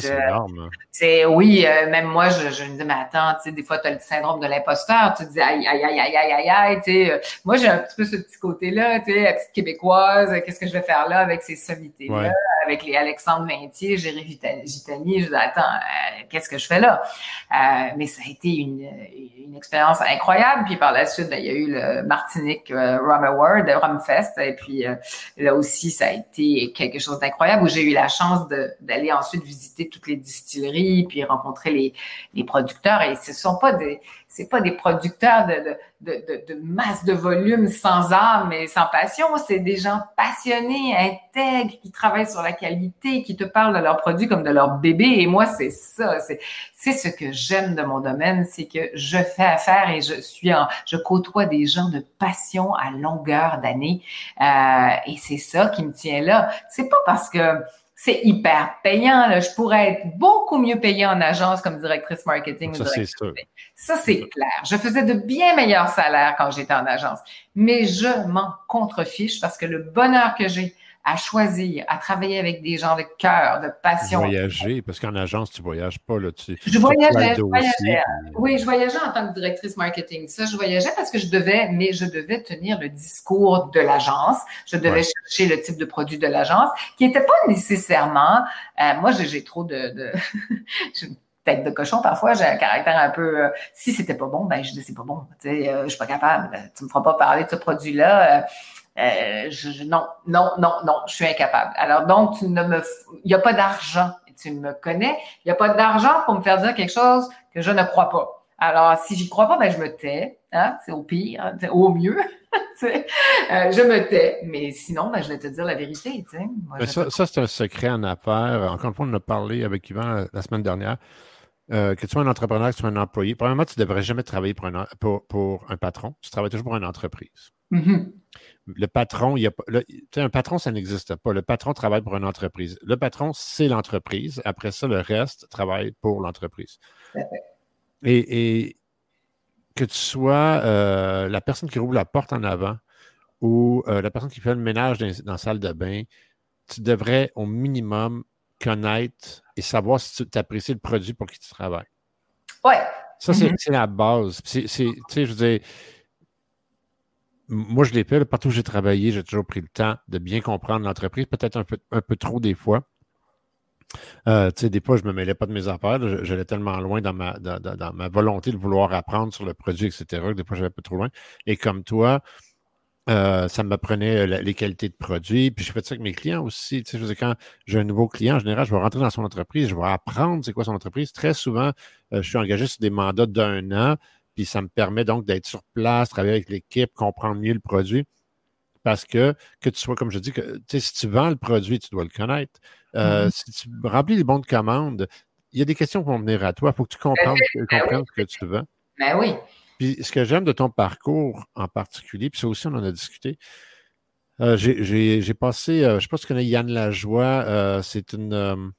c'est euh, oui, euh, même moi, je, je, me dis, mais attends, tu sais, des fois, tu as le syndrome de l'imposteur, tu te dis, aïe, aïe, aïe, aïe, aïe, aïe, aïe, tu sais, euh, moi, j'ai un petit peu ce petit côté-là, tu sais, la petite québécoise, qu'est-ce que je vais faire là avec ces sommités-là, avec les Alexandre Maintier, Géry Gitani, je dis, attends, qu'est-ce que je fais là? mais ça a été une, une expérience incroyable, puis par la suite, ben, il y a eu le Martinique Rum Award, Rum Fest, et puis là aussi, ça a été quelque chose d'incroyable où j'ai eu la chance de d'aller ensuite visiter toutes les distilleries, puis rencontrer les, producteurs. Et ce sont pas des, producteurs de, masse de volume sans âme et sans passion. C'est des gens passionnés, intègres, qui travaillent sur la qualité, qui te parlent de leurs produits comme de leur bébé. Et moi, c'est ça. C'est, c'est ce que j'aime de mon domaine, c'est que je fais affaire et je suis en, je côtoie des gens de passion à longueur d'année. Euh, et c'est ça qui me tient là. C'est pas parce que c'est hyper payant. Là. Je pourrais être beaucoup mieux payée en agence comme directrice marketing. Ça, c'est Ça, c'est clair. Je faisais de bien meilleurs salaires quand j'étais en agence. Mais je m'en contrefiche parce que le bonheur que j'ai à choisir, à travailler avec des gens de cœur, de passion. Voyager, parce qu'en agence, tu voyages pas. Là, tu, je voyageais, je voyageais. Oui, je voyageais en tant que directrice marketing. Ça, je voyageais parce que je devais, mais je devais tenir le discours de l'agence. Je devais chercher le type de produit de l'agence qui n'était pas nécessairement. Euh, moi, j'ai trop de, de tête de cochon parfois, j'ai un caractère un peu euh, si c'était pas bon, ben je dis c'est pas bon, tu sais, euh, je suis pas capable, tu me feras pas parler de ce produit là, euh, je, non, non, non, non, je suis incapable. Alors donc, tu ne me, il n'y a pas d'argent. Tu me connais. Il n'y a pas d'argent pour me faire dire quelque chose que je ne crois pas. Alors, si j'y crois pas, ben je me tais. Hein? C'est au pire, hein? au mieux. euh, je me tais. Mais sinon, ben, je vais te dire la vérité. Moi, ça, ça c'est un secret en affaires. Encore une fois, on a parlé avec Yvan la semaine dernière. Euh, que tu sois un entrepreneur, que tu sois un employé, premièrement, tu ne devrais jamais travailler pour un, pour, pour un patron. Tu travailles toujours pour une entreprise. Le patron, il y a pas, un patron, ça n'existe pas. Le patron travaille pour une entreprise. Le patron, c'est l'entreprise. Après ça, le reste travaille pour l'entreprise. Et, et, que tu sois euh, la personne qui rouvre la porte en avant ou euh, la personne qui fait le ménage dans, la salle de bain, tu devrais au minimum connaître et savoir si tu apprécies le produit pour qui tu travailles. Oui. Ça, mm-hmm. c'est la base. Tu sais, je veux dire, moi, je l'ai fait. partout où j'ai travaillé, j'ai toujours pris le temps de bien comprendre l'entreprise, peut-être un peu, un peu trop des fois. Euh, tu sais, des fois, je ne me mêlais pas de mes affaires. J'allais tellement loin dans ma, dans, ma volonté de vouloir apprendre sur le produit, etc., que des fois, j'allais un peu trop loin. Et comme toi, euh, ça m'apprenait les qualités de produits. Puis je fais ça avec mes clients aussi. Tu sais, je quand j'ai un nouveau client, en général, je vais rentrer dans son entreprise, je vais apprendre c'est quoi son entreprise. Très souvent, euh, je suis engagé sur des mandats d'un an. Puis ça me permet donc d'être sur place, travailler avec l'équipe, comprendre mieux le produit. Parce que, que tu sois, comme je dis, que, si tu vends le produit, tu dois le connaître. Euh, mm-hmm. Si tu remplis les bons de commande, il y a des questions qui vont venir à toi. Il faut que tu comprennes, ben ce que tu vends. Ben oui. Puis ce que j'aime de ton parcours en particulier, puis ça aussi, on en a discuté. Euh, j'ai passé, euh, je ne sais pas si tu connais Yann Lajoie, c'est une,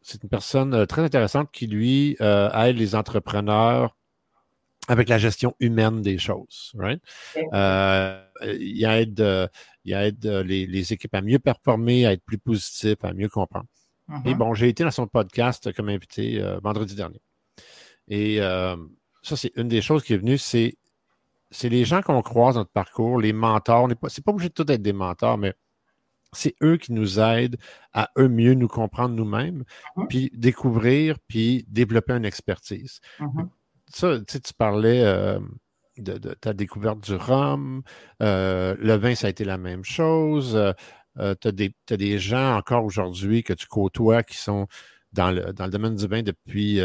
c'est une personne très intéressante qui, lui, aide les entrepreneurs avec la gestion humaine des choses. Right? Euh, il aide, il aide les, les, équipes à mieux performer, à être plus positifs, à mieux comprendre. Et mm-hmm. bon, j'ai été dans son podcast comme invité euh, vendredi dernier. Et euh, ça, c'est une des choses qui est venue, c'est c'est les gens qu'on croise dans notre parcours, les mentors. C'est pas, pas obligé de tout être des mentors, mais c'est eux qui nous aident à eux mieux nous comprendre nous-mêmes, mm-hmm. puis découvrir, puis développer une expertise. Mm-hmm ça, tu, parlais euh, de, ta découverte du rhum. Euh, le vin, ça a été la même chose. Euh, tu as, des gens encore aujourd'hui que tu côtoies qui sont dans le, dans le domaine du vin depuis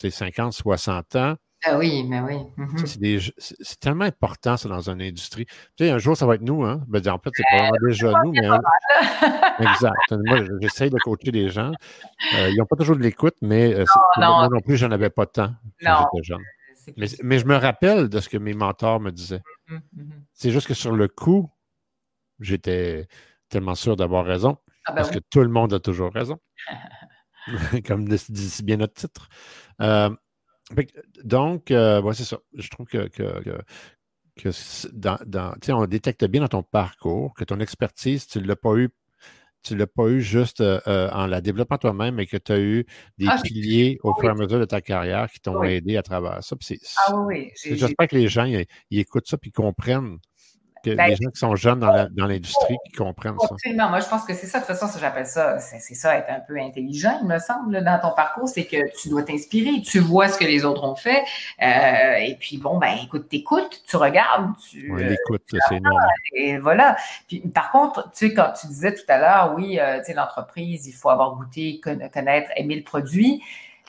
50, 60 ans. Ah oui, mais oui. Mm-hmm. C'est tellement important, ça, dans une industrie. Tu sais, un jour, ça va être nous, hein? Ben, en fait, c'est pas déjà nous, mais. exact. Moi, j'essaye de coacher des gens. ils n'ont pas toujours de l'écoute, mais moi non plus, j'en avais pas tant quand j'étais jeune. Mais, je me rappelle de ce que mes mentors me disaient. Mm-hmm, mm-hmm. C'est juste que sur le coup, j'étais tellement sûr d'avoir raison. Ah, ben parce que tout le monde a toujours raison. Comme dit si bien notre titre. Donc, euh, c'est ça. Je trouve que, que, on détecte bien dans ton parcours que ton expertise, tu ne l'as pas eu tu ne l'as pas eu juste euh, euh, en la développant toi-même, mais que tu as eu des ah, piliers au fur et à mesure de ta carrière qui t'ont aidé à travers ça. ah oui, J'espère que les gens ils, écoutent ça et comprennent que ben, les gens qui sont jeunes dans l'industrie qui comprennent ça. Absolument. Moi, je pense que c'est ça. De toute façon, j'appelle ça, c'est ça, être un peu intelligent, il me semble, dans ton parcours. C'est que tu dois t'inspirer. Tu vois ce que les autres ont fait. Euh, et puis, bon, ben, écoute, t'écoutes, tu regardes. Tu, oui, l'écoute, c'est énorme. Et voilà. Puis, par contre, tu sais, quand tu disais tout à l'heure, oui, euh, tu sais, l'entreprise, il faut avoir goûté, connaître, aimer le produit.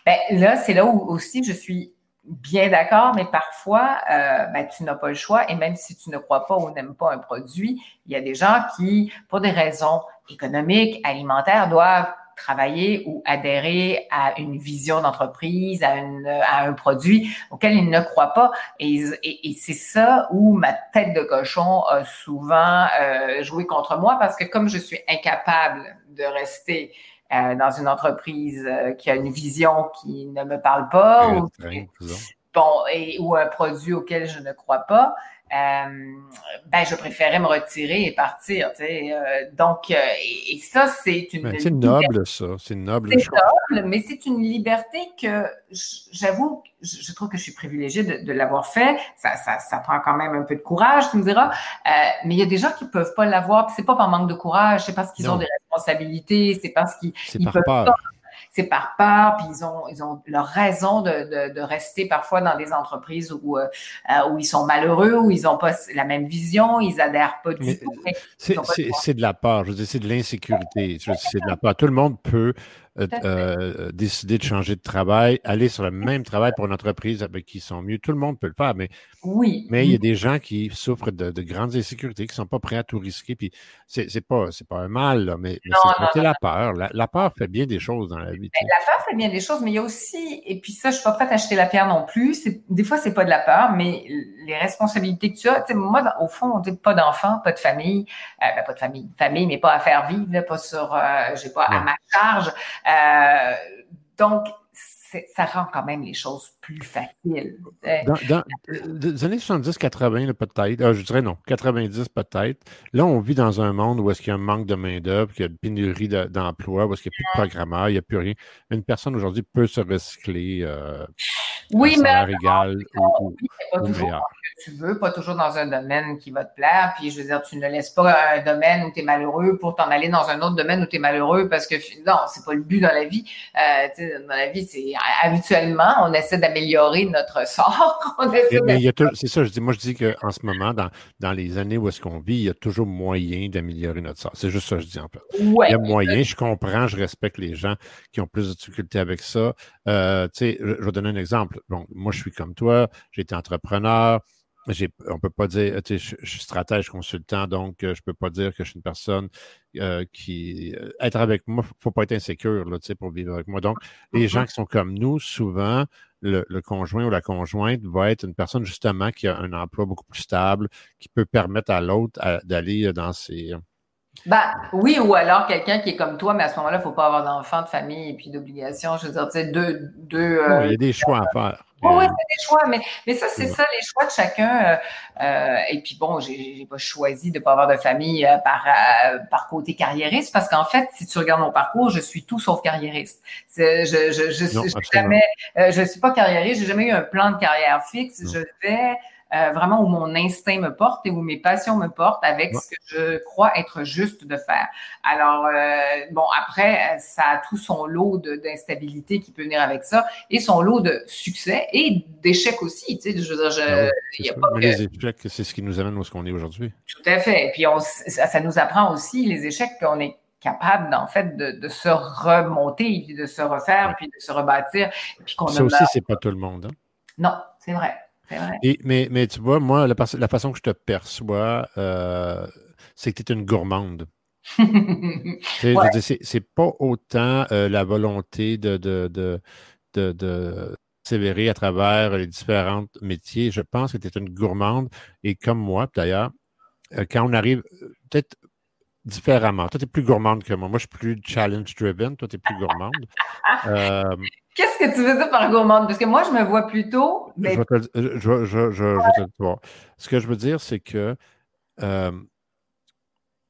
Ben, là, c'est là où aussi je suis bien d'accord, mais parfois, euh, ben, tu n'as pas le choix. Et même si tu ne crois pas ou n'aimes pas un produit, il y a des gens qui, pour des raisons économiques, alimentaires, doivent travailler ou adhérer à une vision d'entreprise, à, un produit auquel ils ne croient pas. Et, et, c'est ça où ma tête de cochon a souvent euh, joué contre moi parce que comme je suis incapable de rester euh, dans une entreprise euh, qui a une vision qui ne me parle pas ou, bon, et, ou un produit auquel je ne crois pas, euh, ben, je préférais me retirer et partir. Tu sais. Euh, donc, euh, et, ça, c'est une. Ben, c'est noble, ça. C'est noble. C'est noble, mais c'est une liberté que j'avoue, je, trouve que je suis privilégiée de, de l'avoir fait. Ça, ça, ça, prend quand même un peu de courage, tu me diras. mais il y a des gens qui peuvent pas l'avoir. C'est pas par manque de courage, c'est parce qu'ils ont des responsabilités, c'est parce qu'ils peuvent pas c'est par peur, puis ils ont, ils ont leur raison de, de, rester parfois dans des entreprises où, euh, où ils sont malheureux, où ils n'ont pas la même vision, ils adhèrent pas du tout. C'est de la peur, je veux dire, c'est de l'insécurité, c'est de la peur. Tout le monde peut décider de changer de travail, aller sur le même travail pour une entreprise avec qui ils sont mieux. Tout le monde peut le faire, mais oui. Mais il y a des gens qui souffrent de, grandes insécurités, qui ne sont pas prêts à tout risquer. Puis c'est pas, pas un mal, mais, c'est la peur. La, peur fait bien des choses dans la vie. Ben, la peur fait bien des choses, mais il y a aussi, et puis ça, je ne suis pas prête à acheter la pierre non plus. Des fois, c'est pas de la peur, mais les responsabilités que tu as. Moi, au fond, on dit pas d'enfant, pas de famille, euh, ben, pas de famille, famille, mais pas à faire vivre, pas sur, euh, j'ai pas à ma charge. Euh, donc, ça rend quand même les choses plus faciles. Dans, dans les années 70-80, peut-être, ah, je dirais non, 90 peut-être. Là, on vit dans un monde où est-ce qu'il y a un manque de main-d'œuvre, qu'il y a une pénurie d'emploi, où est-ce qu'il n'y a plus de programmeurs, il n'y a plus rien. Une personne aujourd'hui peut se recycler. Euh, oui, mais. égal ou, pas toujours que tu veux, pas toujours dans un domaine qui va te plaire. Puis, je veux dire, tu ne laisses pas un domaine où tu es malheureux pour t'en aller dans un autre domaine où tu es malheureux parce que, non, c'est pas le but dans la vie. Euh, dans la vie, c'est habituellement, on essaie d'améliorer notre sort. c'est ça, je dis, moi, je dis qu'en ce moment, dans, dans les années où est-ce qu'on vit, il y a toujours moyen d'améliorer notre sort. C'est juste ça que je dis, en fait. il y a moyen, je comprends, je respecte les gens qui ont plus de difficultés avec ça. Euh, tu sais, je, je vais donner un exemple. Bon, moi, je suis comme toi, j'ai été entrepreneur, on peut pas dire, je, suis stratège consultant, donc euh, je peux pas dire que je suis une personne euh, qui. Euh, être avec moi, faut pas être insécure là, pour vivre avec moi. Donc, les gens mm-hmm. qui sont comme nous, souvent, le, conjoint ou la conjointe va être une personne justement qui a un emploi beaucoup plus stable, qui peut permettre à l'autre d'aller dans ses. Ben, oui, ou alors quelqu'un qui est comme toi, mais à ce moment-là, il ne faut pas avoir d'enfants, de famille et puis d'obligations. Je veux dire, tu sais, deux. deux il y a des choix à faire. Oui, c'est des choix, mais, mais ça, c'est ça, les choix de chacun. Euh, euh et puis bon, j'ai pas choisi de pas avoir de famille euh, par, euh, par côté carriériste, parce qu'en fait, si tu regardes mon parcours, je suis tout sauf carriériste. Je, je, je, je, suis jamais, je suis pas carriériste, j'ai jamais eu un plan de carrière fixe. Je vais euh, vraiment où mon instinct me porte et où mes passions me portent avec ce que je crois être juste de faire. Alors, euh, bon, après, ça a tout son lot d'instabilité qui peut venir avec ça et son lot de succès et d'échecs aussi. Tu sais, je veux dire, je, ah y a pas Les échecs, c'est ce qui nous amène où ce qu'on est aujourd'hui. Tout à fait. Et puis, on, ça, nous apprend aussi les échecs qu'on est capable, en fait, de, de, se remonter, puis de se refaire, puis de se rebâtir. puis qu'on ça aussi, c'est pas tout le monde. Hein? Non, c'est vrai mais, mais tu vois, moi, la, la façon que je te perçois, euh, c'est que tu es une gourmande. c'est pas autant euh, la volonté de, de, de, de, sévérer à travers les différents métiers. Je pense que tu es une gourmande et comme moi, d'ailleurs, euh, quand on arrive, peut-être différemment. Toi, tu es plus gourmande que moi. Moi, je suis plus challenge-driven. Toi, tu es plus gourmande. Qu'est-ce que tu veux dire par gourmande? Parce que moi, je me vois plutôt. Je, vais te, je, je, je, te le dire. Ce que je veux dire, c'est que euh,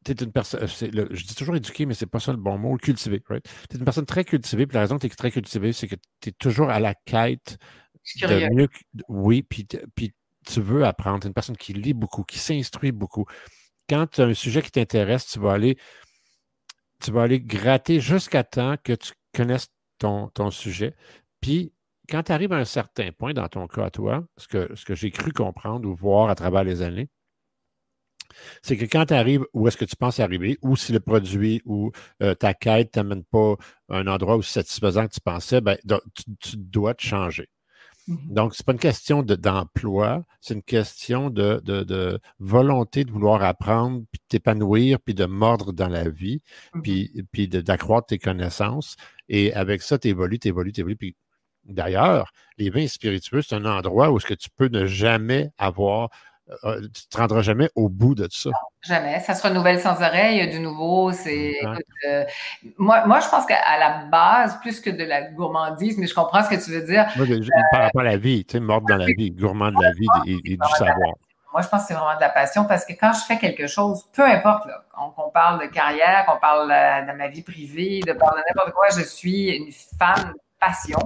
tu es une personne. Je dis toujours éduqué, mais c'est pas ça le bon mot, cultivé. Right? Tu es une personne très cultivée. Puis la raison que tu es très cultivé, c'est que tu es toujours à la quête de mieux. Oui, puis, puis tu veux apprendre. Tu es une personne qui lit beaucoup, qui s'instruit beaucoup. Quand tu as un sujet qui t'intéresse, tu vas aller. Tu vas aller gratter jusqu'à temps que tu connaisses ton, sujet. Puis, quand tu arrives à un certain point, dans ton cas à toi, ce que, j'ai cru comprendre ou voir à travers les années, c'est que quand tu arrives où est-ce que tu penses arriver, ou si le produit ou euh, ta quête ne t'amène pas à un endroit aussi satisfaisant que tu pensais, ben, tu, dois te changer. Mm-hmm. Donc, ce n'est pas une question d'emploi, c'est une question de, de, volonté de vouloir apprendre, puis de t'épanouir, puis de mordre dans la vie, mm-hmm. puis, puis d'accroître tes connaissances. Et avec ça, tu évolues, tu évolues, tu évolues. Puis d'ailleurs, les vins spiritueux, c'est un endroit où ce que tu peux ne jamais avoir euh, euh, tu ne te rendras jamais au bout de ça. jamais. Ça se renouvelle sans arrêt. Il y a du nouveau. C'est, euh, moi, moi, je pense qu'à la base, plus que de la gourmandise, mais je comprends ce que tu veux dire. par rapport à la vie, tu sais, morte dans la vie, gourmand de la vie et, du savoir. Moi, je pense que c'est vraiment de la passion parce que quand je fais quelque chose, peu importe, qu'on parle de carrière, qu'on parle de ma vie privée, de parler de n'importe quoi, je suis une femme de passion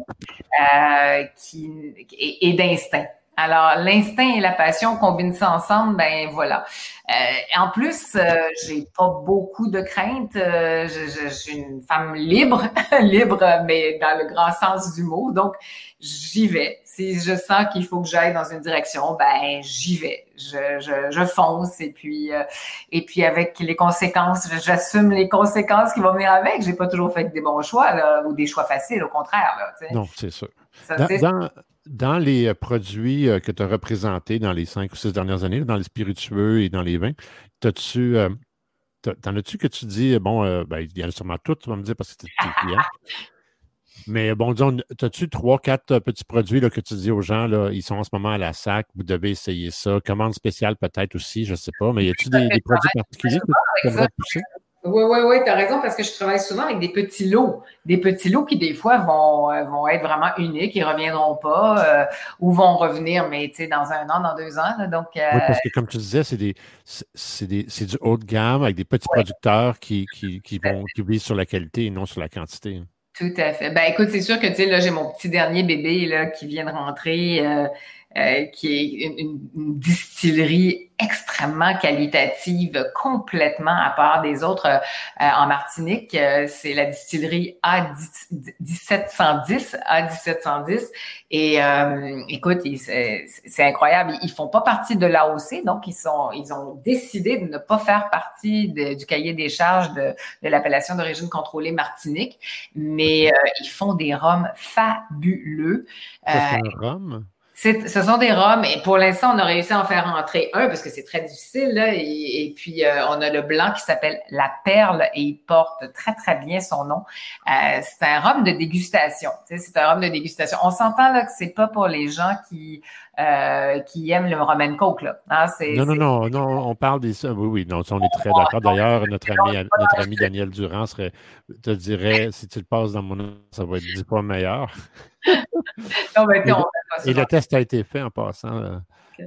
qui, et d'instinct. Alors, l'instinct et la passion, combinent ça ensemble, ben voilà. Euh, en plus, euh, j'ai pas beaucoup de craintes. Euh, je, je, suis une femme libre, libre, mais dans le grand sens du mot. Donc, j'y vais. Si je sens qu'il faut que j'aille dans une direction, ben j'y vais. Je, je, je, fonce et puis euh, et puis avec les conséquences, j'assume les conséquences qui vont venir avec. J'ai pas toujours fait des bons choix là, ou des choix faciles, au contraire. Là, non, c'est sûr. dans, dans, les euh, produits euh, que tu as représentés dans les cinq ou six dernières années, dans les spiritueux et dans les vins, as-tu T'en as-tu que tu dis, bon, ben, il y en a sûrement tout, tu vas me dire parce que c'était tes clients. Mais bon, disons, as-tu trois, quatre euh, petits produits là, que tu dis aux gens, là, ils sont en ce moment à la SAC, vous devez essayer ça. Commande spéciale peut-être aussi, je ne sais pas. Mais y a-tu des, produits particuliers que tu aimerais pousser? Oui, oui, oui, tu as raison, parce que je travaille souvent avec des petits lots. Des petits lots qui, des fois, vont, euh, vont être vraiment uniques, ils ne reviendront pas euh, ou vont revenir, mais tu sais, dans un an, dans deux ans. donc, Oui, parce que comme tu disais, c'est des, c'est des, du haut de gamme avec des petits producteurs qui, qui, qui, vont, qui visent sur la qualité et non sur la quantité. Tout à fait. Ben écoute, c'est sûr que tu sais là, j'ai mon petit dernier bébé là qui vient de rentrer. Euh, euh, qui est une, distillerie extrêmement qualitative, complètement à part des autres euh, en Martinique. Euh, c'est la distillerie A1710, A1710. Et écoute, c'est incroyable. Ils font pas partie de l'AOC, donc ils sont, ils ont décidé de ne pas faire partie du cahier des charges de, de l'appellation d'origine contrôlée Martinique, mais ils font des rhums fabuleux. C'est un rhum? Ce sont des rhums et pour l'instant, on a réussi à en faire rentrer un parce que c'est très difficile. Là, et, puis, euh, on a le blanc qui s'appelle La Perle et il porte très, très bien son nom. Euh, c'est un rhum de dégustation. c'est un rhum de dégustation. On s'entend là que c'est pas pour les gens qui euh, qui aiment le rum coke. Là. Hein, non, non, non, non, on parle des... Oui, oui, non, on est très d'accord. D'ailleurs, notre ami, notre ami Daniel Durand serait, te dirait, si tu le passes dans mon nom, ça va être dix fois meilleur. non, mais non, et, le test a été fait en passant.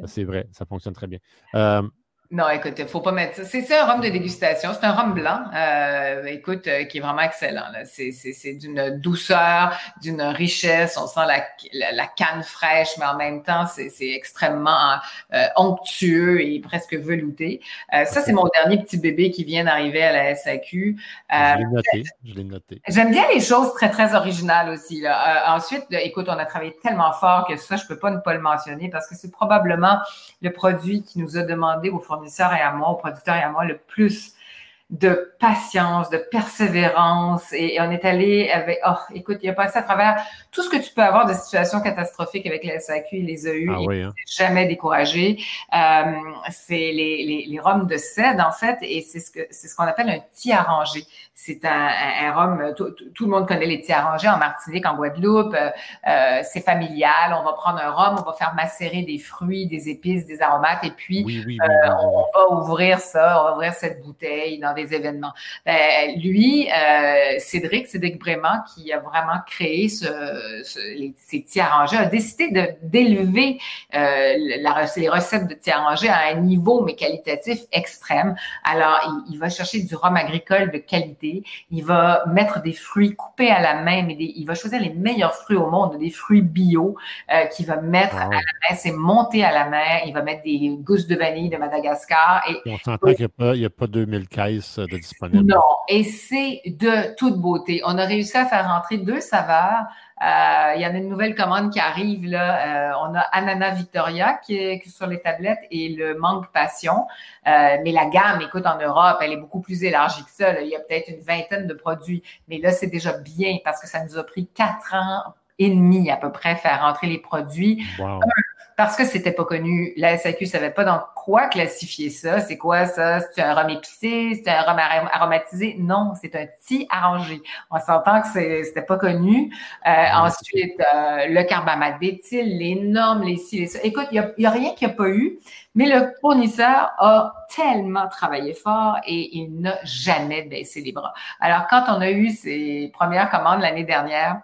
C'est vrai, ça fonctionne très bien. Euh, non, écoute, il faut pas mettre ça. C'est un rhum de dégustation. C'est un rhum blanc, euh, écoute, euh, qui est vraiment excellent. C'est d'une douceur, d'une richesse. On sent la, la, canne fraîche, mais en même temps, c'est extrêmement euh, onctueux et presque velouté. Euh, ça, c'est mon dernier petit bébé qui vient d'arriver à la SAQ. je l'ai noté. Je l'ai noté. J'aime bien les choses très, très originales aussi. Là. ensuite, écoute, on a travaillé tellement fort que ça, je peux pas ne pas le mentionner parce que c'est probablement le produit qui nous a demandé au fournisseur et à moi, au producteur et à moi, le plus de patience, de persévérance. Et, on est allé avec, oh, écoute, il a passé à travers tout ce que tu peux avoir de situations catastrophiques avec les SAQ, il les eu. Ah il hein. jamais découragé. Euh, c'est les, les, les rhums de cèdre, en fait, et c'est ce que c'est ce qu'on appelle un tea arrangé. C'est un, un, rhum, tout, le monde connaît les tea arrangés en Martinique, en Guadeloupe. Euh, euh, c'est familial. On va prendre un rhum, on va faire macérer des fruits, des épices, des aromates, et puis euh, on va ouvrir ça, on va ouvrir cette bouteille dans des événements. Ben, lui, euh, Cédric, Cédric Brément, qui a vraiment créé ce, les, ces a décidé de d'élever euh, les recettes de petits arrangés à un niveau, mais qualitatif extrême. Alors, il, il, va chercher du rhum agricole de qualité. Il va mettre des fruits coupés à la main, mais il va choisir les meilleurs fruits au monde, des fruits bio euh, qu'il va mettre à la main. C'est monté à la main. Il va mettre des gousses de vanille de Madagascar. Et, on s'entend qu'il n'y a, a, pas 2000 euh, de disponibles. Non, et c'est de toute beauté. On a réussi à faire rentrer deux saveurs. Euh, il y en a une nouvelle commande qui arrive là. Euh, on a Ananas Victoria qui est, sur les tablettes et le Mangue Passion. mais la gamme, écoute, en Europe, elle est beaucoup plus élargie que ça. Il y a peut-être une vingtaine de produits, mais là c'est déjà bien parce que ça nous a pris quatre ans et demi à peu près faire rentrer les produits. Parce que c'était pas connu. La SAQ savait pas dans quoi classifier ça. C'est quoi ça? C'est un rhum épicé? C'est un rhum aromatisé? Non, c'est un petit arrangé. On s'entend que c'était pas connu. Euh, ensuite, euh, le carbamate d'éthyle, les normes, les ci, les ça. Écoute, il y a, rien qu'il n'y a pas eu, mais le fournisseur a tellement travaillé fort et il n'a jamais baissé les bras. Alors, quand on a eu ses premières commandes l'année dernière,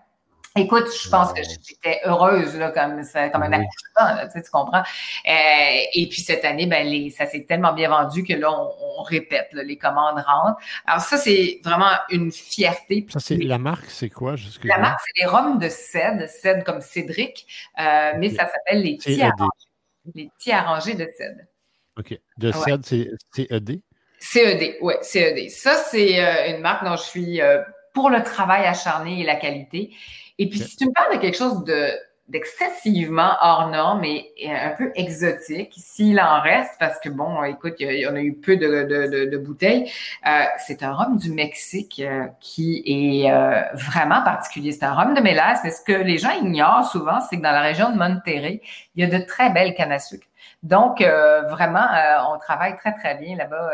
Écoute, je pense que j'étais heureuse là, comme, comme un accouchement, tu, comprends? Euh, et puis cette année, ben, les, ça s'est tellement bien vendu que là, on, répète, les commandes rentrent. Alors ça, c'est vraiment une fierté. Ça, c'est la marque, c'est quoi? La marque, c'est les rhums de cèdre, cèdre comme Cédric, euh, mais ça s'appelle les petits arrangés. Les petits arrangés de cèdre. OK. De cèdre, c'est CED? CED, oui, CED. Ça, c'est euh, une marque dont je suis pour le travail acharné et la qualité. Et puis, si tu me parles de quelque chose de d'excessivement hors norme et, un peu exotique, s'il en reste, parce que bon, écoute, il y, en a eu peu de, bouteilles, euh, c'est un rhum du Mexique euh, qui est euh, vraiment particulier. C'est un rhum de mélasse, mais ce que les gens ignorent souvent, c'est que dans la région de Monterrey, il y a de très belles cannes à sucre. Donc, vraiment, on travaille très, très bien là-bas,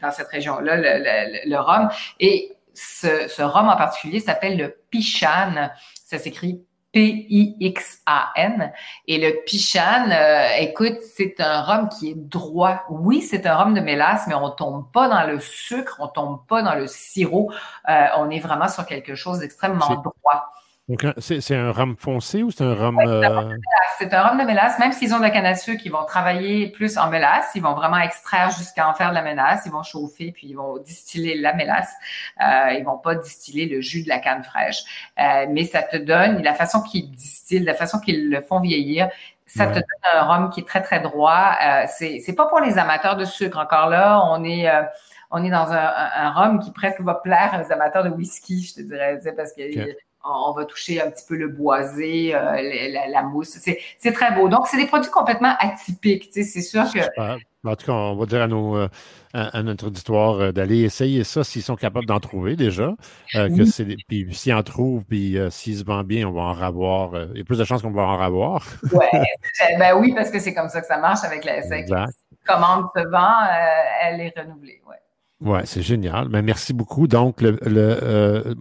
dans cette région-là, le, le rhum. Et ce, rhum en particulier s'appelle le Pichan. Ça s'écrit P-I-X-A-N. Et le Pichan, euh, écoute, c'est un rhum qui est droit. Oui, c'est un rhum de mélasse, mais on tombe pas dans le sucre, on tombe pas dans le sirop. Euh, on est vraiment sur quelque chose d'extrêmement droit. Donc, c'est un rhum foncé ou c'est un rhum. Euh, c'est un rhum de mélasse. Même s'ils ont de la canne à sucre, ils vont travailler plus en mélasse. Ils vont vraiment extraire jusqu'à en faire de la mélasse. Ils vont chauffer, puis ils vont distiller la mélasse. Euh, ils vont pas distiller le jus de la canne fraîche. Euh, mais ça te donne, la façon qu'ils distillent, la façon qu'ils le font vieillir, ça te donne un rhum qui est très, très droit. Euh, c'est pas pour les amateurs de sucre. Encore là, on est euh, on est dans un, un, rhum qui presque va plaire aux amateurs de whisky, je te dirais, parce que on va toucher un petit peu le boisé, euh, la, mousse. C'est très beau. Donc, c'est des produits complètement atypiques. C'est sûr que. En tout cas, on va dire à, nos, euh, à, notre auditoire euh, d'aller essayer ça s'ils sont capables d'en trouver déjà. puis s'ils en trouvent, puis s'ils se vendent bien, on va en ravoir. il y a plus de chances qu'on va en ravoir. ouais, ben oui, parce que c'est comme ça que ça marche avec la SAQ. Commande se vend, elle est renouvelée. Ouais. Oui, c'est génial. Mais merci beaucoup. Donc, le,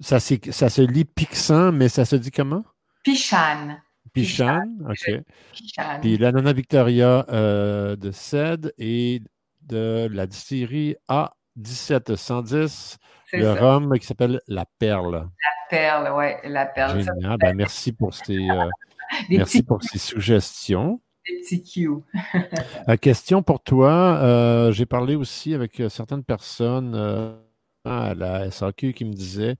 ça, ça se lit Pixan, mais ça se dit comment? Pichan. Pichan, OK. Pichan. Puis la Nana Victoria euh, de CED et de la distillerie A1710, le rhum qui s'appelle La Perle. La Perle, oui, La Perle. Génial. Ben, merci pour ces, euh, merci pour ces suggestions. Des petits cues. Euh, question pour toi. J'ai parlé aussi avec certaines personnes à la SAQ qui me disaient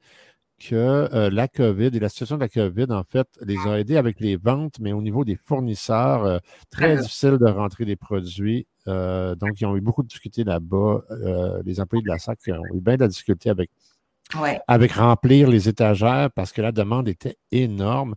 que euh, la COVID et la situation de la COVID, en fait, les a aidés avec les ventes, mais au niveau des fournisseurs, euh, très difficile de rentrer des produits. Euh, donc, ils ont eu beaucoup de difficultés là-bas. les employés de la SAC ont eu bien de la difficulté avec avec remplir les étagères parce que la demande était énorme.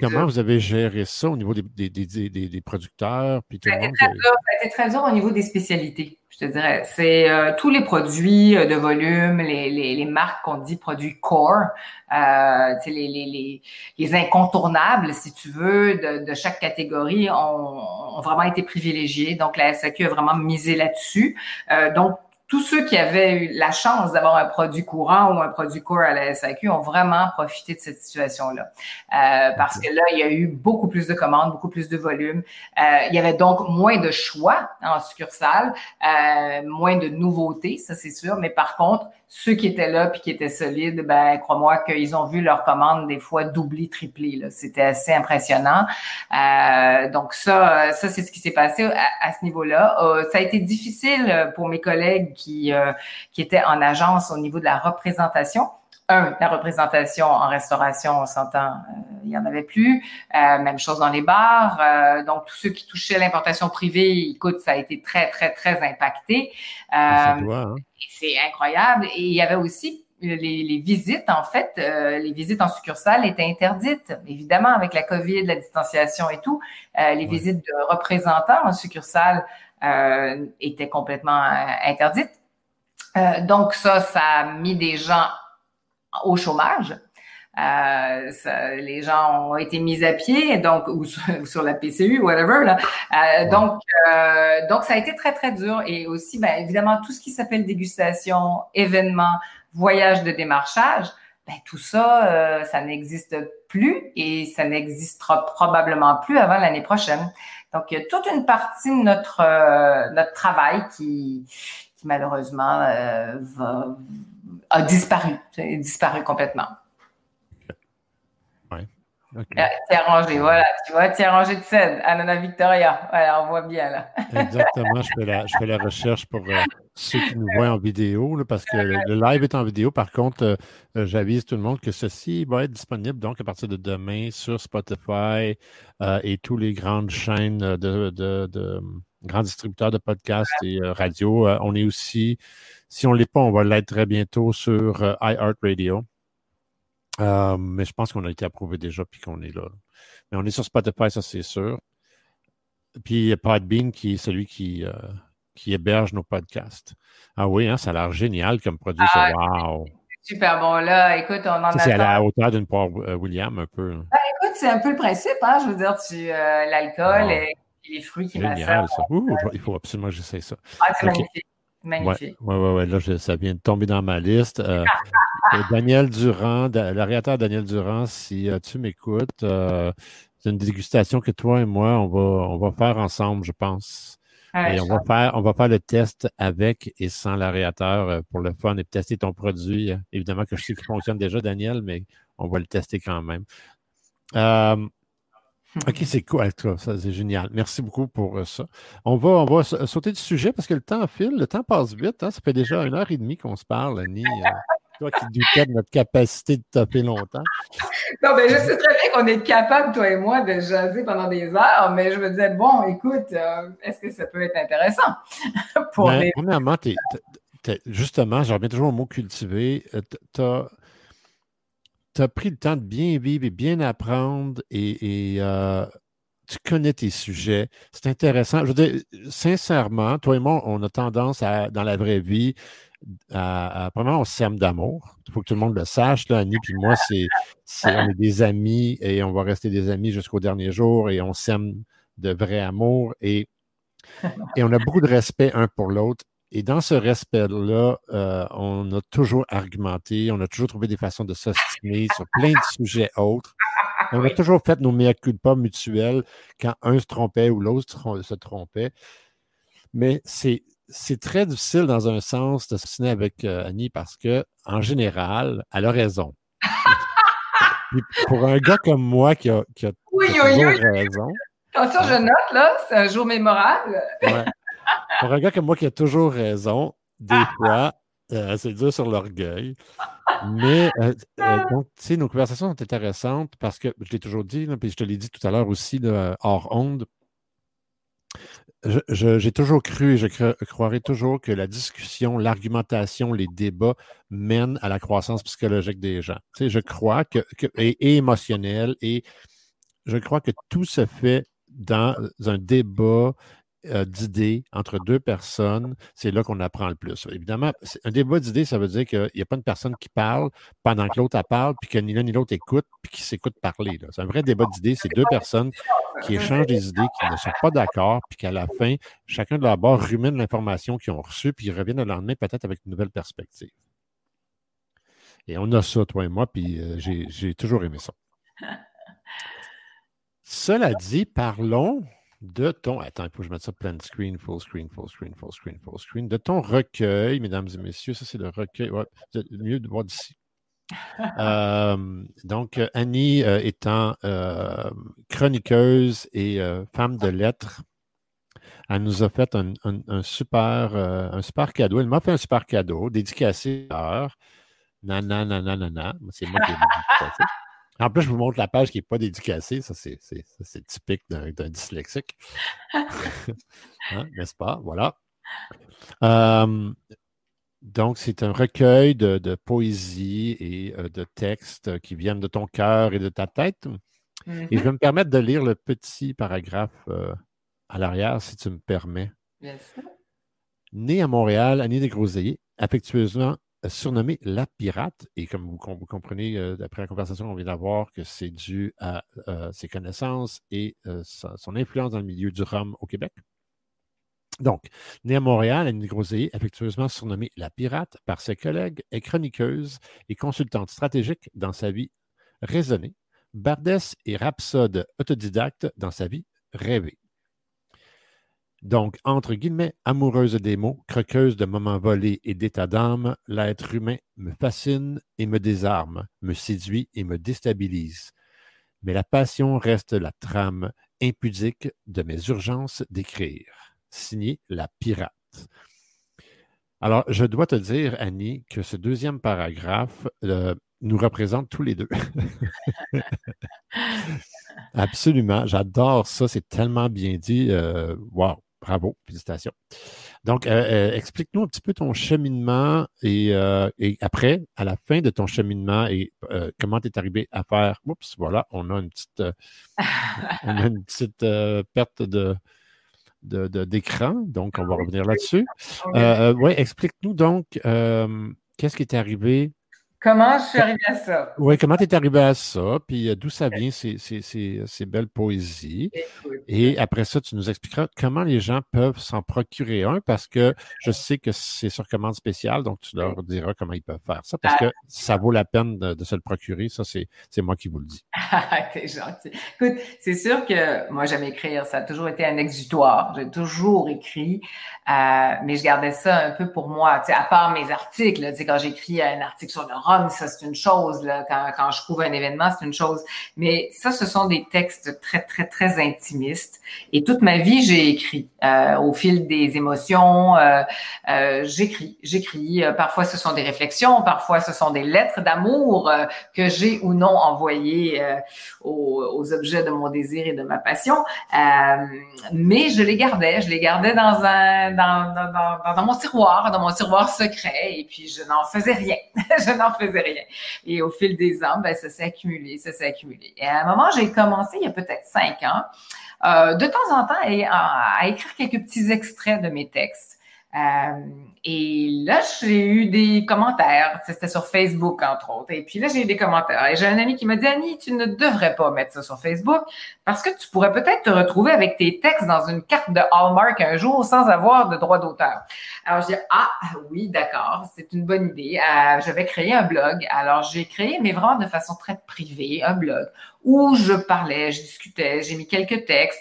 comment vous avez géré ça au niveau des, des, des, des producteurs? Puis ça, a été très dur, ça a été très dur au niveau des spécialités je te dirais. C'est euh, tous les produits euh, de volume, les, les, les marques qu'on dit produits core, euh, les, les, les, incontournables, si tu veux, de, de chaque catégorie ont, ont, vraiment été privilégiés. Donc, la SAQ a vraiment misé là-dessus. Euh, donc, tous ceux qui avaient eu la chance d'avoir un produit courant ou un produit core à la SAQ ont vraiment profité de cette situation-là. Euh, parce que là, il y a eu beaucoup plus de commandes, beaucoup plus de volume. Euh, il y avait donc moins de choix en succursale, euh, moins de nouveautés, ça c'est sûr. Mais par contre, ceux qui étaient là puis qui étaient solides, ben crois-moi qu'ils ont vu leurs commandes des fois doubler, tripler. C'était assez impressionnant. Euh, donc ça, ça c'est ce qui s'est passé à, ce niveau-là. Euh, ça a été difficile pour mes collègues qui euh, qui étaient en agence au niveau de la représentation. Un, la représentation en restauration, on s'entend, il y en avait plus. même chose dans les bars. donc tous ceux qui touchaient l'importation privée, écoute, ça a été très très très impacté. Hein c'est incroyable. Et il y avait aussi les, visites, en fait, euh, les visites en succursale étaient interdites. Évidemment, avec la COVID, la distanciation et tout, euh, les visites de représentants en succursale euh, étaient complètement interdites. donc ça, ça a mis des gens au chômage. Euh, les gens ont été mis à pied, donc ou sur, la PCU, whatever. Là. Euh, donc, euh, donc ça a été très très dur et aussi, ben, évidemment, tout ce qui s'appelle dégustation, événement, voyage de démarchage, ben, tout ça, ça n'existe plus et ça n'existera probablement plus avant l'année prochaine. Donc, il y a toute une partie de notre notre travail qui, qui malheureusement va, a disparu, disparu complètement. Okay. Ah, rangé, voilà, tu vois, tiens rangé de scène, Anna Victoria. Voilà, on voit bien là. Exactement, je fais, la, je fais la recherche pour euh, ceux qui nous voient en vidéo, parce que le, live est en vidéo. Par contre, euh, euh, j'avise tout le monde que ceci va être disponible donc à partir de demain sur Spotify et tous les grandes chaînes de, de, grands distributeurs de podcasts et radio. on est aussi, si on ne l'est pas, on va l'être très bientôt sur iHeartRadio. Euh, mais je pense qu'on a été approuvé déjà puis qu'on est là. Mais on est sur Spotify, ça c'est sûr. Puis Podbean qui est celui qui, euh, qui héberge nos podcasts. Ah oui, hein, ça a l'air génial comme produit. Ah, wow! Super bon. Là, écoute, on en a. C'est à la hauteur d'une poire euh, William, un peu. Ah, écoute, c'est un peu le principe, hein. Je veux dire, tu l'alcool et les fruits qui Génial, ça. il faut absolument que j'essaie ça. Ah, c'est magnifique. Magnifique. Oui, oui, oui. Là, ça vient de tomber dans ma liste. Daniel Durand, l'ariateur Daniel Durand, si euh, tu m'écoutes, euh, c'est une dégustation que toi et moi, on va, on va faire ensemble, je pense. Et on va, faire, on va faire le test avec et sans l'aréateur euh, pour le fun et tester ton produit. Évidemment que je sais qu'il fonctionne déjà, Daniel, mais on va le tester quand même. OK, c'est cool. Ça, c'est génial. Merci beaucoup pour ça. On va, on va sauter du sujet parce que le temps file, le temps passe vite. Hein. Ça fait déjà une heure et demie qu'on se parle, Annie. Toi qui doutais de notre capacité de taper longtemps. Non, mais je sais très bien qu'on est capable, toi et moi, de jaser pendant des heures, mais je me disais, bon, écoute, euh, est-ce que ça peut être intéressant pour ben, Premièrement, justement, je reviens toujours au mot cultiver. Euh, tu as, pris le temps de bien vivre et bien apprendre et, euh, tu connais tes sujets. C'est intéressant. Je veux dire, sincèrement, toi et moi, on a tendance à, dans la vraie vie, à, premièrement, on s'aime d'amour. Il faut que tout le monde le sache. Là, Annie et moi, c'est, on est des amis et on va rester des amis jusqu'au dernier jour et on s'aime de vrai amour et, et on a beaucoup de respect un pour l'autre. Et dans ce respect-là, euh, on a toujours argumenté, on a toujours trouvé des façons de s'estimer sur plein de sujets autres. On a toujours fait nos meilleurs culpa mutuels quand un se trompait ou l'autre se trompait. Mais c'est, c'est très difficile dans un sens de signer avec euh, Annie parce que, en général, elle a raison. pour un gars comme moi qui a, qui a oui, oui, oui. raison. Attention, je note, là, c'est un jour mémorable. Pour un gars comme moi qui a toujours raison, des fois, euh, c'est dur sur l'orgueil. Mais, euh, donc, tu sais, nos conversations sont intéressantes parce que, je l'ai toujours dit, puis je te l'ai dit tout à l'heure aussi, hors onde, j'ai toujours cru et je croirai toujours que la discussion, l'argumentation, les débats mènent à la croissance psychologique des gens. Tu sais, je crois que, et, émotionnel, et je crois que tout se fait dans un débat d'idées entre deux personnes, c'est là qu'on apprend le plus. Évidemment, un débat d'idées, ça veut dire qu'il n'y a pas une personne qui parle pendant que l'autre parle, puis que ni l'un ni l'autre écoute, puis qui s'écoute parler. C'est un vrai débat d'idées. C'est deux personnes qui échangent des idées, qui ne sont pas d'accord, puis qu'à la fin, chacun de leur bord rumine l'information qu'ils ont reçue, puis ils reviennent le lendemain peut-être avec une nouvelle perspective. Et on a ça, toi et moi, puis euh, j'ai toujours aimé ça. Cela dit, parlons de ton. Attends, il faut que je mette ça plein screen, full screen, full screen, full screen, full screen. De ton recueil, mesdames et messieurs, ça c'est le recueil. Ouais, mieux de voir d'ici. Euh, donc, Annie euh, étant euh, chroniqueuse et femme de lettres, elle nous a fait un, super, un super cadeau. Elle m'a fait un super cadeau dédicacé à Nana, nana, nana. C'est moi qui ai. En plus, je vous montre la page qui n'est pas dédicacée. Ça, c'est typique d'un dyslexique. Hein, n'est-ce pas? Voilà. donc, c'est un recueil de, poésie et euh, de textes qui viennent de ton cœur et de ta tête. Et je mm-hmm. vais me permettre de lire le petit paragraphe euh, à l'arrière, si tu me permets. Bien sûr. Né à Montréal, Annie Desgroseilliers, affectueusement surnommé la pirate. Et comme vous, comprenez, euh, d'après la conversation qu'on vient d'avoir, que c'est dû à euh, ses connaissances et euh, son influence dans le milieu du rhum au Québec. Donc, née à Montréal, Annie Groseillier, affectueusement surnommée la pirate par ses collègues, est chroniqueuse et consultante stratégique dans sa vie raisonnée, bardesse et rhapsode autodidacte dans sa vie rêvée. Donc, entre guillemets, amoureuse des mots, croqueuse de moments volés et d'état d'âme, l'être humain me fascine et me désarme, me séduit et me déstabilise. mais la passion reste la trame impudique de mes urgences d'écrire. Signé La Pirate. Alors, je dois te dire, Annie, que ce deuxième paragraphe euh, nous représente tous les deux. Absolument, j'adore ça, c'est tellement bien dit. Euh, wow, bravo, félicitations. Donc, euh, euh, explique-nous un petit peu ton cheminement et, après, à la fin de ton cheminement et comment tu es arrivé à faire. Oups, voilà, on a une petite, on a une petite perte de, d'écran, donc on va revenir là-dessus. oui, explique-nous donc qu'est-ce qui est arrivé Comment je suis arrivée à ça? Oui, comment tu es arrivé à ça? Puis euh, d'où ça vient, ces, ces, ces, belles poésies? Et après ça, tu nous expliqueras comment les gens peuvent s'en procurer un parce que je sais que c'est sur commande spéciale, donc tu leur diras comment ils peuvent faire ça parce ah. que ça vaut la peine de, se le procurer. Ça, c'est moi qui vous le dis. T'es gentil. Écoute, c'est sûr que moi, j'aime écrire. Ça a toujours été un exutoire. J'ai toujours écrit, euh, mais je gardais ça un peu pour moi. Tu sais, à part mes articles, tu sais, quand j'écris un article sur le ça c'est une chose. Là. Quand, quand je trouve un événement, c'est une chose. Mais ça, ce sont des textes très, très, très intimistes. Et toute ma vie, j'ai écrit. Euh, au fil des émotions, euh, euh, j'écris. J'écris. parfois, ce sont des réflexions. Parfois, ce sont des lettres d'amour que j'ai ou non envoyées aux, aux, objets de mon désir et de ma passion. mais je les gardais. Je les gardais dans un dans, dans, dans, dans mon tiroir, dans mon tiroir secret. Et puis, je n'en faisais rien. Et au fil des ans, ben, ça s'est accumulé, ça s'est accumulé. Et à un moment, j'ai commencé, il y a peut-être cinq ans, euh, de temps en temps, à, écrire quelques petits extraits de mes textes. Euh, et là, j'ai eu des commentaires. C'était sur Facebook, entre autres. Et puis là, j'ai eu des commentaires. Et j'ai un ami qui m'a dit, Annie, tu ne devrais pas mettre ça sur Facebook parce que tu pourrais peut-être te retrouver avec tes textes dans une carte de Hallmark un jour sans avoir de droit d'auteur. Alors, je dis, ah oui, d'accord, c'est une bonne idée. Euh, je vais créer un blog. Alors, j'ai créé, mais vraiment de façon très privée, un blog où je parlais, je discutais, j'ai mis quelques textes.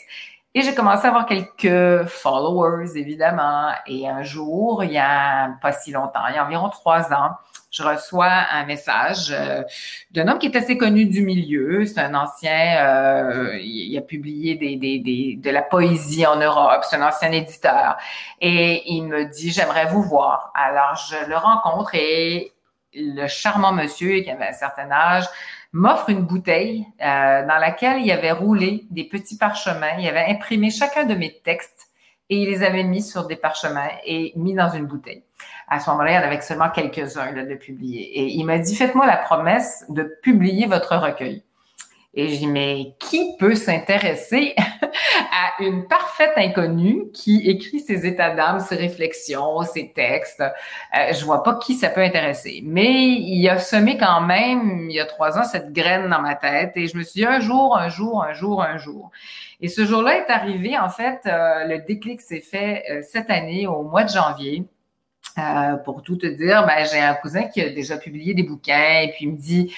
Et j'ai commencé à avoir quelques followers, évidemment. Et un jour, il y a pas si longtemps, il y a environ trois ans, je reçois un message euh, d'un homme qui est assez connu du milieu. C'est un ancien, euh, il a publié de la poésie en Europe. C'est un ancien éditeur. Et il me dit, j'aimerais vous voir. Alors, je le rencontre et le charmant monsieur qui avait un certain âge m'offre une bouteille euh, dans laquelle il avait roulé des petits parchemins. Il avait imprimé chacun de mes textes et il les avait mis sur des parchemins et mis dans une bouteille. À ce moment-là, il y en avait seulement quelques-uns de publier. Et il m'a dit, faites-moi la promesse de publier votre recueil. Et je dis, mais qui peut s'intéresser à une parfaite inconnue qui écrit ses états d'âme, ses réflexions, ses textes? Euh, je vois pas qui ça peut intéresser. Mais il a semé quand même, il y a trois ans, cette graine dans ma tête. Et je me suis dit, un jour, un jour, un jour, un jour. Et ce jour-là est arrivé, en fait, euh, le déclic s'est fait euh, cette année, au mois de janvier. Euh, pour tout te dire, ben, j'ai un cousin qui a déjà publié des bouquins et puis il me dit,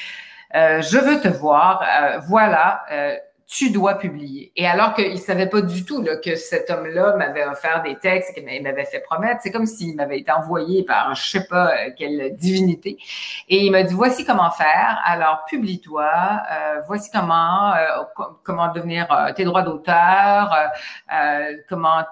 je veux te voir, euh, voilà, euh, tu dois publier. Et alors qu'il savait pas du tout là, que cet homme-là m'avait offert des textes, qu'il m'avait fait promettre, c'est comme s'il m'avait été envoyé par je sais pas quelle divinité. Et il m'a dit voici comment faire. Alors publie-toi. Euh, voici comment comment devenir tes droits d'auteur, comment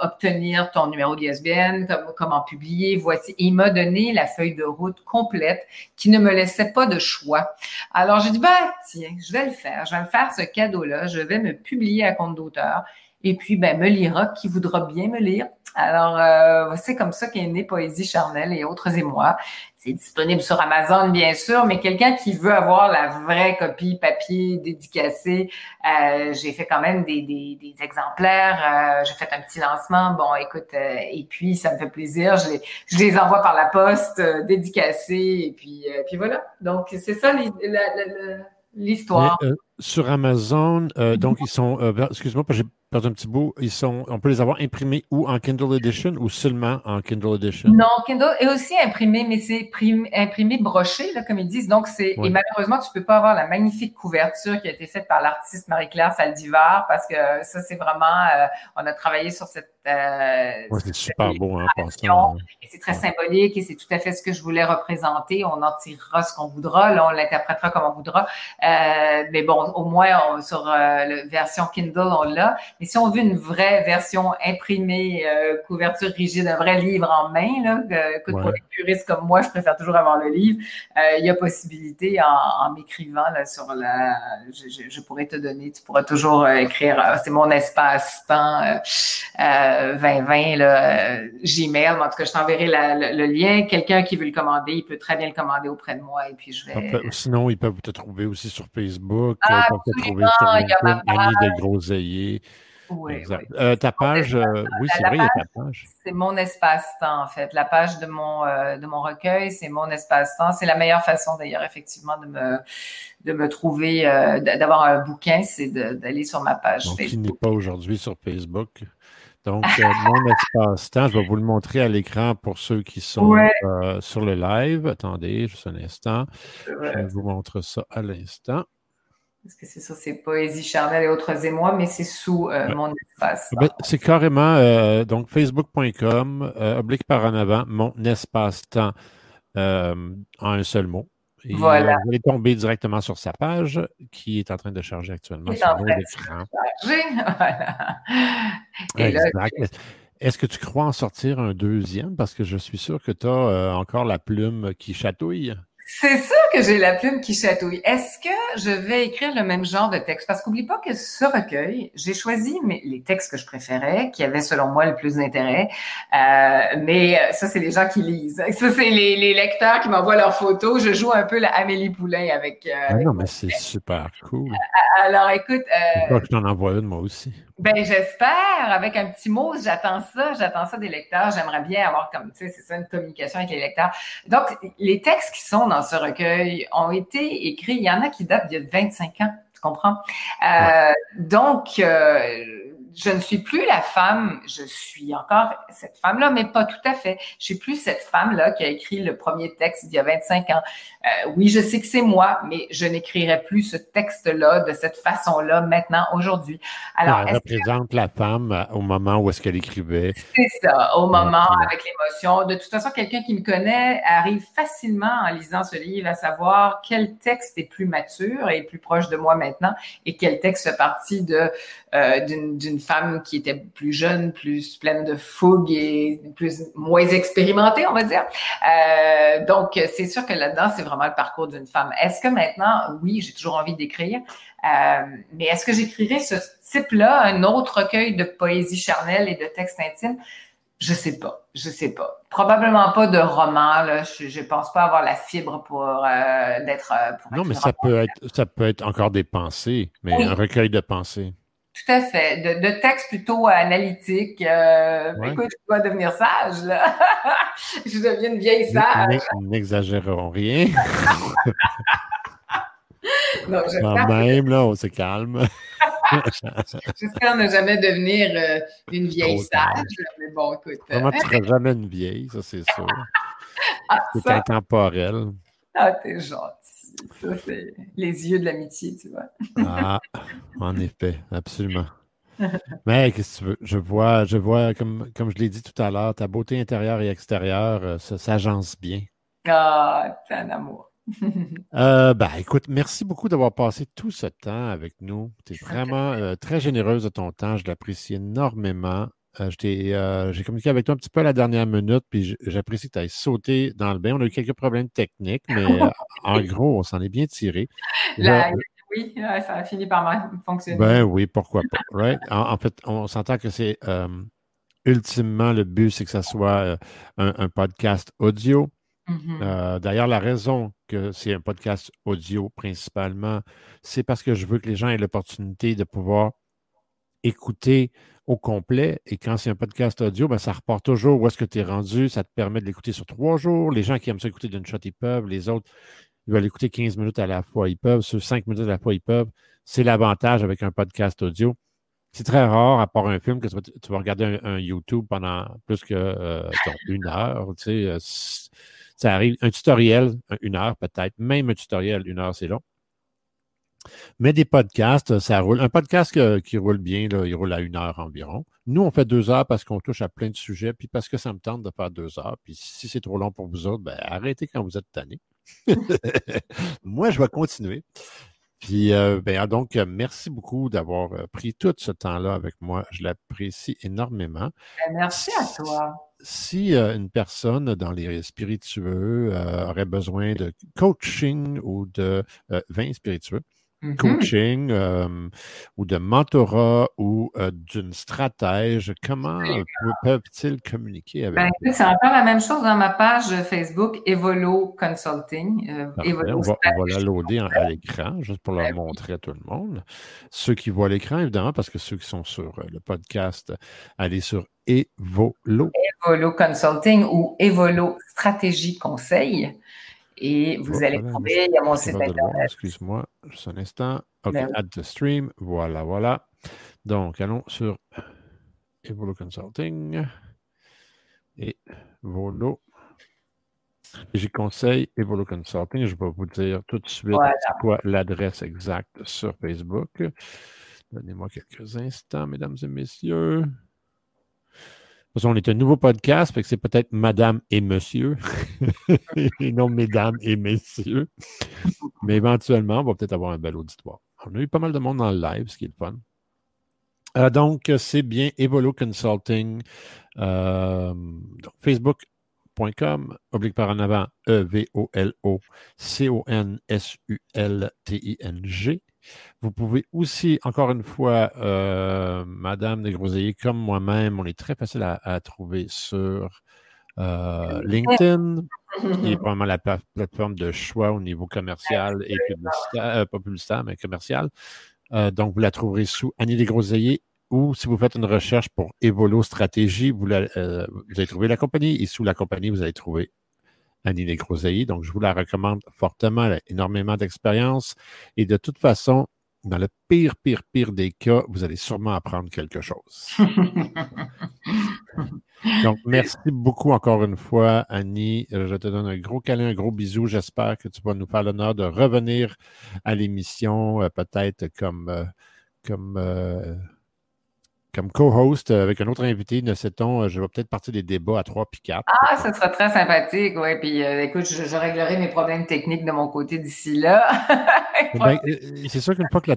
obtenir ton numéro d'ISBN, comment publier. Voici. il m'a donné la feuille de route complète qui ne me laissait pas de choix. Alors j'ai dit bah tiens, je vais le faire. Je vais me faire ce cadeau je vais me publier à compte d'auteur. Et puis, ben, me lira qui voudra bien me lire. Alors, euh, c'est comme ça qu'est née Poésie charnelle et autres et moi. C'est disponible sur Amazon, bien sûr, mais quelqu'un qui veut avoir la vraie copie papier dédicacée, euh, j'ai fait quand même des, exemplaires. Euh, j'ai fait un petit lancement. Bon, écoute, et puis ça me fait plaisir. Je les, je les envoie par la poste, dédicacés, et puis, puis voilà. Donc, c'est ça l'histoire sur Amazon, euh, donc ils sont, euh, excuse-moi, j'ai perdu un petit bout, ils sont, on peut les avoir imprimés ou en Kindle Edition ou seulement en Kindle Edition? Non, Kindle est aussi imprimé, mais c'est imprimé broché, là, comme ils disent. Donc, c'est, et malheureusement, tu peux pas avoir la magnifique couverture qui a été faite par l'artiste Marie-Claire Saldivar parce que ça, c'est vraiment, euh, on a travaillé sur cette Euh, c'est super beau en. Hein. Et c'est très symbolique et c'est tout à fait ce que je voulais représenter. On en tirera ce qu'on voudra, là, on l'interprétera comme on voudra. Euh, mais bon, au moins, sur euh, la version Kindle, on l'a. Mais si on veut une vraie version imprimée, euh, couverture rigide, un vrai livre en main, là, écoute, pour les puristes comme moi, je préfère toujours avoir le livre. il y a possibilité en, m'écrivant sur la... Je, je, pourrais te donner, tu pourras toujours écrire, c'est mon espace-temps 2020, là, Gmail. En tout cas, je t'enverrai le, lien. Quelqu'un qui veut le commander, il peut très bien le commander auprès de moi et puis je vais. Sinon, ils peuvent te trouver aussi sur Facebook. ils peuvent te trouver sur LinkedIn, Annie de Groseillier. Oui, euh, ta page, euh, oui, c'est vrai, il y a ta page. C'est mon espace-temps, en fait. La page de mon, euh, de mon recueil, c'est mon espace-temps. C'est la meilleure façon, d'ailleurs, effectivement, de me, de me trouver, d'avoir un bouquin, c'est d'aller sur ma page Donc, Facebook. n'est pas aujourd'hui sur Facebook. Donc, euh, mon espace-temps, je vais vous le montrer à l'écran pour ceux qui sont euh, sur le live. Attendez, juste un instant. Je vous montre ça à l'instant. Parce que c'est ça, c'est Poésie charnelle et autres émois, mais c'est sous euh, mon espace. Ben, c'est carrément donc facebook.com, oblique par en avant, mon espace-temps en un seul mot. Et voilà. vous allez tomber directement sur sa page qui est en train de charger actuellement sur l'écran. Voilà. Est-ce que tu crois en sortir un deuxième? Parce que je suis sûr que tu as euh, encore la plume qui chatouille. C'est sûr que j'ai la plume qui chatouille. Est-ce que je vais écrire le même genre de texte? Parce qu'oublie pas que ce recueil, j'ai choisi les textes que je préférais, qui avaient selon moi le plus d'intérêt. Euh, mais ça, c'est les gens qui lisent. Ça, c'est les, lecteurs qui m'envoient leurs photos. Je joue un peu la Amélie Poulain avec. Euh, ah non, mais c'est super cool. Alors, écoute. Euh, je t'en envoie une, moi aussi. Ben, j'espère. Avec un petit mot, j'attends ça. J'attends ça des lecteurs. J'aimerais bien avoir comme, tu sais, c'est ça, une communication avec les lecteurs. Donc, les textes qui sont dans ce recueil ont été écrits. Il y en a qui datent d'il y a 25 ans. Tu comprends? Euh, donc, euh, je ne suis plus la femme, je suis encore cette femme-là, mais pas tout à fait. Je suis plus cette femme-là qui a écrit le premier texte il y a 25 ans. Euh, oui, je sais que c'est moi, mais je n'écrirai plus ce texte-là de cette façon-là maintenant, aujourd'hui. Alors, elle représente la femme euh, au moment où est-ce qu'elle écrivait. C'est ça, au moment avec l'émotion. De toute façon, quelqu'un qui me connaît arrive facilement en lisant ce livre à savoir quel texte est plus mature et plus proche de moi maintenant et quel texte fait partie de euh, d'une femme qui était plus jeune, plus pleine de fougue et plus moins expérimentée, on va dire. Euh, donc, c'est sûr que là-dedans, c'est vraiment le parcours d'une femme. Est-ce que maintenant, oui, j'ai toujours envie d'écrire, euh, mais est-ce que j'écrirais ce type-là, un autre recueil de poésie charnelle et de textes intimes? Je sais pas, je sais pas. Probablement pas de roman. Là. Je, je pense pas avoir la fibre pour euh, d'être. non, mais ça peut être, ça peut être encore des pensées, mais un recueil de pensées. Tout à fait. De, de textes plutôt analytiques. Euh, Écoute, je dois devenir sage, là. je deviens une vieille sage. N'exagérons rien. non, Quand même, là, on se calme. J'espère ne jamais devenir euh, une vieille sage. Mais bon, écoute. Comment tu ne seras jamais une vieille, ça, c'est sûr. Ah, c'est intemporel. Ah, t'es gentil. Les yeux de l'amitié, tu vois. ah, en effet, absolument. Mais qu'est-ce que tu veux? Je vois, je vois comme, comme je l'ai dit tout à l'heure, ta beauté intérieure et extérieure, euh, ça s'agence bien. Ah, t'es un amour. euh, ben, écoute, merci beaucoup d'avoir passé tout ce temps avec nous. Tu es vraiment euh, très généreuse de ton temps. Je l'apprécie énormément. Euh, euh, j'ai communiqué avec toi un petit peu à la dernière minute, puis j'apprécie que tu aies sauté dans le bain. On a eu quelques problèmes techniques, mais euh, en gros, on s'en est bien tiré. oui, ça a fini par fonctionner. Ben oui, pourquoi pas. En, fait, on s'entend que c'est ultimement le but, c'est que ça soit un, podcast audio. Mm-hmm. D'ailleurs, la raison que c'est un podcast audio principalement, c'est parce que je veux que les gens aient l'opportunité de pouvoir écouter au complet. Et quand c'est un podcast audio, ben, ça repart toujours où est-ce que tu es rendu? Ça te permet de l'écouter sur trois jours. Les gens qui aiment ça écouter d'une shot, ils peuvent. Les autres, ils veulent écouter 15 minutes à la fois, ils peuvent. Sur 5 minutes à la fois, ils peuvent. C'est l'avantage avec un podcast audio. C'est très rare, à part un film, que tu vas, regarder un, YouTube pendant plus que euh, une heure. Tu sais, euh, ça arrive. Un tutoriel, une heure peut-être. Même un tutoriel, une heure, c'est long. Mais des podcasts, ça roule. Un podcast qui roule bien, là, il roule à une heure environ. Nous, on fait deux heures parce qu'on touche à plein de sujets, puis parce que ça me tente de faire deux heures. Puis si c'est trop long pour vous autres, ben, arrêtez quand vous êtes tannés. Moi, je vais continuer. Puis, euh, ben, donc, merci beaucoup d'avoir euh, pris tout ce temps-là avec moi. Je l'apprécie énormément. Ben, merci à toi. Si euh, une personne dans les spiritueux aurait besoin de coaching ou de vin spiritueux, Mm-hmm. coaching euh, ou de mentorat ou euh, d'une stratège, comment peuvent-ils communiquer avec ben, C'est encore la même chose dans ma page Facebook Evolo Consulting. Euh, on, va, la loader à l'écran, juste pour leur ben montrer à tout le monde. Ceux qui voient l'écran, évidemment, parce que ceux qui sont sur le podcast, allez sur Evolo. Evolo Consulting ou Evolo Stratégie Conseil. Et vous allez trouver, il y a mon site internet. Excuse-moi, juste un instant. OK, ben add to stream. Voilà, voilà. Donc, allons sur Evolo Consulting et Volo. J'ai conseil Evolo Consulting. Je vais vous dire tout de suite quoi l'adresse exacte sur Facebook. Donnez-moi quelques instants, mesdames et messieurs on est un nouveau podcast, fait que c'est peut-être Madame et Monsieur, et non Mesdames et Messieurs. Mais éventuellement, on va peut-être avoir un bel auditoire. On a eu pas mal de monde dans le live, ce qui est le fun. Euh, donc, c'est bien Evolo Consulting. Euh, Facebook.com, oblique par en avant, E-V-O-L-O, C-O-N-S-U-L-T-I-N-G. Vous pouvez aussi, encore une fois, euh, Madame Desgroseilliers, comme moi-même, on est très facile à, trouver sur euh, LinkedIn, qui est probablement la plateforme de choix au niveau commercial et publicitaire, euh, pas publicitaire, mais commercial. donc, vous la trouverez sous Annie Desgroseilliers ou si vous faites une recherche pour Evolo Stratégie, vous, vous allez trouver la compagnie et sous la compagnie, vous allez trouver Annie Desgroseilliers. Donc, je vous la recommande fortement. Elle a énormément d'expérience. Et de toute façon, dans le pire, pire, pire des cas, vous allez sûrement apprendre quelque chose. Donc, merci beaucoup encore une fois, Annie. Je te donne un gros câlin, un gros bisou. J'espère que tu vas nous faire l'honneur de revenir à l'émission, euh, peut-être comme, euh, comme euh, comme co-host euh, avec un autre invité, ne sait-on, euh, je vais peut-être partir des débats à 3 puis 4. Ah, ça sera très sympathique, oui. Puis euh, écoute, je, réglerai mes problèmes techniques de mon côté d'ici là. Ben, c'est sûr qu'une fois que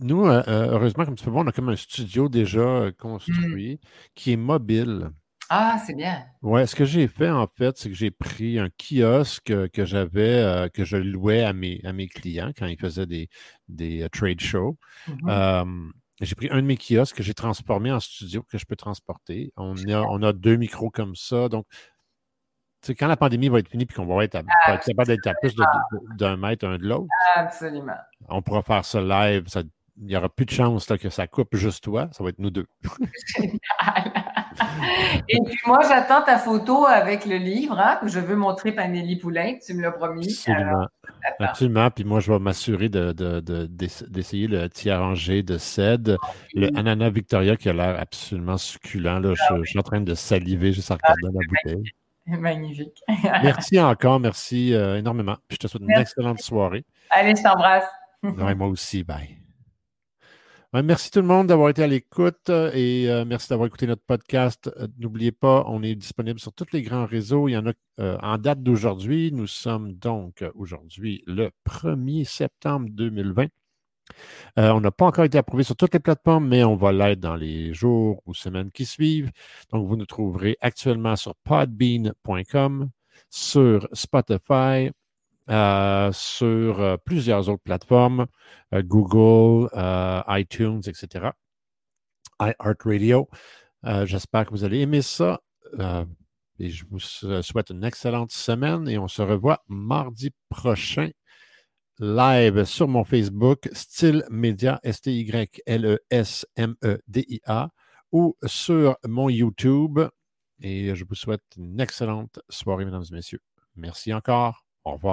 nous, heureusement, comme tu peux voir, on a comme un studio déjà construit mm. qui est mobile. Ah, c'est bien. Oui, ce que j'ai fait, en fait, c'est que j'ai pris un kiosque que j'avais, que je louais à mes, à mes clients quand ils faisaient des, des trade shows. Mm-hmm. J'ai pris un de mes kiosques que j'ai transformé en studio que je peux transporter. On a, on a deux micros comme ça. Donc, quand la pandémie va être finie et qu'on va être, capable d'être à plus d'un mètre un de l'autre, Absolument. on pourra faire ça live. il n'y aura plus de chance que ça coupe juste toi. Ça va être nous deux. Génial. Et puis moi, j'attends ta photo avec le livre hein, que je veux montrer Panélie Poulain. Tu me l'as promis. Absolument. Absolument. Puis moi, je vais m'assurer d'essayer de, de, le tiers rangé de CED, le ananas Victoria qui a l'air absolument succulent. Là, je, je, suis en train de saliver juste en regardant la bouteille. Magnifique. merci encore. Merci euh, énormément. Puis je te souhaite une excellente soirée. Allez, je t'embrasse. moi aussi. Bye. Merci tout le monde d'avoir été à l'écoute euh, et euh, merci d'avoir écouté notre podcast. Euh, n'oubliez pas, on est disponible sur tous les grands réseaux. Il y en a en date d'aujourd'hui. Nous sommes donc aujourd'hui le 1er septembre 2020. on n'a pas encore été approuvé sur toutes les plateformes, mais on va l'être dans les jours ou semaines qui suivent. Donc, vous nous trouverez actuellement sur podbean.com, sur Spotify, euh, sur euh, plusieurs autres plateformes, euh, Google, iTunes, etc. iHeartRadio. J'espère que vous allez aimer ça. et je vous souhaite une excellente semaine et on se revoit mardi prochain live sur mon Facebook, Style Media, S-T-Y-L-E-S-M-E-D-I-A, ou sur mon YouTube. Et je vous souhaite une excellente soirée, mesdames et messieurs. Merci encore. Au revoir.